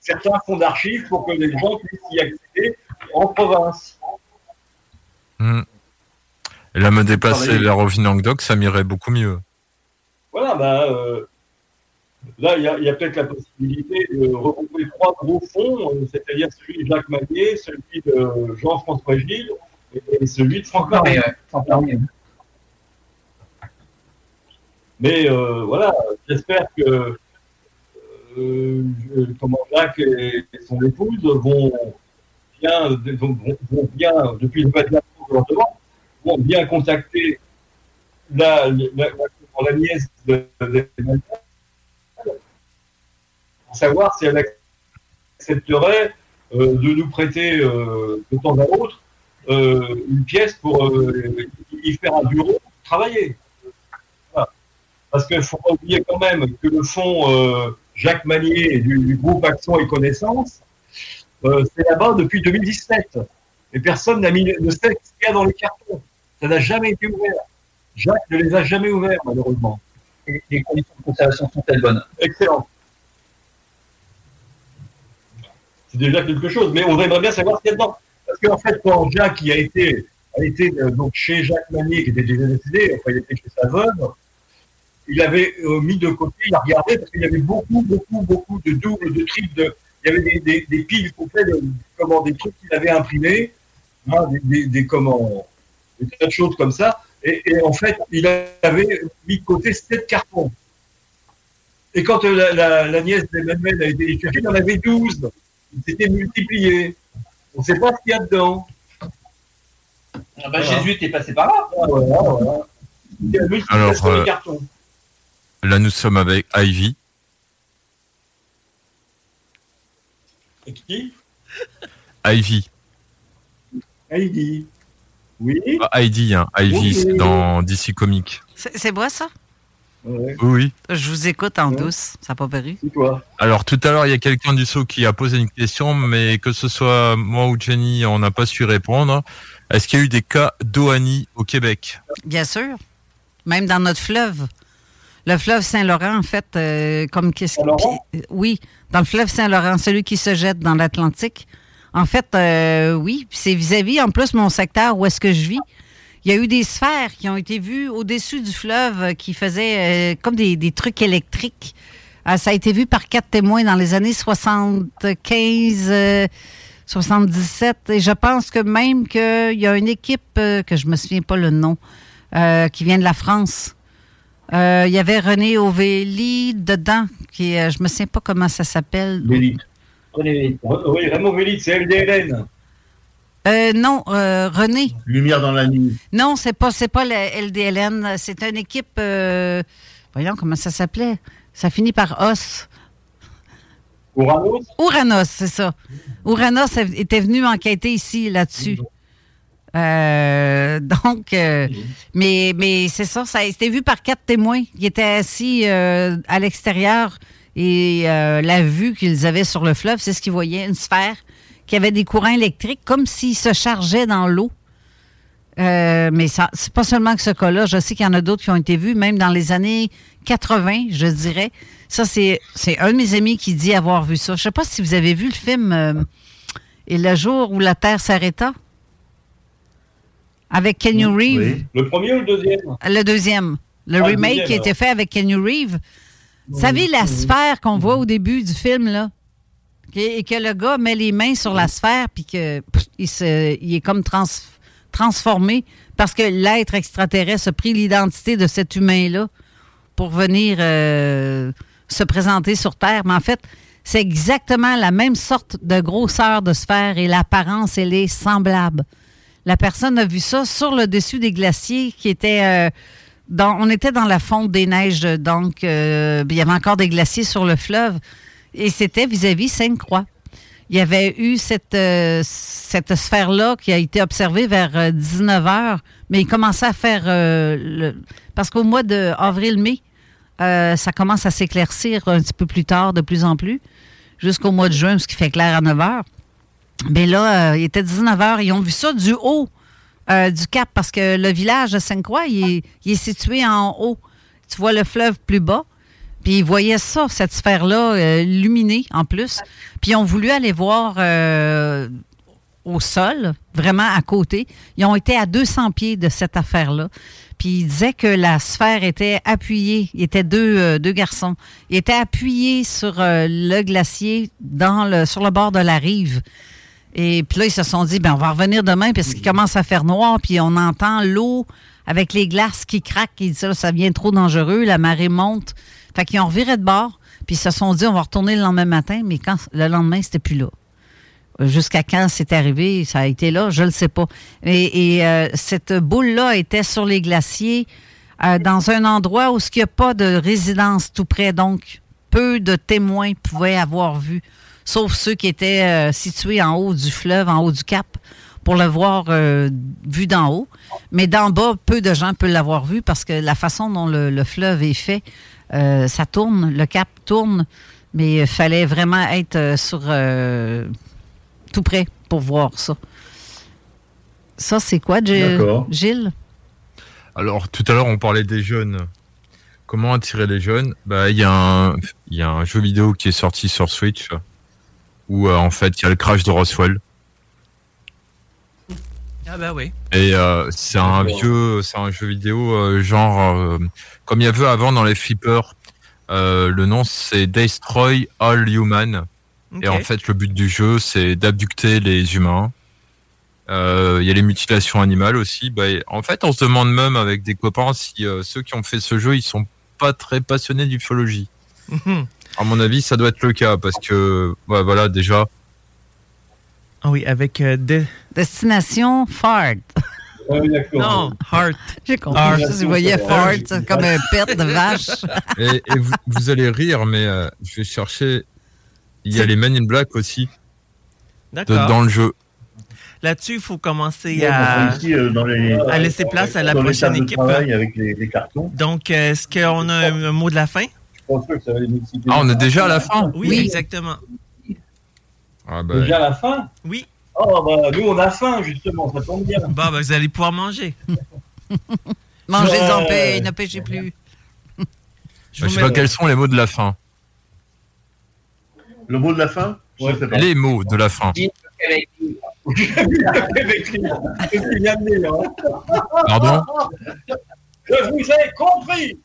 certains fonds d'archives pour que les gens puissent y accéder en province. Hmm. Et là, me déplacer vers Languedoc, ça m'irait beaucoup mieux. Voilà, ben, euh, là, il y a, il y a peut-être la possibilité de regrouper trois gros fonds, euh, c'est-à-dire celui de Jacques Magnier, celui de Jean-François Gilles et, celui de Franck ouais, ouais. Mais euh, voilà, j'espère que euh, comment Jacques et son épouse vont bien, vont, vont bien depuis le matin de leur demande, vont bien contacter la, la, la- la nièce de, de- pour savoir si elle accepterait euh, de nous prêter euh, de temps à autre euh, une pièce pour y faire un bureau pour travailler. Voilà. Parce qu'il ne faut pas oublier quand même que le fonds Jacques Manier du, du groupe Action et Connaissance, c'est là-bas depuis 2017. Et personne n'a mis, ne sait ce qu'il y a dans les cartons. Ça n'a jamais été ouvert. Jacques ne les a jamais ouverts, malheureusement. Et les conditions de conservation sont-elles bonnes? Excellent. C'est déjà quelque chose, mais on aimerait bien savoir ce qu'il y a dedans. Parce qu'en fait, quand Jacques a été, a été euh, donc chez Jacques Manier, qui était déjà décédé, enfin il était chez sa veuve, il avait euh, mis de côté, il a regardé, parce qu'il y avait beaucoup, beaucoup, beaucoup de doubles, de triples, de, il y avait des, piles complètes, des trucs qu'il avait imprimés, hein, des, des, des, choses comme ça. Et, en fait, il avait mis de côté sept cartons. Et quand euh, la, la, la nièce d'Emmanuel a été chercher, il en avait 12. Ils s'étaient multipliés. On ne sait pas ce qu'il y a dedans. Ah bah, Jésus était passé par là. Ah, voilà, voilà. Il y a multiplication Alors, euh. Là, nous sommes avec Ivy. Et qui Ivy. Heidi. Oui. Pas Heidi, hein. Ivy, Oui. c'est dans DC Comics. C'est c'est moi, ça? Ouais. Oui, oui. Je vous écoute en douce. Ça n'a pas paru? Alors, tout à l'heure, il y a quelqu'un du saut qui a posé une question, mais que ce soit moi ou Jenny, on n'a pas su répondre. Est-ce qu'il y a eu des cas d'OANI au Québec? Bien sûr. Même dans notre fleuve. Le fleuve Saint-Laurent, en fait, euh, comme qu'est-ce qui- Oui, dans le fleuve Saint-Laurent, celui qui se jette dans l'Atlantique. En fait, euh, oui, c'est vis-à-vis, en plus, mon secteur où est-ce que je vis. Il y a eu des sphères qui ont été vues au-dessus du fleuve qui faisaient euh, comme des, des trucs électriques. Euh, ça a été vu par quatre témoins dans les années 75, euh, 77. Et je pense que même qu'il y a une équipe, que je me souviens pas le nom, qui vient de la France. Il y avait René Ovelli dedans, qui, je me souviens pas comment ça s'appelle. Oui, Raymond Vélite, c'est LDLN. Euh, non, euh, René. Lumière dans la nuit. Non, c'est pas, c'est pas la LDLN. C'est une équipe. euh, voyons comment ça s'appelait. Ça finit par os. Ouranos? Ouranos, c'est ça. Ouranos était venu enquêter ici là-dessus. Donc, mais, mais c'est ça, ça a été vu par quatre témoins qui étaient assis à l'extérieur et la vue qu'ils avaient sur le fleuve, c'est ce qu'ils voyaient, une sphère qui avait des courants électriques comme s'ils se chargeaient dans l'eau. Euh, mais ça, c'est pas seulement que ce cas-là. Je sais qu'il y en a d'autres qui ont été vus, même dans les années 80, je dirais. Ça, c'est, c'est un de mes amis qui dit avoir vu ça. Je sais pas si vous avez vu le film euh, Et le jour où la Terre s'arrêta avec Kenny Reeves. Le premier ou le deuxième? Le deuxième. Le Ah, le remake deuxième, qui a été fait avec Kenny Reeves. Vous savez, la sphère qu'on voit au début du film, là, et que le gars met les mains sur la sphère, puis que pff, il, est comme trans- transformé parce que l'être extraterrestre a pris l'identité de cet humain-là pour venir euh, se présenter sur Terre. Mais en fait, c'est exactement la même sorte de grosseur de sphère et l'apparence, elle est semblable. La personne a vu ça sur le dessus des glaciers qui étaient. euh, dans, on était dans la fonte des neiges, donc euh, il y avait encore des glaciers sur le fleuve et c'était vis-à-vis Sainte-Croix. Il y avait eu cette, euh, sphère-là qui a été observée vers 19 h, mais il commençait à faire. euh, parce qu'au mois d'avril-mai, euh, ça commence à s'éclaircir un petit peu plus tard, de plus en plus, jusqu'au mois de juin, ce qui fait clair à 9 h. Mais là, euh, il était 19 h. Ils ont vu ça du haut euh, du cap parce que le village de Sainte-Croix, il est situé en haut. Tu vois le fleuve plus bas. Puis ils voyaient ça, cette sphère-là, euh, illuminée en plus. Puis ils ont voulu aller voir euh, au sol, vraiment à côté. Ils ont été à 200 pieds de cette affaire-là. Puis ils disaient que la sphère était appuyée. Il était deux, euh, deux garçons. Ils étaient appuyés sur euh, le glacier sur le bord de la rive. Et puis là, ils se sont dit, ben, on va revenir demain parce qu'il commence à faire noir, puis on entend l'eau avec les glaces qui craquent. Ils disent, là, ça devient trop dangereux, la marée monte. Fait qu'ils ont reviré de bord, puis ils se sont dit, on va retourner le lendemain matin, mais quand le lendemain, c'était plus là. Jusqu'à quand c'est arrivé, ça a été là, je ne le sais pas. Et, euh, cette boule-là était sur les glaciers, euh, dans un endroit où il n'y a pas de résidence tout près, donc peu de témoins pouvaient avoir vu, sauf ceux qui étaient euh, situés en haut du fleuve, en haut du cap, pour le voir euh, vu d'en haut. Mais d'en bas, peu de gens peuvent l'avoir vu parce que la façon dont le fleuve est fait, euh, ça tourne, le cap tourne, mais il fallait vraiment être euh, sur euh, tout près pour voir ça. Ça, c'est quoi. Gilles? Alors, tout à l'heure, on parlait des jeunes. Comment attirer les jeunes? Bah, il y, a un- y a un jeu vidéo qui est sorti sur Switch où, euh, en fait, il y a le crash de Roswell. Ah bah oui. Et euh, c'est un vieux, c'est un jeu vidéo euh, genre euh, comme il y avait avant dans les flippers. Euh, le nom c'est Destroy All Human. Et en fait, le but du jeu c'est d'abducter les humains. Euh, Il y a les mutilations animales aussi. Bah, en fait, on se demande même avec des copains si euh, ceux qui ont fait ce jeu ils sont pas très passionnés d'ufologie. Mhm. À mon avis, ça doit être le cas parce que ouais, voilà déjà. Ah oui, avec euh, de- Destination Non, Heart. J'ai compris. Heart. Je voyais c'est comme un pet de vache. Et, et vous, vous allez rire, mais euh, je vais chercher. Il y a les Men in Black aussi de- D'accord. dans le jeu. Là-dessus, il faut commencer Ouais, à, donc, ici, euh, dans les- à laisser place à la prochaine équipe. travail avec les, les cartons. Donc, euh, est-ce qu'on a un, un mot de la fin? Je pense que ça va les multiplier. Ah, on est déjà à la fin Oui, exactement. Ah Déjà à la fin? Oui. Oh, bah, nous, on a faim, justement, ça tombe bien. Bon, ben, vous allez pouvoir manger. Mangez-en Ouais. paix, ne pêchez plus. bah, je sais pas quels sont les mots de la fin. Le mot de la fin? Je pas. Les mots de la fin. Pardon? Je vous ai compris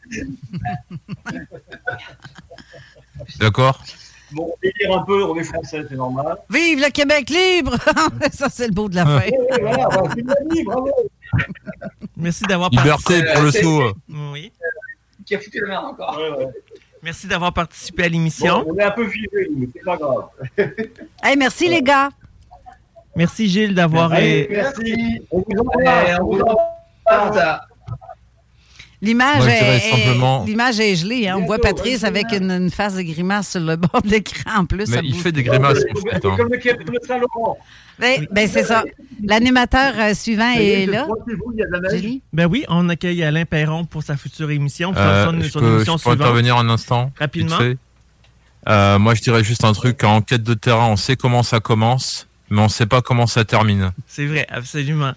D'accord Bon, délire un peu, on est français, c'est normal. Vive le Québec libre! Ça, c'est le beau de la fin. Oui, voilà, bah, bravo Merci d'avoir Liberté participé. pour le saut. Oui. Qui a foutu la merde encore. Merci d'avoir participé à l'émission. Bon, on est un peu fibré, mais c'est pas grave. Hey, merci les gars. Merci Gilles d'avoir... Merci. On vous embrasse. L'image est, est- l'image est gelée. hein. On voit Patrice avec une, une face de grimace sur le bord de l'écran en plus. Mais il bouge. fait des grimaces, en fait. hein. Comme le Quai de Saint-Laurent. Ben, ben, c'est ça. L'animateur euh, suivant est là. Neige. Jenny? Ben oui, on accueille Alain Perron pour sa future émission. Euh, son, je son peux, émission je peux intervenir un instant Rapidement. Euh, Moi, je dirais juste un truc. En enquête de terrain, on sait comment ça commence, mais on sait pas comment ça termine. C'est vrai, absolument.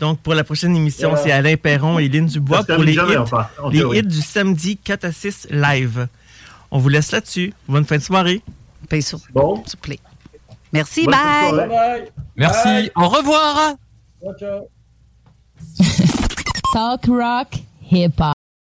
Donc, pour la prochaine émission, c'est Alain Perron et Lynn Dubois pour les, hits, les du samedi 4 à 6 live. On vous laisse là-dessus. Bonne fin de soirée. Paye sur, Bon. sur play. Merci, Bonne bye! Merci, Bye. au revoir Ciao, ciao. Talk rock, hip hop.